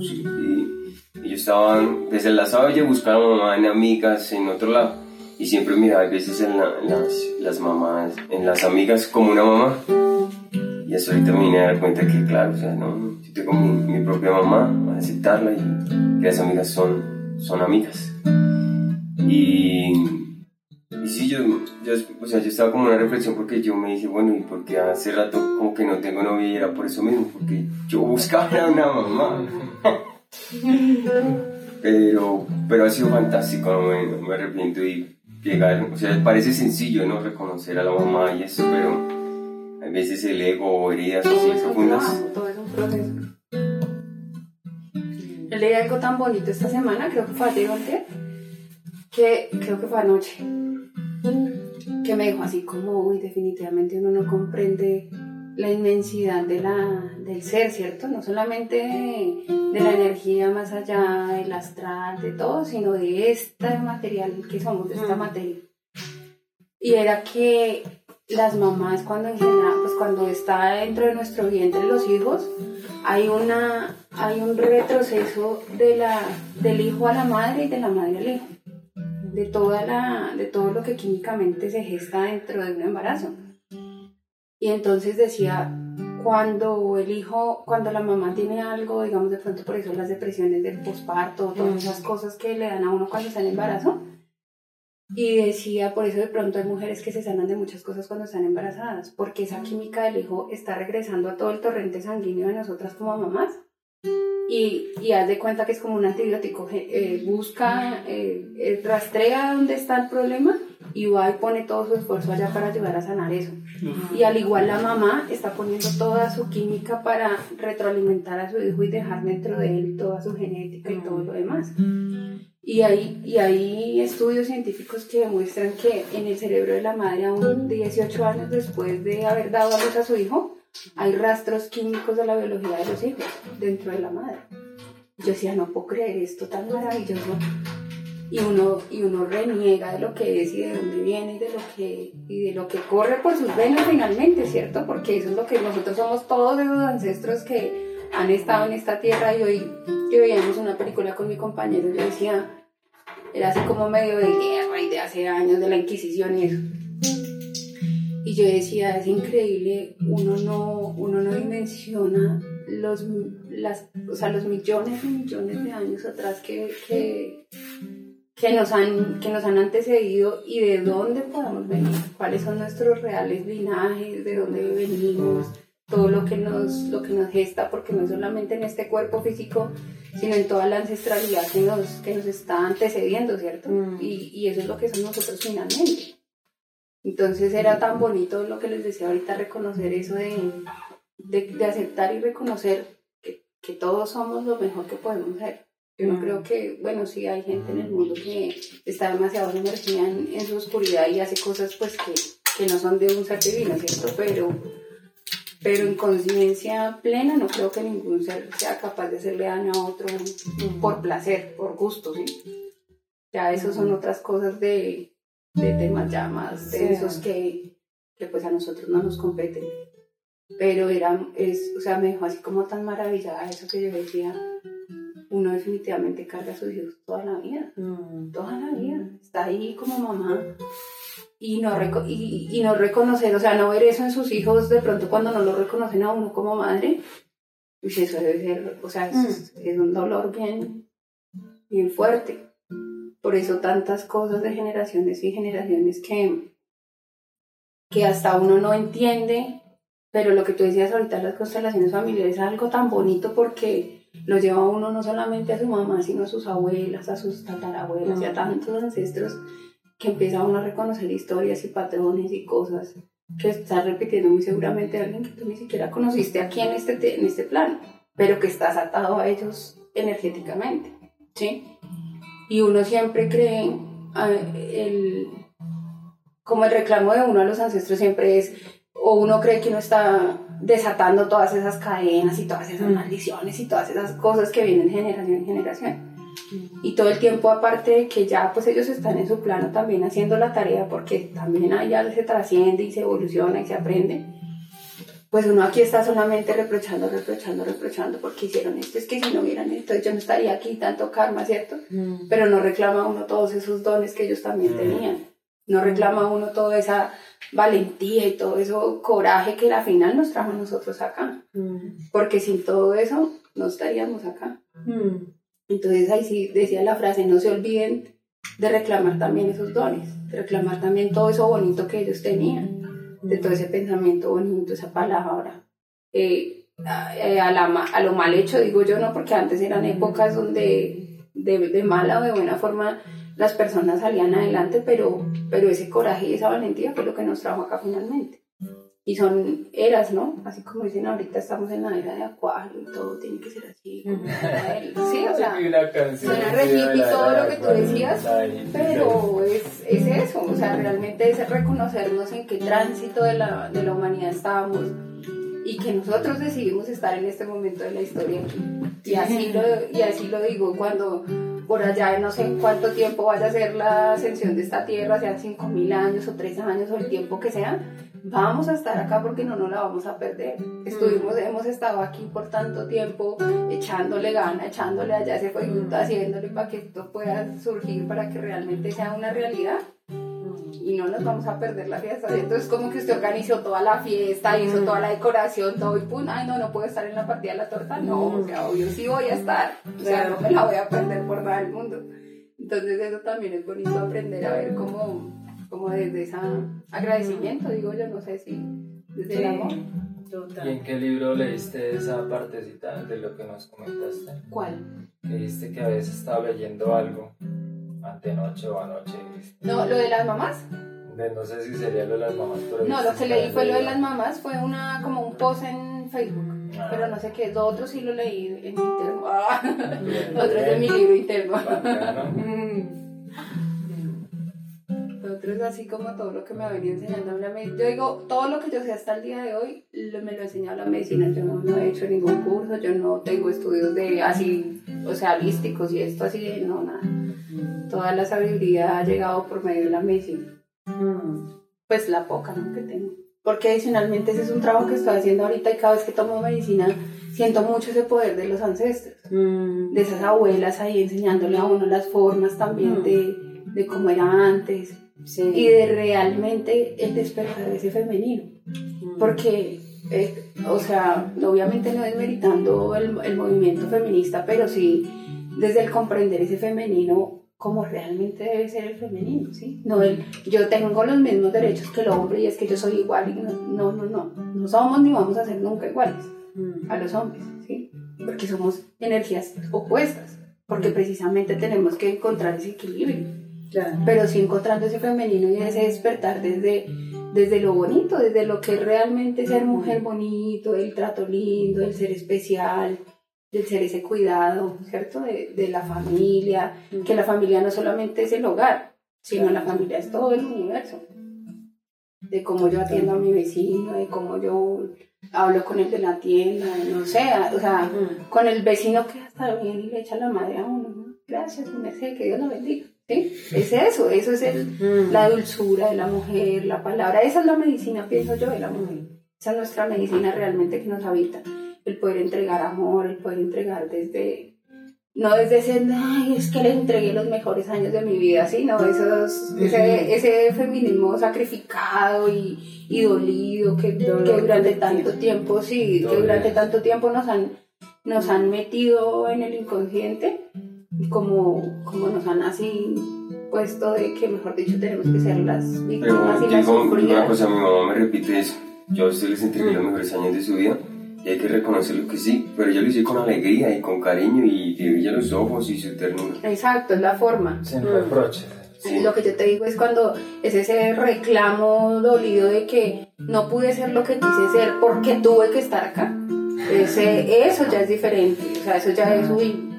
sí, y, y yo estaba desde enlazado ella buscaba a mamá en amigas en otro lado. Y siempre miraba a veces en, la- las, las mamás, en las amigas como una mamá. Y eso ahorita me vine a dar cuenta que, claro, o sea, no, yo tengo mi, mi propia mamá, a aceptarla y que las amigas son, son amigas. Y, y sí, yo, yo, o sea, yo estaba como en una reflexión porque yo me dije, bueno, y porque hace rato como que no tengo novia y era por eso mismo, porque yo buscaba a una mamá. pero, pero ha sido fantástico, no me, no me arrepiento y llegar, o sea, parece sencillo, ¿no? Reconocer a la mamá y eso, pero a veces el ego o heridas así profundas. todo es un proceso. Yo leí algo tan bonito esta semana, creo que fue ayer o que creo que fue anoche, que me dijo así como, uy, definitivamente uno no comprende la inmensidad de la, del ser, ¿cierto? No solamente de, la energía más allá del astral, de todo, sino de esta material que somos, de esta Mm. materia. Y era que las mamás cuando en general, pues cuando está dentro de nuestro vientre los hijos, hay una hay un retroceso de la del hijo a la madre y de la madre al hijo. De toda la de todo lo que químicamente se gesta dentro de un embarazo. Y entonces decía cuando el hijo, cuando la mamá tiene algo, digamos de pronto por eso las depresiones del posparto, todas esas cosas que le dan a uno cuando está en embarazo, y decía, por eso de pronto hay mujeres que se sanan de muchas cosas cuando están embarazadas, porque esa química del hijo está regresando a todo el torrente sanguíneo de nosotras como mamás. Y, y haz de cuenta que es como un antibiótico, eh, busca, eh, eh, rastrea dónde está el problema y va y pone todo su esfuerzo allá para ayudar a sanar eso. Y al igual la mamá está poniendo toda su química para retroalimentar a su hijo y dejar dentro de él toda su genética y todo lo demás. Y hay, y hay estudios científicos que demuestran que en el cerebro de la madre, aún 18 años después de haber dado a luz a su hijo, hay rastros químicos de la biología de los hijos dentro de la madre. Yo decía, no puedo creer esto tan maravilloso. Y uno, y uno reniega de lo que es y de dónde viene y de lo que, y de lo que corre por sus venas finalmente, ¿cierto? Porque eso es lo que nosotros somos todos esos ancestros que han estado en esta tierra y hoy que veíamos una película con mi compañero, yo decía, era así como medio de guerra y de hace años de la Inquisición y eso. Y yo decía, es increíble, uno no, uno no dimensiona los, las, o sea, los millones y millones de años atrás que, que, que, nos han, que nos han antecedido y de dónde podemos venir, cuáles son nuestros reales linajes, de dónde venimos, todo lo que nos, lo que nos gesta, porque no solamente en este cuerpo físico, sino en toda la ancestralidad que nos, que nos está antecediendo, ¿cierto? Mm. Y, y eso es lo que somos nosotros finalmente. Entonces era tan bonito lo que les decía ahorita, reconocer eso de, de, de aceptar y reconocer que, que todos somos lo mejor que podemos ser. Yo no creo que, bueno, sí hay gente en el mundo que está demasiado sumergida en, en su oscuridad y hace cosas pues que, que no son de un ser divino, ¿cierto? Pero, pero en conciencia plena no creo que ningún ser sea capaz de hacerle daño a otro por placer, por gusto, ¿sí? Ya eso son otras cosas de, de temas ya más Sí. densos que, que pues a nosotros no nos competen. Pero era, es, o sea, me dejó así como tan maravillada eso que yo decía, uno definitivamente carga a sus hijos toda la vida Mm. toda la vida. Está ahí como mamá. Y no, reco- y, y no reconocer, o sea, no ver eso en sus hijos de pronto cuando no lo reconocen a uno como madre. pues eso debe ser, o sea, es, es un dolor bien, bien fuerte. Por eso tantas cosas de generaciones y generaciones que, que hasta uno no entiende, pero lo que tú decías ahorita, las constelaciones familiares es algo tan bonito porque lo lleva uno no solamente a su mamá, sino a sus abuelas, a sus tatarabuelas y a tantos ancestros que empieza uno a reconocer historias y patrones y cosas que está repitiendo muy seguramente alguien que tú ni siquiera conociste aquí en este, en este plano, pero que estás atado a ellos energéticamente, ¿sí? Y uno siempre cree, el, como el reclamo de uno a los ancestros siempre es, o uno cree que uno está desatando todas esas cadenas y todas esas maldiciones y todas esas cosas que vienen generación en generación. Y todo el tiempo, aparte de que ya pues ellos están en su plano también haciendo la tarea, porque también allá se trasciende y se evoluciona y se aprende, pues uno aquí está solamente reprochando, reprochando, reprochando, porque hicieron esto, es que si no hubieran esto, yo no estaría aquí, tanto karma, ¿cierto? Pero no reclama uno todos esos dones que ellos también tenían. No reclama uno toda esa valentía y todo eso coraje que al final nos trajo a nosotros acá. Porque sin todo eso no estaríamos acá. Entonces ahí sí decía la frase, no se olviden de reclamar también esos dones, de reclamar también todo eso bonito que ellos tenían, de todo ese pensamiento bonito, esa palabra. Eh, eh, a, la, a, lo mal hecho, digo yo, no, porque antes eran épocas donde de, de mala o de buena forma las personas salían adelante, pero, pero ese coraje y esa valentía fue lo que nos trajo acá finalmente y son eras, ¿no? Así como dicen ahorita estamos en la era de acuario y todo tiene que ser así. sí, o sea, suena re y todo lo que tú decías, pero es, es eso, o sea, realmente es reconocernos en qué tránsito de la, de la humanidad estábamos y que nosotros decidimos estar en este momento de la historia Y así lo, y así lo digo cuando por allá no sé cuánto tiempo vaya a ser la ascensión de esta tierra, sean 5.000 años o 3 años o el tiempo que sea, vamos a estar acá porque no nos la vamos a perder. Estuvimos, hemos estado aquí por tanto tiempo echándole gana, echándole allá ese fuego, haciéndole para que esto pueda surgir, para que realmente sea una realidad. Y no nos vamos a perder la fiesta. Entonces, como que usted organizó toda la fiesta, hizo toda la decoración, todo y pum, ay, no, no puedo estar en la partida de la torta. No, o sea, obvio sí voy a estar. O sea, no me la voy a perder por nada del mundo. Entonces, eso también es bonito aprender a ver cómo como desde ese agradecimiento, digo yo, no sé si desde el amor. ¿Y en qué libro leíste esa partecita de lo que nos comentaste? ¿Cuál? Que dijiste que a veces estaba leyendo algo antenoche o anoche. No, lo de las mamás. no sé si sería lo de las mamás, pero... No, lo que leí fue lo de las mamás, fue una como un post en Facebook. Ah. Pero no sé qué, lo otro sí lo leí en interno. Ah, lo otro es de mi libro interno. es así como todo lo que me ha venido enseñando la medicina. Yo digo, todo lo que yo sé hasta el día de hoy me lo ha enseñado la medicina. Yo no, he hecho ningún curso, yo no tengo estudios de así, o sea, holísticos y esto así, de, no, nada. Toda la sabiduría ha llegado por medio de la medicina. Pues la poca ¿no? que tengo. Porque adicionalmente ese es un trabajo que estoy haciendo ahorita y cada vez que tomo medicina siento mucho ese poder de los ancestros, de esas abuelas ahí enseñándole a uno las formas también de, de cómo era antes, y de realmente el despertar de ese femenino. Mm. Porque, eh, o sea, obviamente no es meritando el, el, movimiento feminista, pero sí desde el comprender ese femenino como realmente debe ser el femenino, ¿sí? No el, yo tengo los mismos derechos que el hombre y es que yo soy igual y no, no, no, no, no somos ni vamos a ser nunca iguales mm. a los hombres, ¿sí? Porque somos energías opuestas, porque precisamente tenemos que encontrar ese equilibrio. Pero sí encontrando ese femenino y ese despertar desde, desde lo bonito, desde lo que realmente ser mujer bonito, el trato lindo, el ser especial, el ser ese cuidado, ¿cierto? De, de la familia, que la familia no solamente es el hogar, sino la familia es todo el universo. De cómo yo atiendo a mi vecino, de cómo yo hablo con el de la tienda, no sé, o sea, con el vecino que hasta bien y le echa la madre a uno. ¿no? Gracias, un que Dios lo bendiga. ¿Sí? Es eso, eso es el, la dulzura de la mujer, la palabra. Esa es la medicina, pienso yo, de la mujer. Esa es nuestra medicina realmente que nos habita. El poder entregar amor, el poder entregar desde, no desde ese, ay, es que le entregué los mejores años de mi vida, sino esos, ese, ese feminismo sacrificado y, y dolido que, que durante tanto tiempo, sí, que durante tanto tiempo nos han nos han metido en el inconsciente, como, como nos han así puesto de que, mejor dicho, tenemos que ser las víctimas Pero y las digo una sufridas. cosa, mi mamá me repite eso. Yo a usted les entregué los mejores años de su vida y hay que reconocerlo que sí, pero yo lo hice con alegría y con cariño y de ella los ojos y su ternura. Exacto, es la forma. Sin Mm. reproches. Sí. Lo que yo te digo es cuando es ese reclamo dolido de que no pude ser lo que quise ser porque tuve que estar acá. Ese, eso ya es diferente. O sea, eso ya es, uy, pues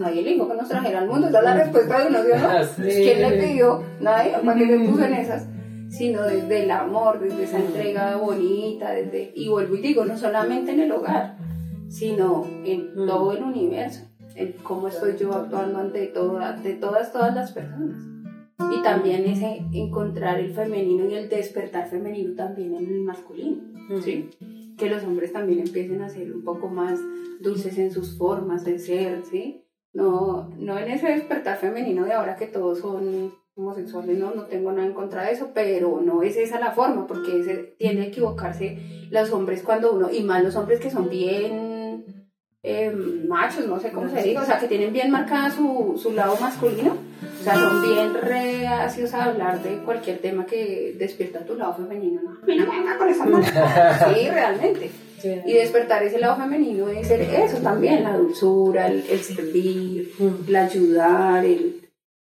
nadie le dijo que nos trajera al mundo. Esa es la respuesta de uno, ¿sí no? Sí. ¿Quién le pidió? Nadie, ¿para qué le puso en esas? Sino desde el amor, desde esa entrega bonita, desde, y vuelvo y digo, no solamente en el hogar, sino en Mm. todo el universo, en cómo estoy yo actuando ante toda, de todas, todas las personas. Y también ese encontrar el femenino y el despertar femenino también en el masculino, ¿sí? Que los hombres también empiecen a ser un poco más dulces en sus formas de ser, ¿sí? No, no en ese despertar femenino de ahora que todos son homosexuales, no, no tengo nada en contra de eso, pero no es esa la forma, porque ese, tiende a equivocarse los hombres cuando uno, y más los hombres que son bien eh, machos, no sé cómo se diga, o sea, que tienen bien marcada su, su lado masculino, o sea, son bien reacios a hablar de cualquier tema que despierta tu lado femenino, no, a mí no me venga con esa mano. Sí, realmente. Y despertar ese lado femenino es ser eso también, la dulzura, el, el servir, el ayudar, el,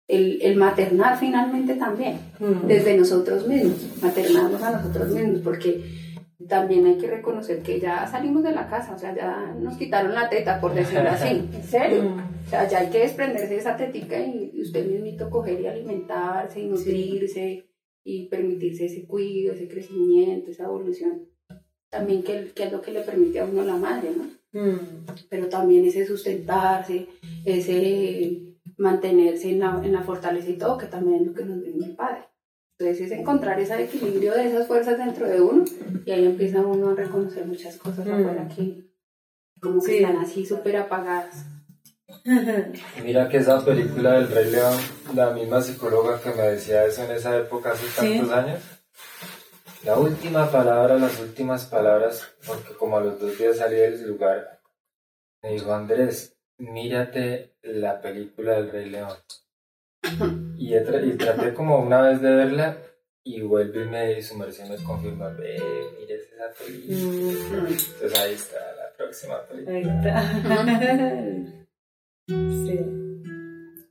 el, el maternar finalmente también, desde nosotros mismos, maternarnos a nosotros mismos, porque también hay que reconocer que ya salimos de la casa, o sea, ya nos quitaron la teta, por decirlo así, en serio. O sea, ya hay que desprenderse de esa tetica y y usted mismito coger y alimentarse y nutrirse y permitirse ese cuidado, ese crecimiento, esa evolución. También que, que es lo que le permite a uno la madre, ¿no? Pero también ese sustentarse, ese mantenerse en la, en la fortaleza y todo, que también es lo que nos brinda el padre. Entonces es encontrar ese equilibrio de esas fuerzas dentro de uno y ahí empieza uno a reconocer muchas cosas Mm. afuera que como que Sí. están así súper apagadas. Mira que esa película del Rey León, la misma psicóloga que me decía eso en esa época hace tantos años, la última palabra, las últimas palabras, porque como a los dos días salí del lugar, me dijo Andrés, mírate la película del Rey León. Y, tra- y traté como una vez de verla y vuelve y me su merced me confirma, ve, mires esa película. Entonces ahí está la próxima película. Ahí está. Sí.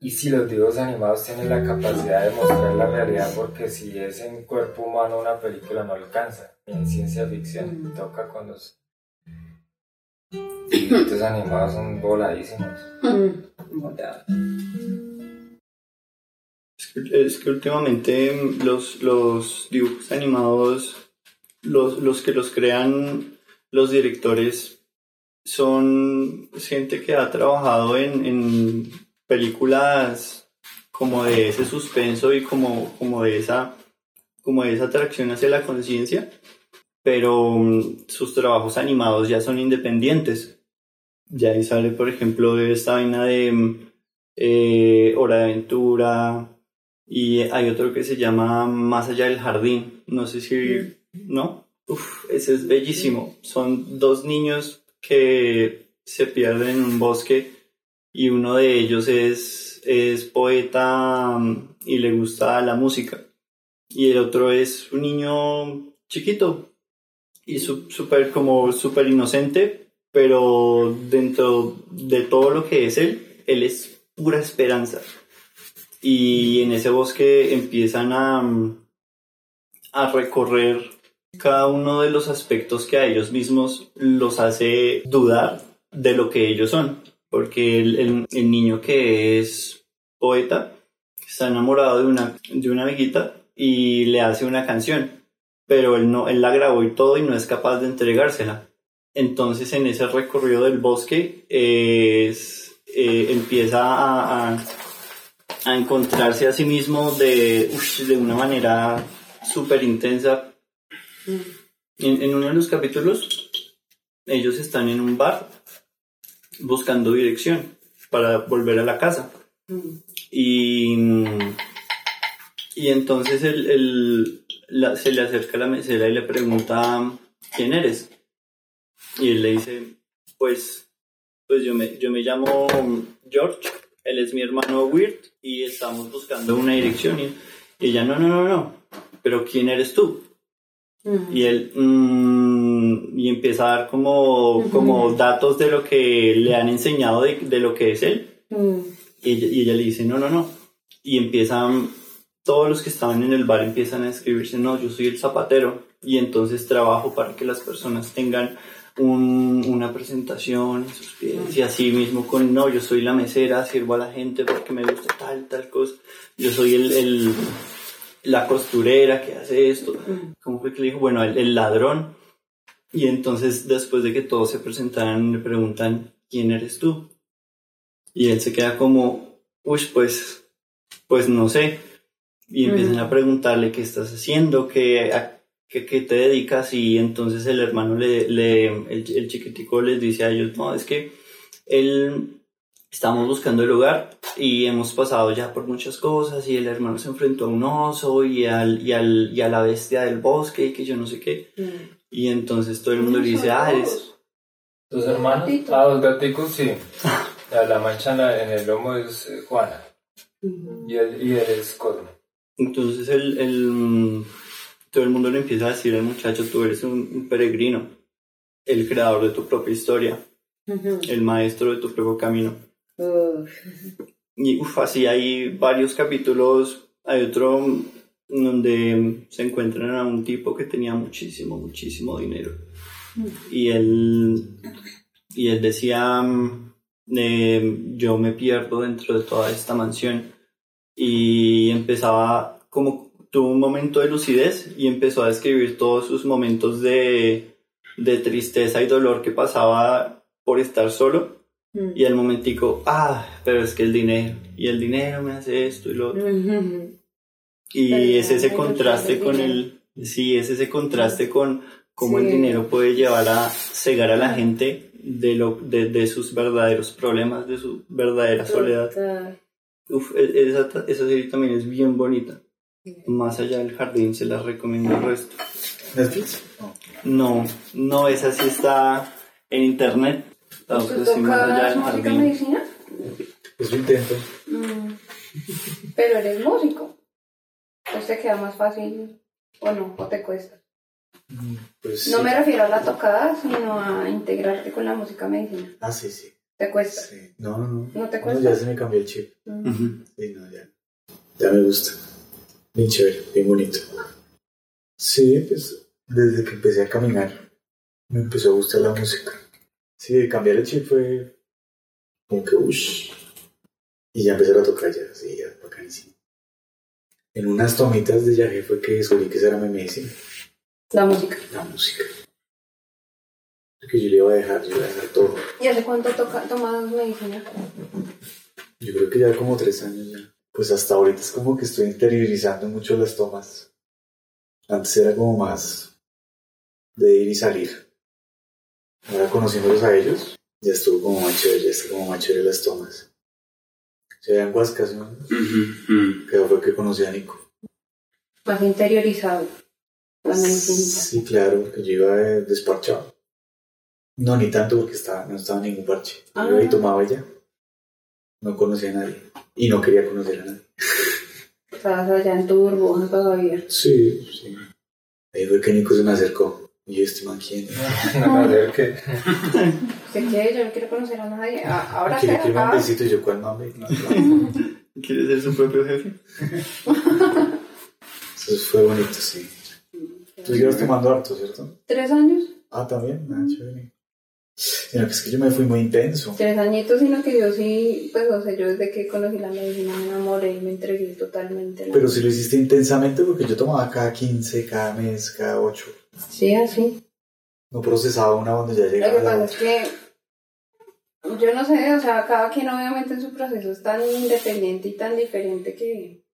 Y si los dibujos animados tienen la capacidad de mostrar la realidad, porque si es en cuerpo humano una película no alcanza, ni en ciencia ficción, Mm. toca con los dibujitos animados son voladísimos. Es que, es que últimamente los, los dibujos animados, los, los que los crean los directores, son gente que ha trabajado en, en películas como de ese suspenso y como, como de esa como de esa atracción hacia la conciencia, pero mm, sus trabajos animados ya son independientes. Ya ahí sale, por ejemplo, esta vaina de mm, eh, Hora de Aventura, y hay otro que se llama Más allá del jardín. No sé si... ¿No? Uf, ese es bellísimo. Son dos niños que se pierden en un bosque y uno de ellos es, es poeta mm, y le gusta la música. Y el otro es un niño chiquito y súper como súper inocente, pero dentro de todo lo que es él, él es pura esperanza y en ese bosque empiezan a, mm, a recorrer cada uno de los aspectos que a ellos mismos los hace dudar de lo que ellos son. Porque el, el- el niño que es poeta está enamorado de una, de una amiguita y le hace una canción, pero él, no, él la grabó y todo y no es capaz de entregársela. Entonces en ese recorrido del bosque es, eh, empieza a- a, a encontrarse a sí mismo de, de una manera súper intensa. En, en uno de los capítulos, ellos están en un bar buscando dirección para volver a la casa. Y, y entonces el, el- la- se le acerca a la mesera y le pregunta quién eres. Y él le dice, pues, pues yo me, yo me llamo George, él es mi hermano Weird y estamos buscando una dirección. Y, y ella, no, no, no, no, pero ¿quién eres tú? Mm. Y él, mm, y empieza a dar como, como datos de lo que le han enseñado de, de lo que es él. Mm. Y ella, y ella le dice, no, no, no. Y empiezan, todos los que estaban en el bar empiezan a escribirse, no, yo soy el zapatero. Y entonces trabajo para que las personas tengan un- una presentación en sus pies. Y así mismo con, no, yo soy la mesera, sirvo a la gente porque me gusta tal, tal cosa. Yo soy el, el- la costurera que hace esto. ¿Cómo fue que le dijo? Bueno, el, el ladrón. Y entonces, después de que todos se presentaran, le preguntan, ¿quién eres tú? Y él se queda como, uy, pues, pues no sé. Y empiezan a preguntarle qué estás haciendo, qué, a qué, qué te dedicas. Y entonces el hermano, le, le, el, el chiquitico les dice a ellos, no, es que él, estamos buscando el hogar y hemos pasado ya por muchas cosas. Y el hermano se enfrentó a un oso y, al, y, al, y a la bestia del bosque y que yo no sé qué. Mm. Y entonces todo el mundo le dice, ah, eres... ¿Tus hermanos? Gatito. Ah, dos gaticos, sí. La, la mancha en, la- en el lomo es eh, Juana. Y él, y él es Cosmo. Entonces el, el, todo el mundo le empieza a decir al muchacho, tú eres un, un peregrino, el creador de tu propia historia, el maestro de tu propio camino. Uf. Y uf, así hay varios capítulos, hay otro donde se encuentran a un tipo que tenía muchísimo, muchísimo dinero. Y él, y él decía, mm, eh, yo me pierdo dentro de toda esta mansión. Y empezaba, como tuvo un momento de lucidez y empezó a describir todos sus momentos de, de tristeza y dolor que pasaba por estar solo. Mm. Y al momentico, ah, pero es que el dinero, y el dinero me hace esto y lo otro. Ujú. Y es ese contraste con el, sí, es ese contraste con cómo el dinero puede llevar a cegar a la gente de, lo, de, de sus verdaderos problemas, de su verdadera soledad. Total. Uf, e- esa, esa serie también es bien bonita. Más allá del jardín, se la recomiendo el resto. ¿Netflix? No. No, no, esa sí está en internet. ¿Tú otra sí más allá del jardín. medicina? Eso intento. Mm. Pero eres músico. Pues te queda más fácil o no, o te cuesta. Pues No sí. me refiero a la tocada, sino a integrarte con la música medicina. Ah, sí, sí. ¿Te cuesta? sí. No, no, no. ¿No te No, cuesta? ya se me cambió el chip. Mm. Ujú. Sí, no, ya. Ya me gusta. Bien chévere, bien bonito. Sí, pues desde que empecé a caminar me empezó a gustar la música. Sí, cambiar el chip fue como que uff. Y ya empecé a tocar ya, sí, ya, bacanísimo. En unas tomitas de viaje fue que descubrí que esa era mi medicina, La música. la música. Que yo le iba a dejar, yo le iba a dejar todo. ¿Y hace cuánto toca, tomas medicina? Yo creo que ya como tres años ya. Pues hasta ahorita es como que estoy interiorizando mucho las tomas. Antes era como más de ir y salir. Ahora conociéndolos a ellos, ya estuvo como más chévere, ya estuvo como más chévere las tomas. Se vean Huascas, ¿no? Que fue que conocí a Nico. Más interiorizado. La medicina. Sí, claro, porque yo iba desparchado. No, ni tanto porque estaba, no estaba en ningún parche. Yo iba y Ah. tomaba ya. No conocía a nadie. Y no quería conocer a nadie. Estabas allá en tu burbuja todavía. Sí, sí. Ahí fue que Nico se me acercó. Y yo, este man, ¿quién? No me acerque. ¿Usted qué? Yo no quiero conocer a nadie. Ah, Ahora ¿Quiere qué? que me un besito? Y yo, ¿cuál mame? No, no. ¿Quiere ser su propio jefe? Eso fue bonito, sí. Tú sigues tomando harto, ¿cierto? ¿Tres años? Ah, también. Ah, chévere. Sino que es que yo me fui muy intenso. Tres añitos, sino que yo sí, pues, o sea, yo desde que conocí la medicina me enamoré y me entregué totalmente. Pero si lo hiciste intensamente porque yo tomaba cada 15, cada mes, cada 8. Sí, así. No procesaba una cuando ya Lo que llegaba pasa es que yo no sé, o sea, cada quien obviamente en su proceso es tan independiente y tan diferente que...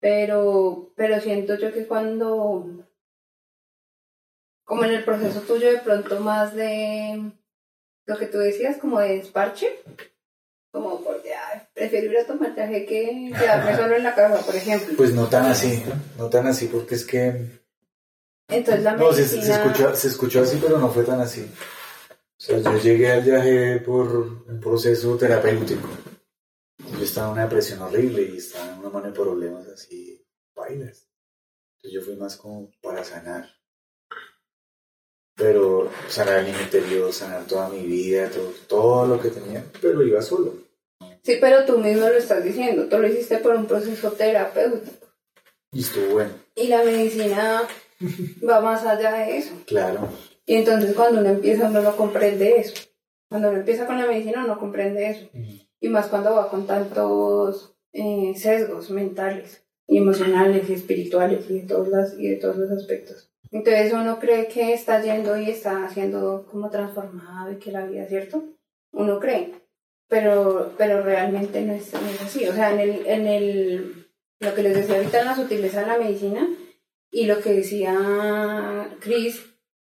Pero, pero siento yo que cuando, como en el proceso tuyo de pronto más de lo que tú decías, como de desparche, como porque ay, prefiero ir a tomar traje que quedarme solo en la casa, por ejemplo. Pues no tan así, no tan así porque es que... Entonces la No, se, medicina... se escuchó, se escuchó así, pero no fue tan así. O sea, yo llegué al viaje por un proceso terapéutico. Yo estaba en una depresión horrible y estaba en una mano de problemas así, bailas. Entonces yo fui más como para sanar. Pero sanar mi interior, sanar toda mi vida, todo, todo lo que tenía, pero iba solo. Sí, pero tú mismo lo estás diciendo, tú lo hiciste por un proceso terapéutico. Y estuvo bueno, Y la medicina va más allá de eso. claro. Y entonces cuando uno empieza no comprende eso. Cuando uno empieza con la medicina uno comprende eso. Y más cuando va con tantos eh, sesgos mentales y emocionales y espirituales y de, todos las, y de todos los aspectos. Entonces uno cree que está yendo y está haciendo como transformado y que la vida, ¿cierto? Uno cree, pero, pero realmente no es, no es así. O sea, en el, en el, lo que les decía ahorita en la sutileza de la medicina y lo que decía Chris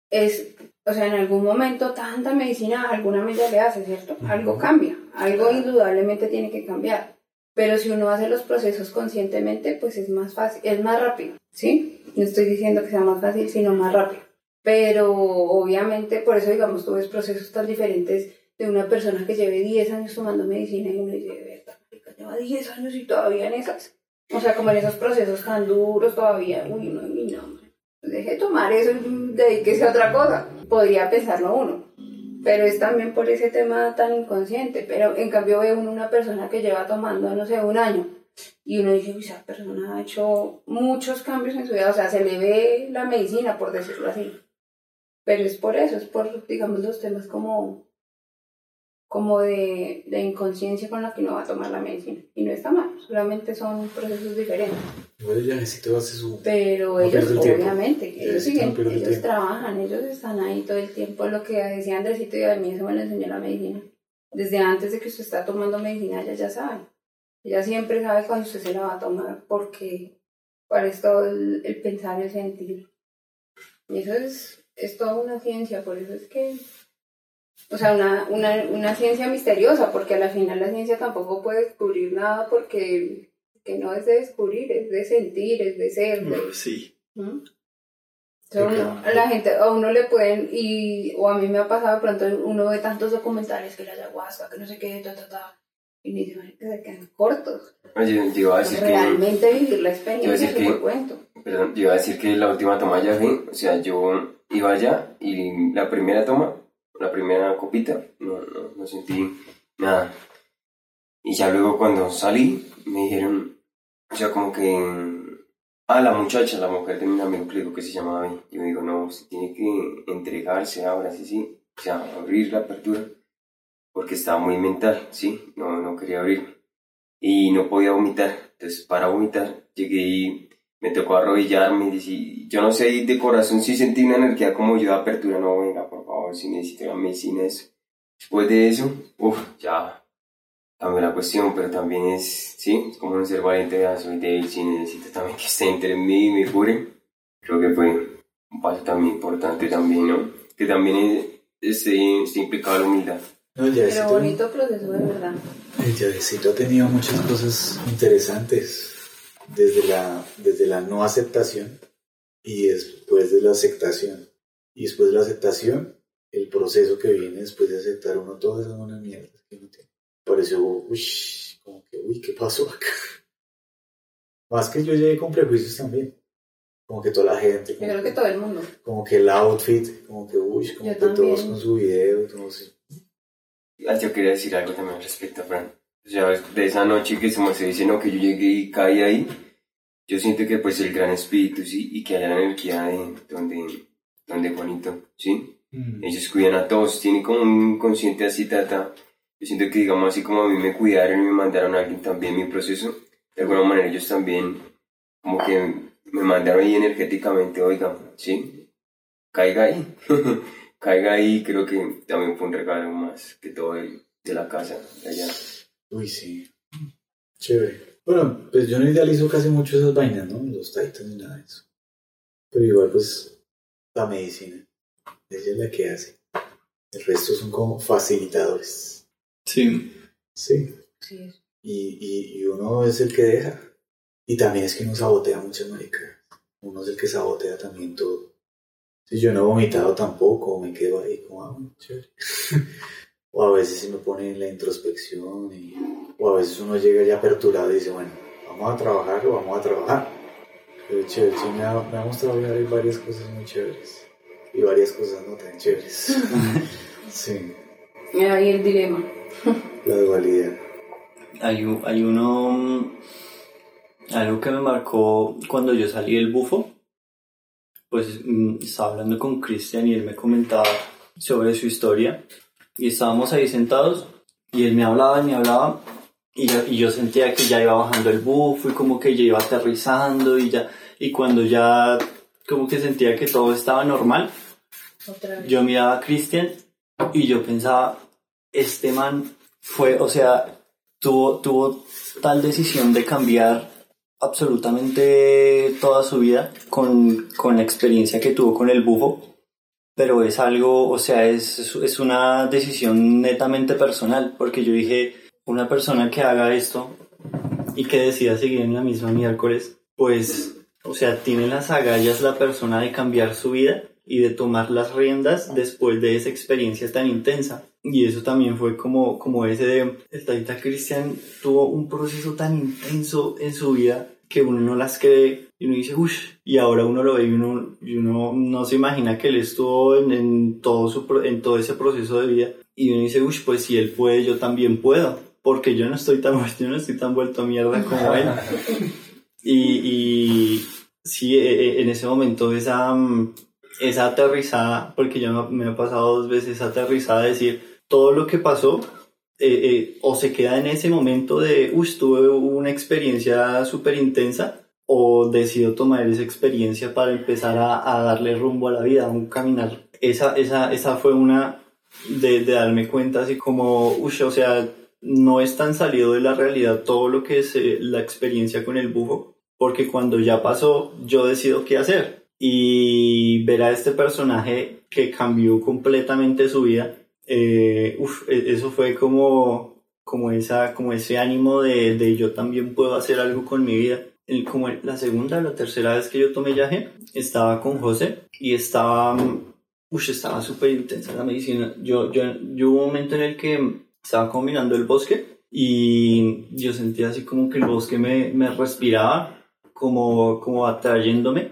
es, o sea, en algún momento tanta medicina alguna medida le hace, ¿cierto? Algo cambia, algo indudablemente tiene que cambiar. Pero si uno hace los procesos conscientemente, pues es más fácil, es más rápido, ¿sí? No estoy diciendo que sea más fácil, sino más rápido. Pero obviamente, por eso, digamos, tú ves procesos tan diferentes de una persona que lleve 10 años tomando medicina y uno dice, "Verga, marica, lleva 10 años y todavía en esas. O sea, como en esos procesos tan duros todavía, uy, no, uy, no, hombre. deje de tomar eso y dedíquese a otra cosa. Podría pensarlo uno. Pero es también por ese tema tan inconsciente. Pero en cambio ve uno una persona que lleva tomando, no sé, un año. Y uno dice, uy, esa persona ha hecho muchos cambios en su vida. O sea, se le ve la medicina, por decirlo así. Pero es por eso, es por, digamos, los temas como, como de, de inconsciencia con la que uno va a tomar la medicina. Y no está mal, solamente son procesos diferentes. Igual el viajecito hace su... Pero ellos, el obviamente, Sí, ellos sí, siguen, el ellos trabajan, ellos están ahí todo el tiempo. Lo que decía Andresito y a mí eso me lo enseñó la medicina. Desde antes de que usted está tomando medicina, ella ya sabe. Ella siempre sabe cuando usted se la va a tomar, porque cuál es todo el, el pensar y el sentir. Y eso es, es toda una ciencia, por eso es que o sea, una, una, una ciencia misteriosa, porque a la final la ciencia tampoco puede descubrir nada porque que no es de descubrir, es de sentir, es de ser. de- Sí. ¿Mm? O sea, uno- a la gente, a uno le pueden, y, o a mí me ha pasado de pronto, uno ve tantos documentales que la ayahuasca, que no sé qué, ta, ta, ta, y me dice, "Marica, se quedan cortos. Oye, te iba a decir que... Realmente vivir la experiencia que que- cuento. Perdón, yo iba a decir que la última toma ya fui, o sea, yo iba allá y la primera toma, primera copita, no, no, no sentí nada. Y ya luego cuando salí, me dijeron, o sea, como que, ah, la muchacha, la mujer de mi amigo que le digo que se llamaba. Yo digo, no, tiene que entregarse ahora, sí, sí, o sea, abrir la apertura, porque estaba muy mental, sí, no, no quería abrir. Y no podía vomitar, entonces para vomitar llegué y me tocó arrodillarme y decir, yo no sé, de corazón sí sentí una energía como yo de apertura, no, venga, por favor, si necesito la medicina, eso. Después de eso, uff, ya cambió la cuestión, pero también es, sí, es como un ser valiente, ya soy débil, sí, necesito también que esté entre mí y me cure. Creo que fue un paso también importante también, ¿no? Que también es- esté, esté implicada la humildad. No, el Pero bonito proceso de verdad. el viajecito ha tenido muchas cosas interesantes. Desde la, desde la no aceptación y después de la aceptación. Y después de la aceptación, el proceso que viene después de aceptar uno todas esas buenas mierdas que uno tiene. Pareció, uy, como que, uy, ¿qué pasó acá? Más que yo llegué con prejuicios también. Como que toda la gente, Yo como, creo que todo el mundo. como que el outfit, como que, uy, como Yo que todos también. con su video, todos. Ah, yo quería decir algo también respecto a Fran. O sea, de esa noche que se me se dice, no, que yo llegué y caí ahí, yo siento que pues el gran espíritu, sí, y que haya la energía de donde, donde Juanito, sí, ellos cuidan a todos, tienen como un inconsciente así, tata. Yo siento que, digamos, así como a mí me cuidaron y me mandaron a alguien también mi proceso, de alguna manera ellos también, como que me mandaron ahí energéticamente, oiga, sí, caiga ahí, caiga ahí, creo que también fue un regalo más que todo el- de la casa, de allá. Uy, sí. Chévere. Bueno, pues yo no idealizo casi mucho esas vainas, ¿no? Los titans ni nada de eso. Pero igual, pues, la medicina. Ella es la que hace. El resto son como facilitadores. Sí. Sí. Sí. Y, y, y uno es el que deja. Y también es que uno sabotea muchas maricas. Uno es el que sabotea también todo. Si yo no he vomitado tampoco, me quedo ahí como, ah, chévere. o a veces se me pone en la introspección, y, o a veces uno llega ya aperturado y dice, bueno, vamos a trabajar o vamos a trabajar. Pero chévere, sí, me ha, me ha mostrado que hay varias cosas muy chéveres y varias cosas no tan chéveres. sí, ahí el dilema. la dualidad. Hay, hay uno, algo que me marcó cuando yo salí del bufo, pues mm, estaba hablando con Cristian y él me comentaba sobre su historia y estábamos ahí sentados y él me hablaba y me hablaba y yo, y yo sentía que ya iba bajando el bufo y como que ya iba aterrizando y ya, y cuando ya como que sentía que todo estaba normal, yo miraba a Cristian y yo pensaba, este man fue, o sea, tuvo, tuvo tal decisión de cambiar absolutamente toda su vida con, con la experiencia que tuvo con el bufo, pero es algo, o sea, es, es- una decisión netamente personal, porque yo dije, una persona que haga esto y que decida seguir en la misma miércoles, pues, o sea, tiene las agallas la persona de cambiar su vida y de tomar las riendas después de esa experiencia tan intensa. Y eso también fue como, como ese de, el Taita Cristian tuvo un proceso tan intenso en su vida que uno no las cree y uno dice, uff, y ahora uno lo ve y uno, y uno no se imagina que él estuvo en, en todo, su, en todo ese proceso de vida y uno dice, uff, pues si él puede, yo también puedo, porque yo no estoy tan, yo no estoy tan vuelto a mierda como él. Y, y sí, e- e- en ese momento esa, esa aterrizada, porque ya me, me ha pasado dos veces esa aterrizada de decir todo lo que pasó, eh, eh, o se queda en ese momento de, uy, tuve una experiencia súper intensa, o decido tomar esa experiencia para empezar a, a darle rumbo a la vida, a un caminar. Esa, esa, esa fue una de, de darme cuenta así como, uy, o sea, no es tan salido de la realidad todo lo que es eh, la experiencia con el bufo, porque cuando ya pasó, yo decido qué hacer. Y ver a este personaje que cambió completamente su vida, eh, uf, e- eso fue como, como, esa, como ese ánimo de, de yo también puedo hacer algo con mi vida. El- como la segunda la tercera vez que yo tomé viaje, estaba con José y estaba, ush, estaba súper intensa la medicina. Yo, yo, yo hubo un momento en el que estaba combinando el bosque y yo sentía así como que el bosque me, me respiraba, como, como atrayéndome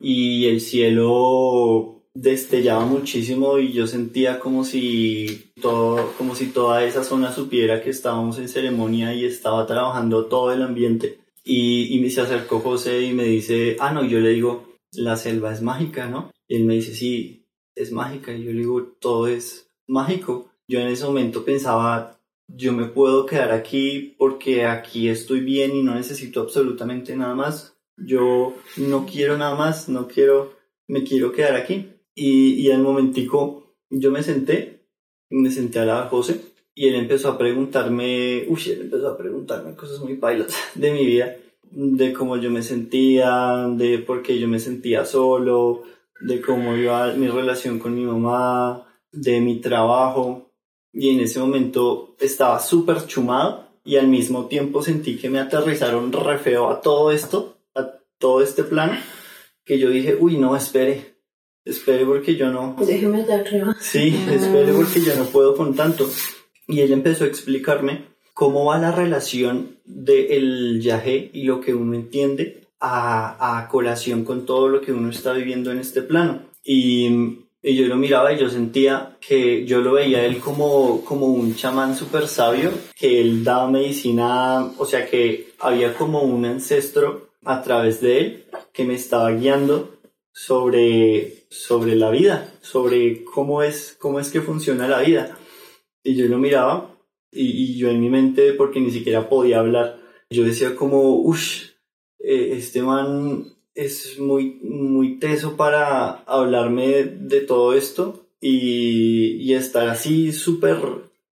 y el cielo destellaba muchísimo y yo sentía como si todo, como si toda esa zona supiera que estábamos en ceremonia y estaba trabajando todo el ambiente. Y, y me se acercó José y me dice, ah, no, yo le digo, la selva es mágica, ¿no? Y él me dice, sí, es mágica. Y yo le digo, todo es mágico. Yo en ese momento pensaba, yo me puedo quedar aquí porque aquí estoy bien y no necesito absolutamente nada más. Yo no quiero nada más, no quiero, me quiero quedar aquí. Y, y al momentico yo me senté, me senté lado de José y él empezó a preguntarme, uy, él empezó a preguntarme cosas muy bailas de mi vida, de cómo yo me sentía, de por qué yo me sentía solo, de cómo iba mi relación con mi mamá, de mi trabajo. Y en ese momento estaba súper chumado y al mismo tiempo sentí que me aterrizaron re feo a todo esto, a todo este plano, que yo dije, uy, no, espere, espere porque yo no, Déjeme dar arriba. Sí, espere porque yo no puedo con tanto. Y ella empezó a explicarme cómo va la relación del yagé y lo que uno entiende a, a colación con todo lo que uno está viviendo en este plano. Y, y yo lo miraba y yo sentía que yo lo veía a él como, como un chamán súper sabio, que él daba medicina, o sea que había como un ancestro a través de él que me estaba guiando sobre, sobre la vida, sobre cómo es, cómo es que funciona la vida. Y yo lo miraba y, yo en mi mente, porque ni siquiera podía hablar, yo decía como, uff, este man es muy, muy teso para hablarme de todo esto y, y estar así súper,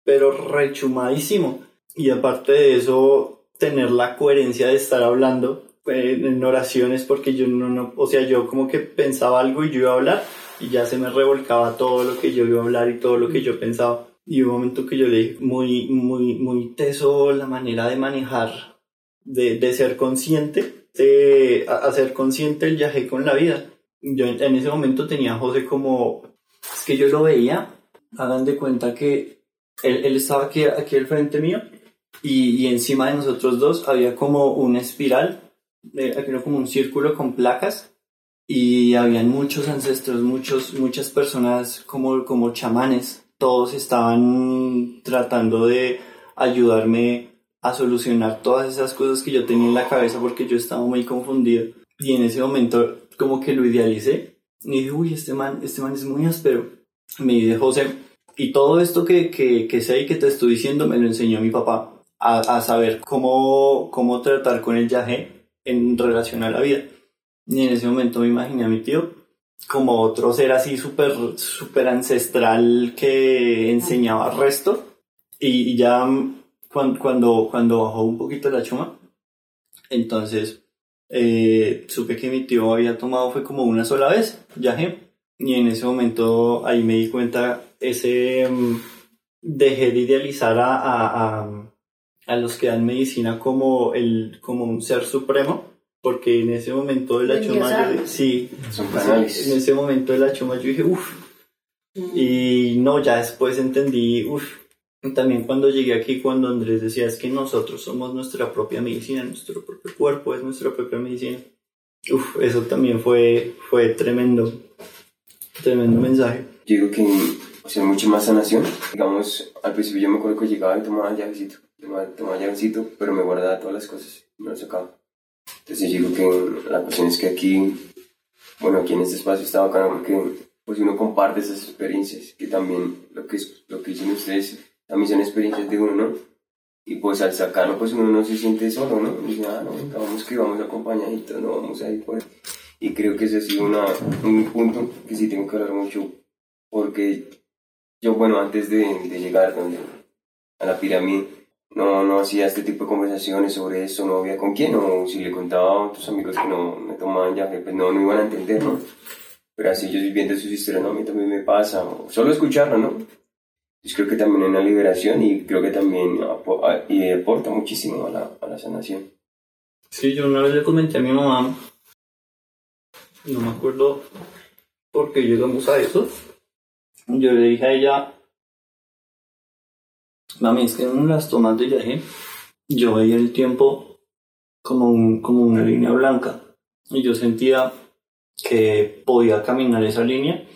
pero rechumadísimo. Y aparte de eso, tener la coherencia de estar hablando eh, en oraciones porque yo no, no, o sea, yo como que pensaba algo y yo iba a hablar y ya se me revolcaba todo lo que yo iba a hablar y todo lo que yo pensaba. Y un momento que yo le dije, muy, muy, muy teso la manera de manejar, de, de ser consciente, de hacer consciente el viaje con la vida. yo en, en ese momento tenía a José como, es que yo lo veía, hagan de cuenta que él, él estaba aquí, aquí al frente mío y, y encima de nosotros dos había como una espiral, era como un círculo con placas y habían muchos ancestros, muchos, muchas personas como, como chamanes, todos estaban tratando de ayudarme a solucionar todas esas cosas que yo tenía en la cabeza porque yo estaba muy confundido y en ese momento como que lo idealicé y dije, uy, este man, este man es muy áspero. Me dice José, y todo esto que, que, que sé y que te estoy diciendo me lo enseñó mi papá a, a saber cómo, cómo tratar con el yaje en relación a la vida. Y en ese momento me imaginé a mi tío como otro ser así súper súper ancestral que enseñaba resto. Y, y ya cuando, cuando, cuando bajó un poquito la chuma, entonces eh, supe que mi tío había tomado fue como una sola vez, yaje. Y en ese momento ahí me di cuenta, ese mm, dejé de idealizar a, a, a, a los que dan medicina como, el, como un ser supremo porque en ese momento de la chuma, yo, sí, en ese momento de la chuma yo dije, uff, y no, ya después entendí, uff, también cuando llegué aquí, cuando Andrés decía, es que nosotros somos nuestra propia medicina, nuestro propio cuerpo es nuestra propia medicina, uff, eso también fue, fue tremendo, tremendo mensaje. Yo digo que o sea, mucha más sanación. Digamos, al principio yo me acuerdo que llegaba y tomaba llavecito, tomaba, llavecito, pero me guardaba todas las cosas, no las sacaba. Entonces yo digo que la cuestión es que aquí, bueno, aquí en este espacio está bacano porque pues uno comparte esas experiencias, que también lo que, lo que dicen ustedes también son experiencias de uno, ¿no? Y pues al sacarlo, pues uno no se siente solo, ¿no? Dice, ah, no, vamos que vamos acompañaditos, no vamos a ir por. Y creo que ese ha sido una, un punto que sí tengo que hablar mucho, porque yo, bueno, antes de, de llegar donde, a la pirámide, no, no hacía este tipo de conversaciones sobre eso, no había con quién, o si le contaba a otros amigos que no me tomaban ya, pues no, no iban a entender, ¿no? Pero así ellos viviendo sus historias, no, a mí también me pasa, solo escucharlo, ¿no? Pues creo que también es una liberación y creo que también apo- a- y aporta muchísimo a la, a la sanación. Sí, yo una vez le comenté a mi mamá, no me acuerdo por qué llegamos a eso. Yo le dije a ella, mami, es que en las tomas de viaje yo veía el tiempo como, como una línea blanca. Y yo sentía que podía caminar esa línea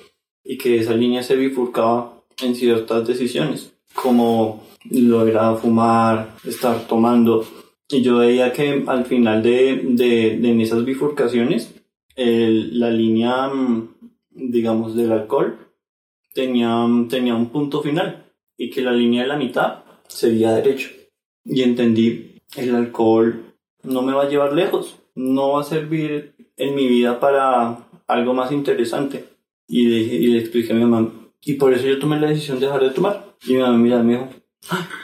y que esa línea se bifurcaba en ciertas decisiones, como lo era fumar, estar tomando, y yo veía que al final de, de, de esas bifurcaciones, la línea, mm, digamos, del alcohol tenía, tenía un punto final y que la línea de la mitad sería derecho. Y entendí, el alcohol no me va a llevar lejos, no va a servir en mi vida para algo más interesante. Y le, y le expliqué a mi mamá, y por eso yo tomé la decisión de dejar de tomar. Y mi mamá mira, me dijo,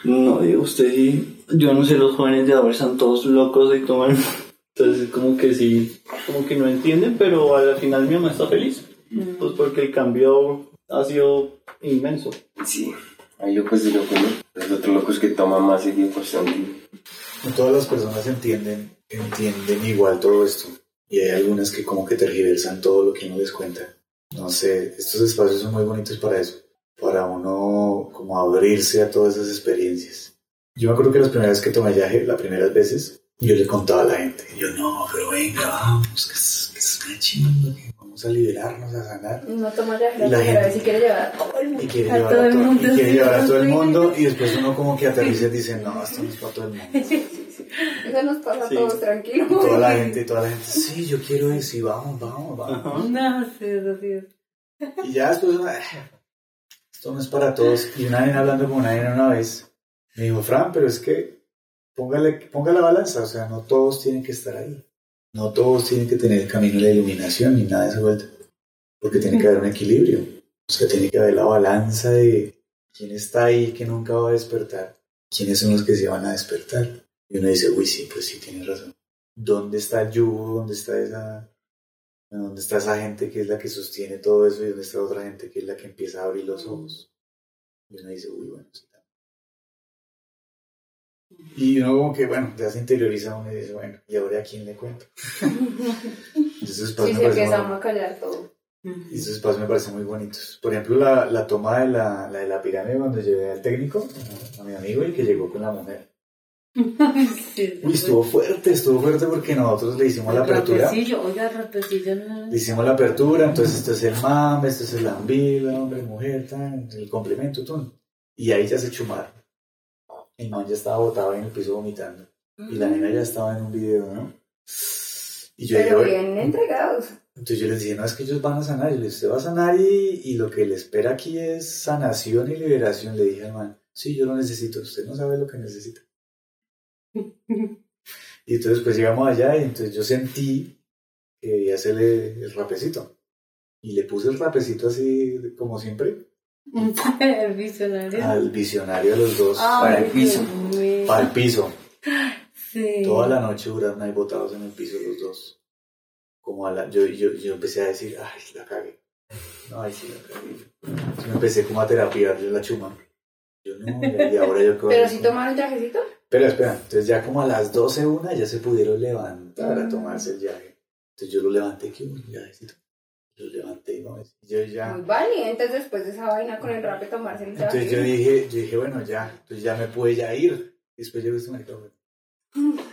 no, digo, usted sí, yo no sé, los jóvenes de ahora están todos locos y toman. Entonces, como que sí, como que no entienden, pero al final mi mamá está feliz. Pues porque el cambio ha sido inmenso. Sí, hay locos de locos, ¿no? Los otros locos que toman más seguido constante. No todas las personas entienden, entienden igual todo esto. Y hay algunas que como que tergiversan todo lo que uno les cuenta. No sé, estos espacios son muy bonitos para eso. Para uno como abrirse a todas esas experiencias. Yo me acuerdo que las primeras que tomé viaje, las primeras veces, yo le contaba a la gente. Yo, no, pero venga, vamos, que es, que es una que vamos a liberarnos, a sanar. No toma ya Y la la gente- vez si quiere llevar a todo el mundo. Y quiere A llevar todo a, el todo, mundo, y quiere llevar a todo el mundo y después uno como que aterriza y dice, no, esto no es para todo el mundo. Eso nos pasa Sí. a todos, tranquilo. Y toda la gente, toda la gente, sí, yo quiero ir, sí, vamos, vamos, vamos. No, sí, sí. Y ya después, "Ah, esto no es para todos. Y una nena hablando con una nena una vez, me dijo, Fran, pero es que póngale, ponga la balanza, o sea, no todos tienen que estar ahí. No todos tienen que tener el camino de la iluminación ni nada de esa vuelta. Porque tiene que haber un equilibrio. O sea, tiene que haber la balanza de quién está ahí que nunca va a despertar. ¿Quiénes son los que se van a despertar? Y uno dice, uy, sí, pues sí, tienes razón. ¿Dónde está el yugo? ¿Dónde está esa, ¿Dónde está esa gente que es la que sostiene todo eso y dónde está otra gente que es la que empieza a abrir los ojos? Y uno dice, uy, bueno, sí. Y uno como que, bueno, ya se interioriza uno y dice, bueno, ¿y ahora a quién le cuento? Esos Sí, se empieza muy- a callar todo. y esos espacios me parecen muy bonitos. Por ejemplo, la, la toma de la, la de la pirámide cuando llevé al técnico, a mi amigo, y que llegó con la mujer. Sí, Uy, estuvo fuerte, estuvo fuerte porque nosotros le hicimos la apertura. oiga, el no. Le hicimos la apertura, entonces esto es el mame, esto es el ambila, hombre, mujer, tan, el complemento, tun. Y ahí ya se chumaron. El man ya estaba botado en el piso vomitando. Y la nena ya estaba en un video, ¿no? Y yo Pero dije, bien entregados. entonces yo les dije, no, es que ellos van a sanar. Yo le dije, usted va a sanar y, y lo que le espera aquí es sanación y liberación. Le dije al man, sí, yo lo necesito. Usted no sabe lo que necesita. Y entonces pues llegamos allá y entonces yo sentí que debía hacerle el rapecito. Y le puse el rapecito así como siempre el visionario. al visionario de los dos Ay, para el piso. Para el piso. Sí. Toda la noche duraron ahí botados en el piso los dos. Como a la, yo, yo, yo empecé a decir, ay, la cagué. No, ay, sí, la cagué. Entonces me empecé como a terapiarle la chuma. Yo no, y ahora yo Pero si tomaron trajecito. Espera, espera. Entonces ya como a las 12 una ya se pudieron levantar a tomarse el viaje. Entonces yo lo levanté, que un viajecito. Yo levanté y no, yo ya... Muy valientes después de esa vaina con el rap de tomarse el. Entonces yo dije, yo dije, bueno, ya, entonces ya me pude ya ir. Después llegó este marica, bueno.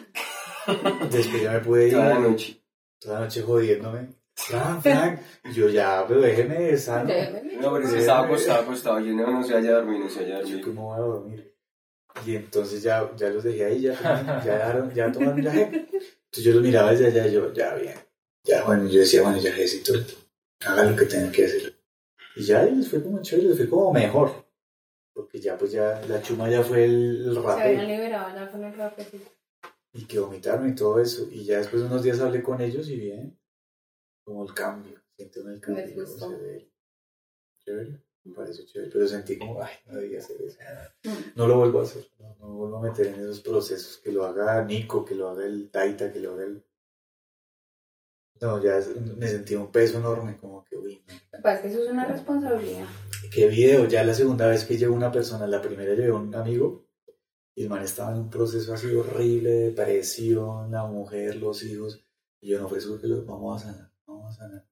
Después ya me pude ir. Toda la noche. Toda la noche jodiéndome. Frank, Frank. Y yo ya, pero déjeme sano. No, pero si estaba acostado, acostado. Yo no, no se vaya a dormir, no se vaya a Yo dormir. cómo voy a dormir. Y entonces ya, ya los dejé ahí, ya, ya ya tomaron viaje. Entonces yo los miraba desde allá y yo, ya bien. Ya, bueno, yo decía, bueno, ya Jesito, haga lo que tenga que hacer. Y ya, y les fue como chévere, les fue como mejor. Porque ya, pues ya, la chuma ya fue el, el Se rape. habían liberado ya con el rapecito. y que vomitaron y todo eso. Y ya después de unos días hablé con ellos y bien, como el cambio, siento el cambio. Les gustó. se. Chévere, me pareció chévere, pero sentí como, ay, no debía hacer eso. No lo vuelvo a hacer, no, no vuelvo a meter en esos procesos, que lo haga Nico, que lo haga el Taita, que lo haga el... No, ya es- me sentí un peso enorme, como que, uy, que pasa es que eso es una responsabilidad. ¿Qué video? Ya la segunda vez que llevo una persona, la primera llevé un amigo y el man estaba en un proceso así horrible de depresión, la mujer, los hijos, y yo no fue eso que los vamos a sanar, vamos a sanar.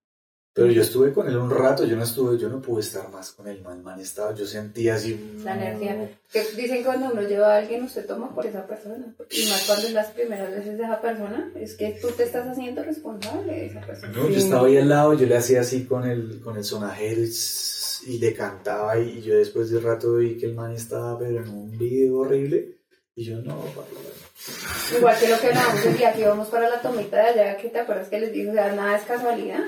Pero yo estuve con él un rato, yo no estuve, yo no pude estar más con el man, man estaba, yo sentía así... La energía. Que dicen que cuando uno lleva a alguien, usted toma por esa persona. Y más cuando es las primeras veces de esa persona, es que tú te estás haciendo responsable de esa persona. No, yo estaba ahí al lado, yo le hacía así con el, con el sonajero y, le cantaba y, yo después de rato vi que el man estaba pero en un video horrible y yo no, Igual que lo que hablábamos el día que íbamos para la tomita de allá, que te acuerdas que les dije, o sea, nada es casualidad.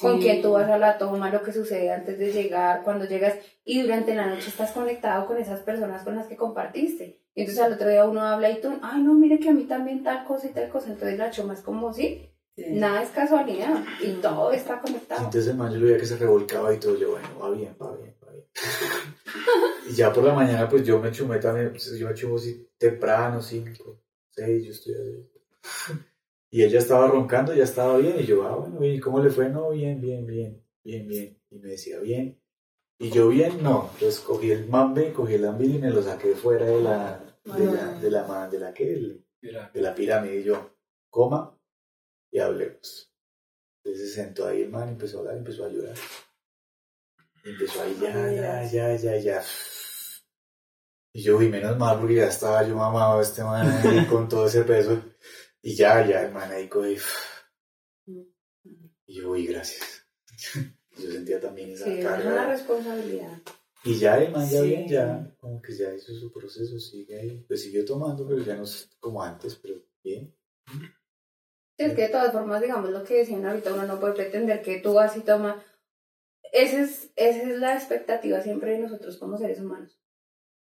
Con quién tú vas a la toma, lo que sucede antes de llegar, cuando llegas y durante la noche estás conectado con esas personas con las que compartiste. Y entonces al otro día uno habla y tú, ay no, mire que a mí también tal cosa y tal cosa. Entonces la choma es como, sí, Sí. nada es casualidad y todo está conectado. Entonces el man yo veía que se revolcaba y todo, yo bueno, va bien, va bien, va bien. y ya por la mañana pues yo me chumé también, pues, yo me chumo así temprano, 5, 6, yo estoy así. Y ella estaba roncando, ya estaba bien, y yo, ah, bueno, ¿y cómo le fue? No, bien, bien, bien, bien, bien. Y me decía, bien. Y yo, bien, no. Entonces cogí el mambe, cogí el ambil y me lo saqué fuera de la, de la, de la, de la, Mira, de la pirámide y yo, coma y hablemos. Entonces se sentó ahí el man, empezó a hablar, empezó a llorar. Empezó ahí, ya, ya, ya, ya, ya. Y yo, y menos mal porque ya estaba yo mamado este man ahí con todo ese peso. Y ya, ya, ahí coge. Y yo, uy, gracias. Yo sentía también esa Sí, es carga. una responsabilidad. Y ya man ya Sí. bien, ya, como que ya hizo su proceso, sigue ahí. Pues siguió tomando, pero ya no es como antes, pero bien. Sí, es que de todas formas, digamos lo que decían ahorita, uno no puede pretender que tú vas y tomas. Esa es, esa es la expectativa siempre de nosotros como seres humanos.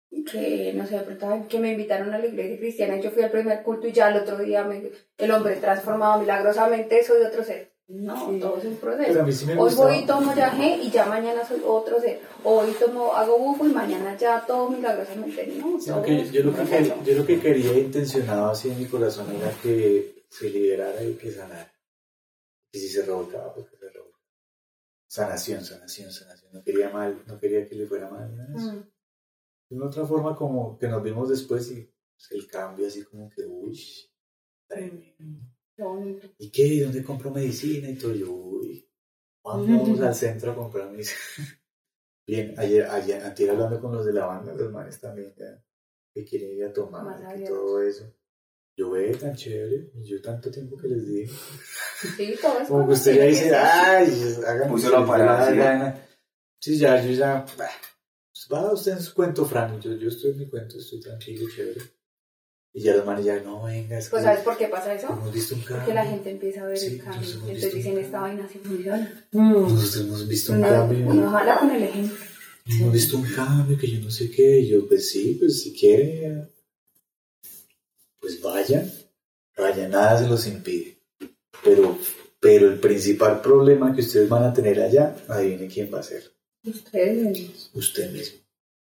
Que, no sé, de pronto, que me invitaron a la iglesia cristiana y yo fui al primer culto y ya el otro día me- el hombre transformado milagrosamente soy otro ser. No, Sí. todo es un proceso. sí Hoy voy y tomo yagé y ya mañana soy otro ser. Hoy tomo, hago bufo y mañana ya todo milagrosamente. No, todo es yo, lo que, quería- yo lo que quería intencionado así en mi corazón era que se liberara y que sanara. Y si se revolcaba, pues que se revolcaba. Sanación, sanación, sanación. No quería mal, no quería que le fuera mal. Mm. De una otra forma como que nos vimos después y pues, el cambio así como que, uy, tremendo. Qué bonito. ¿y qué? ¿Y dónde compro medicina? Y todo, yo, uy, vamos al centro a comprar medicina. Bien, ayer, ayer, antier hablando con los de la banda, los manes también, ya, que quieren ir a tomar y todo eso. Yo, ve, tan chévere, y yo tanto tiempo que les dije. Sí, todo Como que usted ya dice, ay, hagan Puso la parada, ¿sí? Ya, yo ya, bah, pues va usted en su cuento, Fran, yo, yo estoy en mi cuento, estoy tranquilo, chévere. Y ya los manes ya, no, venga, es Pues que ¿sabes por qué pasa eso? hemos visto un cambio. Porque la gente empieza a ver Sí, el cambio. Entonces dicen, esta vaina sí funciona. Mm. Nosotros hemos visto un cambio. uno jala con el ejemplo. Hemos visto un cambio que yo no sé qué. Y yo, pues sí, pues si quiere, pues vayan. Vayan, nada se los impide. Pero, pero el principal problema que ustedes van a tener allá, adivine quién va a ser. Ustedes. Usted mismo.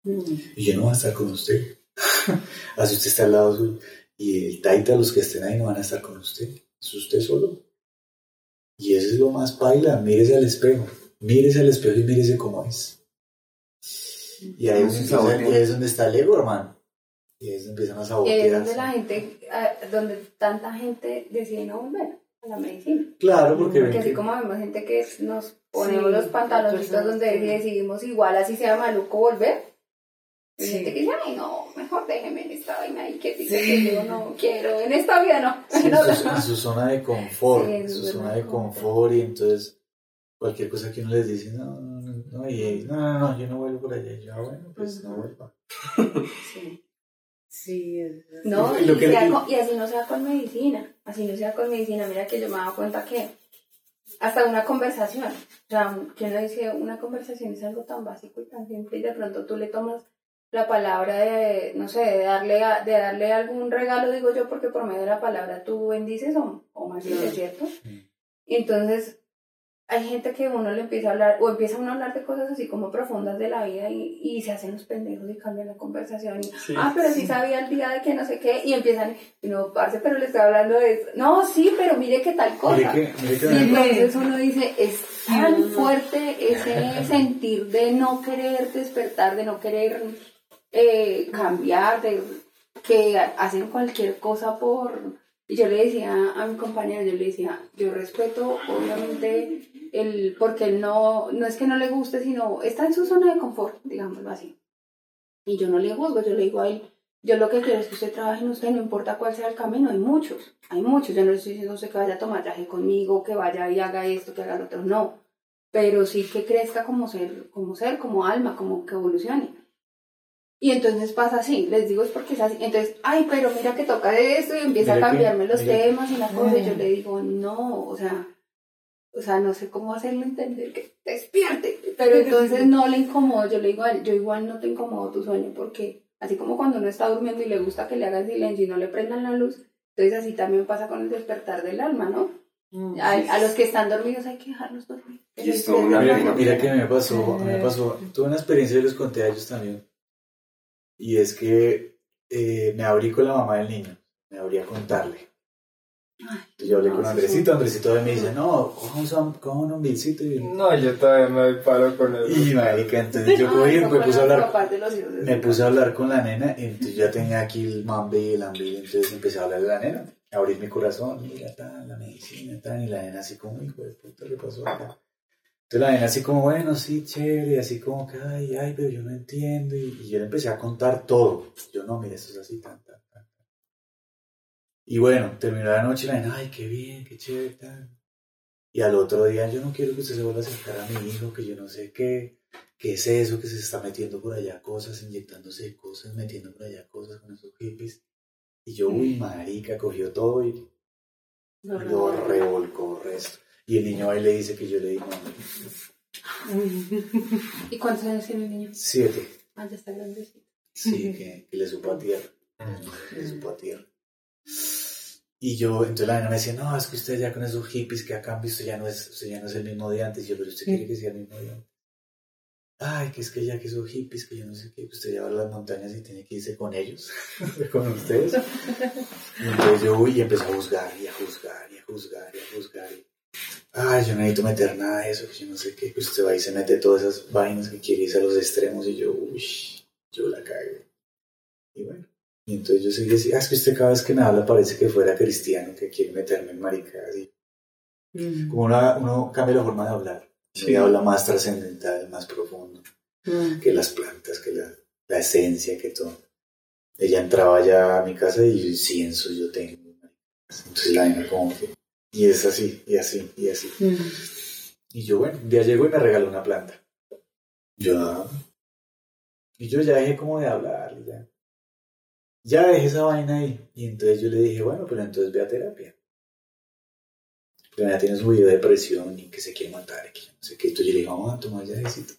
mm, Y yo no voy a estar con usted. Así usted está al lado suyo. Y el taita, los que estén ahí, no van a estar con usted. Es usted solo. Y eso es lo más paila. Mírese al espejo. Mírese al espejo y mírese cómo es. Y ahí, es donde- sabotea. y ahí es donde está el ego, hermano. Y ahí es donde empiezan a Y ahí es sabotear. donde la gente, ah, donde tanta gente decide no volver a la medicina. Claro, porque, Porque así que- como vemos gente que nos ponemos Sí, los pantaloncitos donde que- decidimos igual así sea maluco volver. Hay Sí. gente que dice, ay no, mejor déjeme en esta vaina y que dice Sí. que yo no quiero, en esta vida no. Sí, No, en, su, no. en su zona de confort, Sí, en su zona zona de confort, y entonces cualquier cosa que uno les dice, no, no, no, no, y, no, no, no, yo no vuelvo por allá, y yo, ah, bueno, pues no vuelva. Sí. Sí, es No, Y y, sea y- y así no sea con medicina, así no sea con medicina. Mira que yo me he dado cuenta que hasta una conversación, o sea, que uno dice, una conversación es algo tan básico y tan simple y de pronto tú le tomas la palabra de, no sé, de darle, a- de darle algún regalo, digo yo, porque por medio de la palabra tú bendices o, o maldices, ¿cierto? Entonces hay gente que uno le empieza a hablar, o empieza uno a hablar de cosas así como profundas de la vida y, y se hacen los pendejos y cambian la conversación. Y, ah, pero sí sabía el día de que no sé qué, y empiezan, y no, parce, pero le estoy hablando de esto. No, sí, pero mire qué tal cosa. Mire que, mire que Y entonces uno dice, es tan fuerte ese sentir de no querer despertar, de no querer eh, cambiar, de que hacen cualquier cosa por... Y yo le decía a mi compañero, yo le decía, yo respeto obviamente el, porque él no, no es que no le guste, sino está en su zona de confort, digámoslo así. Y yo no le juzgo, yo le digo a él, yo lo que quiero es que usted trabaje en usted, no importa cuál sea el camino, hay muchos, hay muchos. Yo no le estoy diciendo a usted que vaya a tomar viaje conmigo, que vaya y haga esto, que haga lo otro, no. Pero sí que crezca como ser, como ser, como alma, como que evolucione. Y entonces pasa así, les digo es porque es así. Entonces, ay, pero mira que toca de esto y empieza Mira a que- cambiarme los mira- temas y la cosa. Y yo le digo, no, o sea, o sea, no sé cómo hacerle entender que despierte. Pero entonces no le incomodo, yo le digo a él, yo igual no te incomodo tu sueño porque así como cuando uno está durmiendo y le gusta que le hagan silencio y no le prendan la luz, entonces así también pasa con el despertar del alma, ¿no? Mm. A, a los que están dormidos hay que dejarlos dormir. Y esto, mira que me pasó, me pasó, tuve una experiencia y les conté a ellos también. Y es que eh, me abrí con la mamá del niño, me abrí a contarle. Entonces yo hablé no, con Andresito, Andresito me dice, no, coja un, hombricito y... No, yo todavía me palo con eso. Y marica, entonces yo cogí, eso me puse a hablar, me puse a hablar con la nena y entonces ya tenía aquí el mambe y el hambre y entonces empecé a hablar de la nena, abrir mi corazón, mira, tan, la medicina, tan, y la nena así como, hijo de puta, ¿qué pasó acá? Entonces la nena así como, bueno, sí, chévere, así como que, ay, ay, pero yo no entiendo, y, y yo le empecé a contar todo, yo no, mira, esto es así, tan, tan, tan. Y bueno, terminó la noche y la nena, ay, qué bien, qué chévere, tan. Y al otro día, yo no quiero que usted se vuelva a acercar a mi hijo, que yo no sé qué, qué es eso, que se está metiendo por allá cosas, inyectándose cosas, metiendo por allá cosas con esos hippies. Y yo, uy, marica, cogió todo y lo revolcó resto. Y el niño ahí le dice que yo le di mami. ¿Y cuántos años tiene el niño? Siete. Ah, ya está grandecito. Sí, que, que le supo a tierra. Le supo a tierra. Y yo, entonces la nena me decía, no, es que usted ya con esos hippies que acá han visto ya no es, usted ya no es el mismo de antes. Y yo, pero usted quiere que sea el mismo de antes. Ay, que es que ya que esos hippies, que yo no sé qué, que usted ya va a las montañas y tiene que irse con ellos, con ustedes. Y entonces yo, uy, y empezó a juzgar, y a juzgar, y a juzgar, y a juzgar. Y, Ay, yo no necesito meter nada de eso, yo no sé qué, usted va y se mete todas esas vainas que quiere irse a los extremos, y yo, uy, yo la cagué. Y bueno, Y entonces yo seguía así, ah, es que usted cada vez que me habla parece que fuera cristiano, que quiere meterme en maricadas. Y Mm. como una- uno cambia la forma de hablar. Sí. Y habla más trascendental, más profundo, Mm. que las plantas, que la, la esencia, que todo. Ella entraba ya a mi casa y cienzo yo tengo. Entonces la vaina como que... Y es así, y así, y así. Mm. Y yo, bueno, un día llego y me regaló una planta. Yo, ah. Y yo ya dejé como de hablar, ya. Ya dejé esa vaina ahí. Y entonces yo le dije, bueno, pero entonces ve a terapia. Porque ya tiene su video de depresión y que se quiere matar, y que no sé qué. Entonces yo le dije, vamos a tomar ya necesito.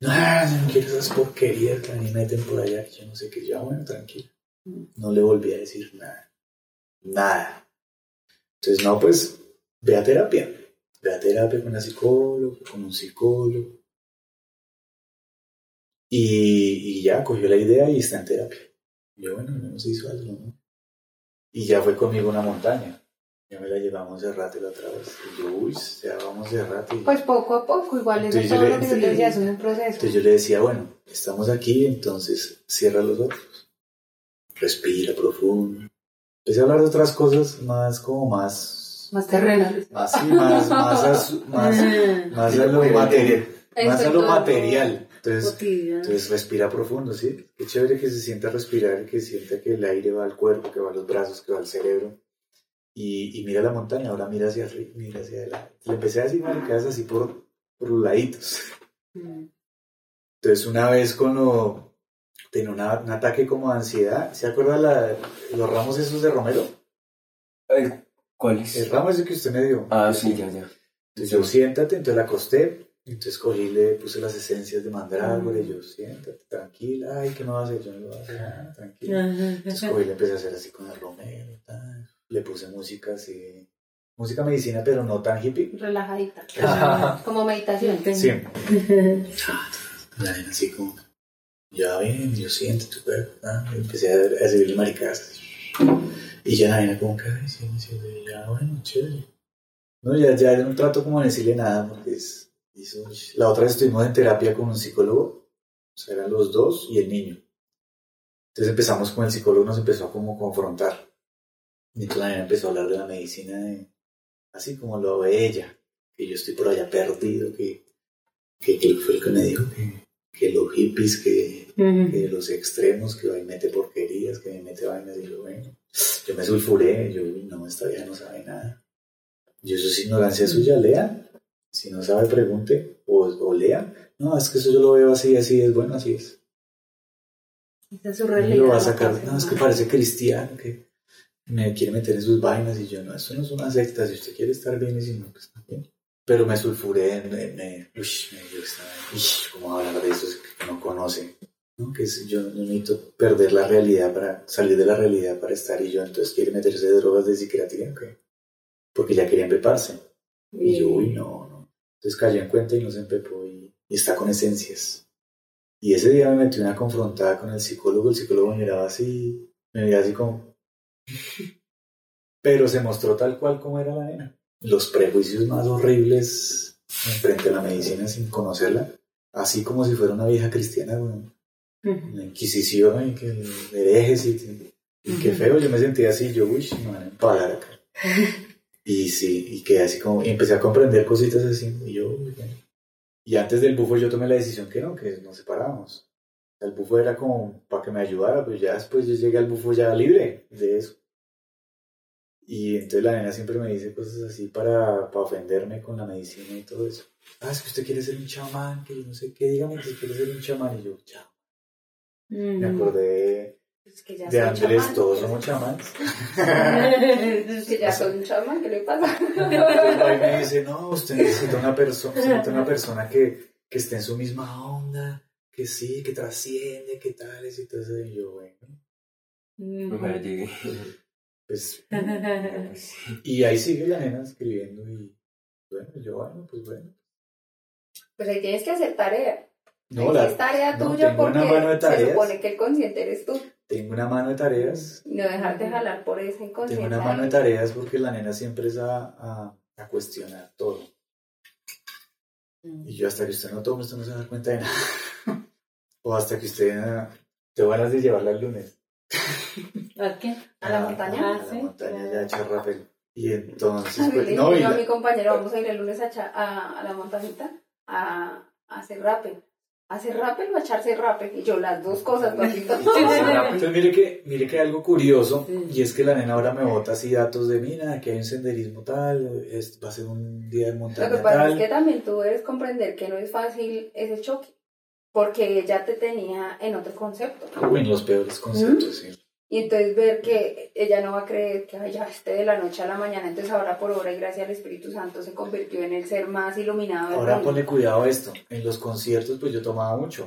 No, no quiero esas porquerías que me meten por allá, que yo no sé qué. Yo, ah, bueno, tranquilo. No le volví a decir nada. Nada. Entonces, no, pues, ve a terapia ve a terapia con una psicóloga, con un psicólogo. Y, y ya cogió la idea y está en terapia. Y yo, bueno, no se hizo algo, ¿no? Y ya fue conmigo a una montaña. Ya me la llevamos de rato la otra vez. Y yo, uy, ya vamos de rato. Y Pues poco a poco, igual eso todo le- lo que yo te decía, es un proceso. entonces yo le decía, bueno, estamos aquí, entonces cierra los ojos. Respira profundo. Empecé a hablar de otras cosas más como más... Más terrenales. Más, sí, más, más, más, más a lo material. Más a lo material. Entonces, entonces respira profundo, ¿sí? Qué chévere que se sienta respirar, que sienta que el aire va al cuerpo, que va a los brazos, que va al cerebro. Y, y mira la montaña, ahora mira hacia arriba, mira hacia adelante. Le empecé a decir maricadas así por, por los laditos. Mm. Entonces una vez cuando tenía una- un ataque como de ansiedad, ¿se acuerda la- los ramos esos de Romero? ¿Cuál El es? ramo ese que usted me dio. Ah, sí, ya, ya. Entonces yo siéntate, entonces la acosté, entonces cogí, le puse las esencias de mandrágora y yo siéntate, tranquila, ay, ¿qué me vas a hacer? Yo no lo voy a hacer nada, tranquila. Entonces cogí, le empecé a hacer así con el romero, tal. le puse música así, música medicina, pero no tan hippie. Relajadita. Como meditación. Sí. Así como, ya ven, yo siento tu cuerpo, y empecé a, a recibir maricas. Y ya la vaina como que, ya, bueno, chévere. No, ya, ya no trato como de decirle nada, porque es, hizo- la otra vez estuvimos en terapia con un psicólogo, o sea, eran los dos y el niño. Entonces empezamos con el psicólogo, nos empezó a como confrontar. Y entonces empezó a hablar de la medicina, de- así como lo ve ella, que yo estoy por allá perdido, que, que, que fue el que me dijo que, que los hippies, que, Mm. que los extremos, que ahí mete porquerías, que me mete vainas, y yo, bueno, yo me sulfuré, yo, no, esta vieja no sabe nada. Y eso es ignorancia suya, lea. Si no sabe, pregunte o, o lea. No, es que eso yo lo veo así, así es, bueno, así es. Esa es su Y realidad. lo va a sacar, no, es que parece cristiano, que me quiere meter en sus vainas y yo, no, esto no es una secta, si usted quiere estar bien y si no, pues está bien. Pero me sulfuré, me, me, uy, me yo estaba, uy, ¿cómo hablar de eso que no conoce? ¿No? Que es- yo, yo necesito perder la realidad para salir de la realidad para estar y yo entonces quiere meterse de drogas de psiquiatría. Porque ya quería empeparse. Y yo, uy, no, no. Entonces cayó en cuenta y no se empepó y, y está con esencias. Y ese día me metí una confrontada con el psicólogo, el psicólogo me miraba así, me miraba así como... Pero se mostró tal cual como era la nena. Los prejuicios más horribles en frente a la medicina sin conocerla, así como si fuera una vieja cristiana, La Inquisición y que herejes y, y qué feo, yo me sentía así, yo, uy, me van a acá. Y sí, y quedé así como, y empecé a comprender cositas así, y yo, uy. Y antes del bufo yo tomé la decisión que no, que nos separábamos. El bufo era como para que me ayudara, pero ya después yo llegué al bufo ya libre de eso. Y entonces la nena siempre me dice cosas así para, para ofenderme con la medicina y todo eso. Ah, es que usted quiere ser un chamán, que yo no sé qué, dígame que quiere ser un chamán. Y yo, chao. Mm. Me acordé Es que ya de Andrés, chamán. todos somos chamanes. Es que ya soy un chamán, ¿qué le pasa? Entonces ahí me dice, no, usted necesita una persona, necesita una persona que, que esté en su misma onda, que sí, que trasciende, que tales y todo eso. Y yo, bueno, Ojalá llegue. pues, y ahí sigue la nena escribiendo y bueno, yo, bueno, pues bueno. Pues ahí tienes que hacer tarea. No, la- es tarea no, tuya tengo porque se supone que el consciente eres tú. tengo una mano de tareas, Y no dejarte jalar por ese tengo inconsciente. una mano de tareas porque la nena siempre es a, a, a cuestionar todo. Y yo hasta que usted no tome, usted no se da cuenta de nada. o hasta que usted ah, te van a de llevarla el lunes. ¿A qué? ¿A la Ah, montaña? A, Ah, la sí. montaña ya echar rappel. Y entonces, pues, no, y yo a la- mi compañero, vamos a ir el lunes a, la montañita a, a hacer rappel. ¿A hacer rappel o a echarse rappel? Y yo, las dos cosas, papito. Entonces mire que, mire que hay algo curioso y es que la nena ahora me bota así datos de mina, que hay un senderismo tal, es- va a ser un día de Lo montaña que pasa tal. es que también tú debes comprender que no es fácil ese choque, porque ella te tenía en otro concepto. En los peores conceptos, sí. Y entonces ver que ella no va a creer que "Ay, ya esté de la noche a la mañana, entonces ahora por obra y gracia del Espíritu Santo se convirtió en el ser más iluminado del Ahora mundo. ponle cuidado a esto. En los conciertos, pues yo tomaba mucho.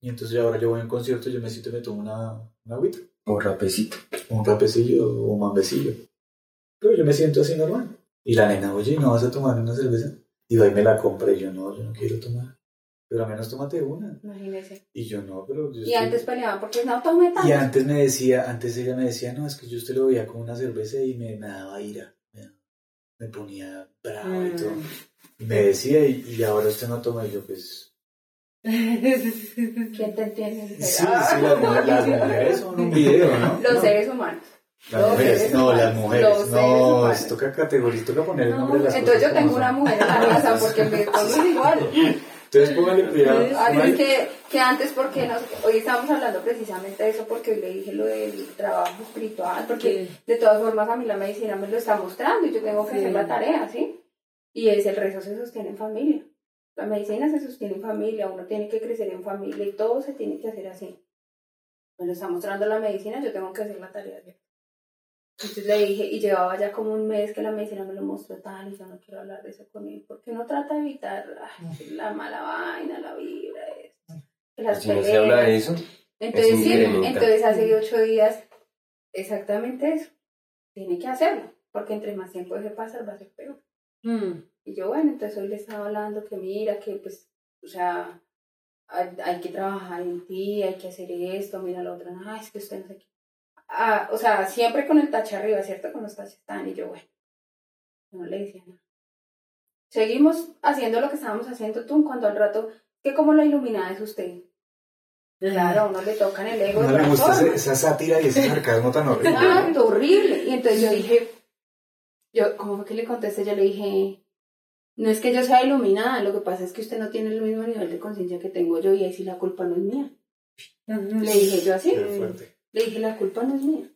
Y entonces ahora yo voy a un concierto, yo me siento y me tomo una, una agüita, Un rapecito. un rapecillo o un mambecillo. Pero yo me siento así normal. Y la nena, oye, ¿no vas a tomar una cerveza? Y va y me la compra y yo no, yo no quiero tomar. Pero al menos tómate una. Imagínese. Y yo no, pero yo Y estoy- antes peleaban porque no tome tanto. Y antes me decía, antes ella me decía, no, es que yo usted lo veía con una cerveza y me, me daba ira, me, ponía bravo y todo. Y me decía, y, y ahora usted no toma, y yo pues... ¿Quién te entiende? Sí, sí, las, mujeres- las mujeres son un video, ¿no? Los seres humanos. Las los mujeres, no, humanos. las mujeres, no, es toca categorizar, toca poner el No, nombre de las entonces yo tengo una mujer en la casa porque me todo es igual. Cuidado. Póngale- que, que antes, porque hoy estábamos hablando precisamente de eso, porque hoy le dije lo del trabajo espiritual, porque Sí. de todas formas a mí la medicina me lo está mostrando y yo tengo que Sí. hacer la tarea, ¿sí? Y es el rezo se sostiene en familia. La medicina se sostiene en familia, uno tiene que crecer en familia y todo se tiene que hacer así. Me lo está mostrando la medicina, yo tengo que hacer la tarea. ¿sí? Entonces le dije, y llevaba ya como un mes que la medicina me lo mostró tal, y yo no quiero hablar de eso con él, porque uno trata de evitar ay, la mala vaina, la vibra, esto, que las Si no se habla de peleas. eso, Entonces, sí, entonces hace ocho días, exactamente eso. Tiene que hacerlo, porque entre más tiempo se pasa, va a ser peor. Mm. Y yo, bueno, entonces hoy le estaba hablando que mira, que pues, o sea, hay, hay que trabajar en ti, hay que hacer esto, mira lo otro, no, es que usted no sé qué. Ah, o sea, siempre con el tache arriba, ¿cierto? Con los taches están, y yo, bueno, no le decía nada. Seguimos haciendo lo que estábamos haciendo tú, cuando al rato, que como la iluminada es usted. Claro, a uno le toca en el ego. de No le gusta esa sátira y ese sarcasmo tan horrible. Ah, ¿no? horrible. Y entonces yo dije, yo, ¿cómo fue que le contesté? Yo le dije, no es que yo sea iluminada, lo que pasa es que usted no tiene el mismo nivel de conciencia que tengo yo y ahí sí la culpa no es mía. Le dije yo así, Qué fuerte. Le dije, la culpa no es mía,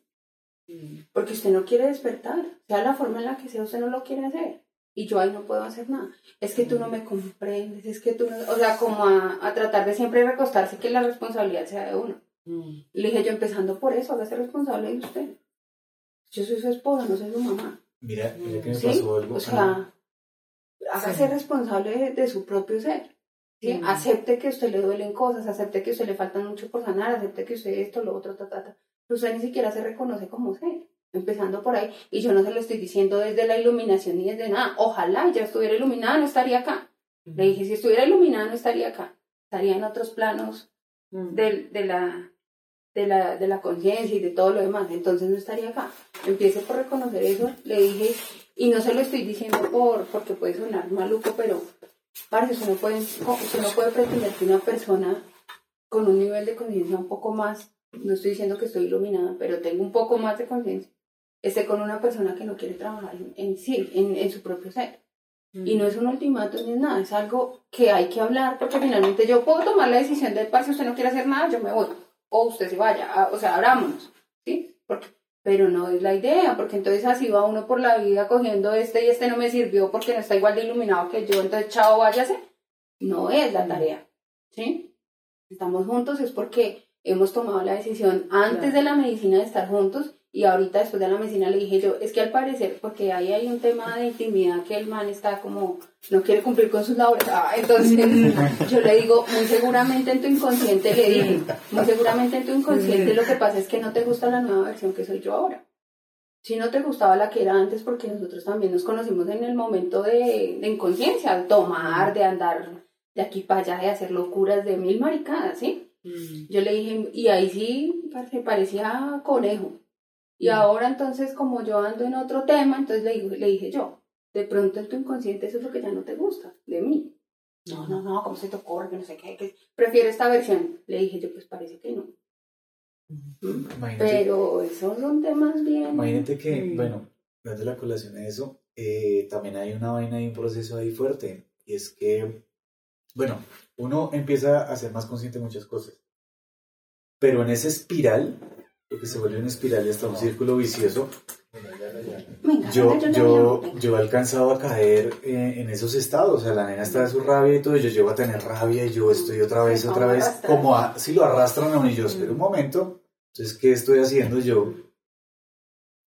porque usted no quiere despertar, sea la forma en la que sea, usted no lo quiere hacer. Y yo ahí no puedo hacer nada. Es que tú no me comprendes, es que tú no... O sea, como a, a tratar de siempre recostarse que la responsabilidad sea de uno. Mm. Le dije yo, empezando por eso, hágase responsable de usted. Yo soy su esposa, no soy su mamá. Mira, mira que me ¿Sí? pasó algo. O sea, hágase responsable de, de su propio ser. ¿Sí? Acepte que a usted le duelen cosas, acepte que a usted le faltan mucho por sanar, acepte que usted esto, lo otro, ta, ta, ta. Pero usted ni siquiera se reconoce como ser. Empezando por ahí. Y yo no se lo estoy diciendo desde la iluminación ni desde nada. Ojalá ya estuviera iluminada, no estaría acá. Le dije, si estuviera iluminada, no estaría acá. Estaría en otros planos de, de la de la, de la conciencia y de todo lo demás, entonces no estaría acá. Empiece por reconocer eso, le dije, y no se lo estoy diciendo por porque puede sonar maluco, pero parece usted no puede, usted no puede pretender que una persona con un nivel de conciencia un poco más, no estoy diciendo que estoy iluminada, pero tengo un poco más de conciencia, esté con una persona que no quiere trabajar en, en sí, en, en su propio ser. Y no es un ultimátum ni es nada, es algo que hay que hablar porque finalmente yo puedo tomar la decisión de, "Parce, si usted no quiere hacer nada, yo me voy. O usted se vaya, o sea, abrámonos, ¿sí? Porque, pero no es la idea, porque entonces así va uno por la vida cogiendo este y este no me sirvió porque no está igual de iluminado que yo, entonces chao, váyase. No es la tarea, ¿sí? Estamos juntos es porque hemos tomado la decisión antes Claro. de la medicina de estar juntos y ahorita después de la medicina le dije yo, es que al parecer, porque ahí hay un tema de intimidad que el man está como, no quiere cumplir con sus labores, ah, entonces yo le digo, muy seguramente en tu inconsciente le dije, muy seguramente en tu inconsciente lo que pasa es que no te gusta la nueva versión que soy yo ahora. Si no te gustaba la que era antes, porque nosotros también nos conocimos en el momento de, de inconsciencia, de tomar, de andar de aquí para allá, de hacer locuras, de mil maricadas, ¿sí? Mm. Yo le dije, y ahí sí parce, parecía conejo. Y ahora entonces, como yo ando en otro tema, entonces le, le dije yo, de pronto en tu inconsciente eso es lo que ya no te gusta, de mí. No, no, no, ¿cómo se te ocurre? Que no sé qué, que prefiero esta versión. Le dije yo, pues parece que no. Imagínate, Pero esos son temas bien. imagínate que, Mm. bueno, dando la colación a eso, eh, también hay una vaina y un proceso ahí fuerte. Y es que, bueno, uno empieza a ser más consciente de muchas cosas. Pero en esa espiral, lo que se vuelve una espiral y hasta un círculo vicioso, yo, yo, yo he alcanzado a caer eh, en esos estados, o sea, la nena está de su rabia y todo, y yo llego a tener rabia y yo estoy otra vez, otra vez, como a, si lo arrastran a uno y yo espero un momento, entonces, ¿qué estoy haciendo yo?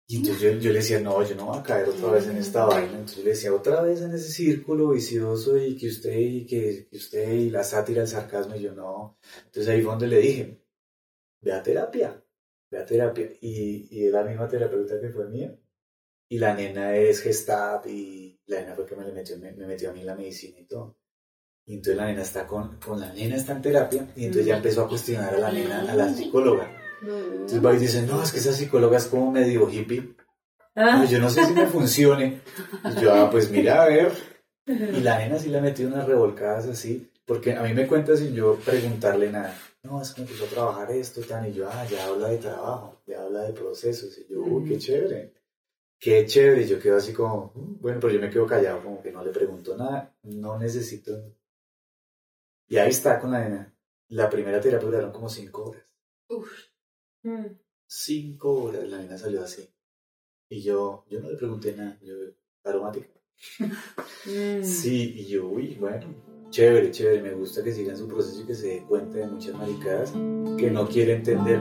Y entonces yo, yo le decía, no, yo no voy a caer otra vez en esta vaina, entonces yo le decía, otra vez en ese círculo vicioso y que usted, y que, que usted, y la sátira, el sarcasmo, y yo no, entonces ahí fue donde le dije, ve a terapia, ve a terapia, y, y es la misma terapeuta que fue mía, y la nena es Gestap y la nena fue que me, le metió, me, me metió a mí en la medicina y todo. Y entonces la nena está con, con la nena está en terapia y entonces ya empezó a cuestionar a la nena, a la psicóloga. Entonces va y dice, no, es que esa psicóloga es como medio hippie. Ah, No, yo no sé si me funcione. Y yo, ah, pues mira, a ver. Y la nena sí le metió unas revolcadas así, porque a mí me cuenta sin yo preguntarle nada. No, es que empezó a trabajar esto, tan, y yo, ah, ya habla de trabajo, ya habla de procesos. Y yo, uy, qué chévere. Qué chévere. Y yo quedo así como, "Mm, bueno, pero yo me quedo callado, como que no le pregunto nada, no necesito. Y ahí está con la nena. La primera terapia duraron como cinco horas. mm. Cinco horas la nena salió así. Y yo, yo no le pregunté nada, yo, aromática. Mm. Sí, y yo, uy, bueno, chévere, chévere, me gusta que sigan su proceso y que se dé cuenta de muchas maricadas que no quiere entender.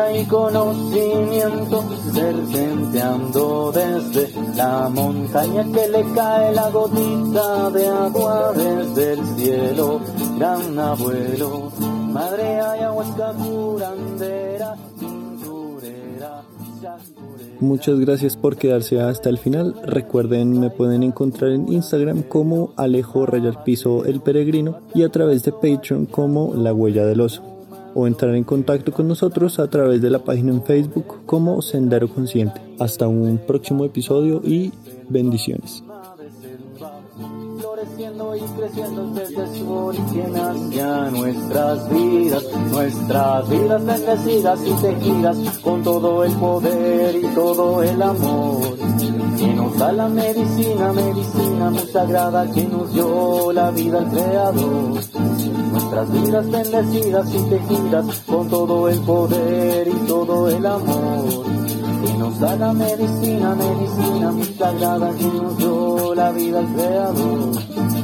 Sabiduría y conocimiento, serpenteando desde la montaña que le cae la gotita de agua desde el cielo. Gran abuelo, madre ayahuasca curandera, cinturera. Muchas gracias por quedarse hasta el final. Recuerden, me pueden encontrar en Instagram como Alejo Rayal Piso El Peregrino y a través de Patreon como La Huella del Oso. O entrar en contacto con nosotros a través de la página en Facebook como Sendero Consciente. Hasta un próximo episodio y bendiciones. Floreciendo y creciendo desde su origen hacia nuestras vidas, nuestras vidas bendecidas y tejidas con todo el poder y todo el amor que nos da la medicina, medicina muy sagrada que nos dio la vida al Creador. Nuestras vidas bendecidas y tejidas con todo el poder y todo el amor que nos da la medicina, medicina muy sagrada que nos dio la vida al Creador.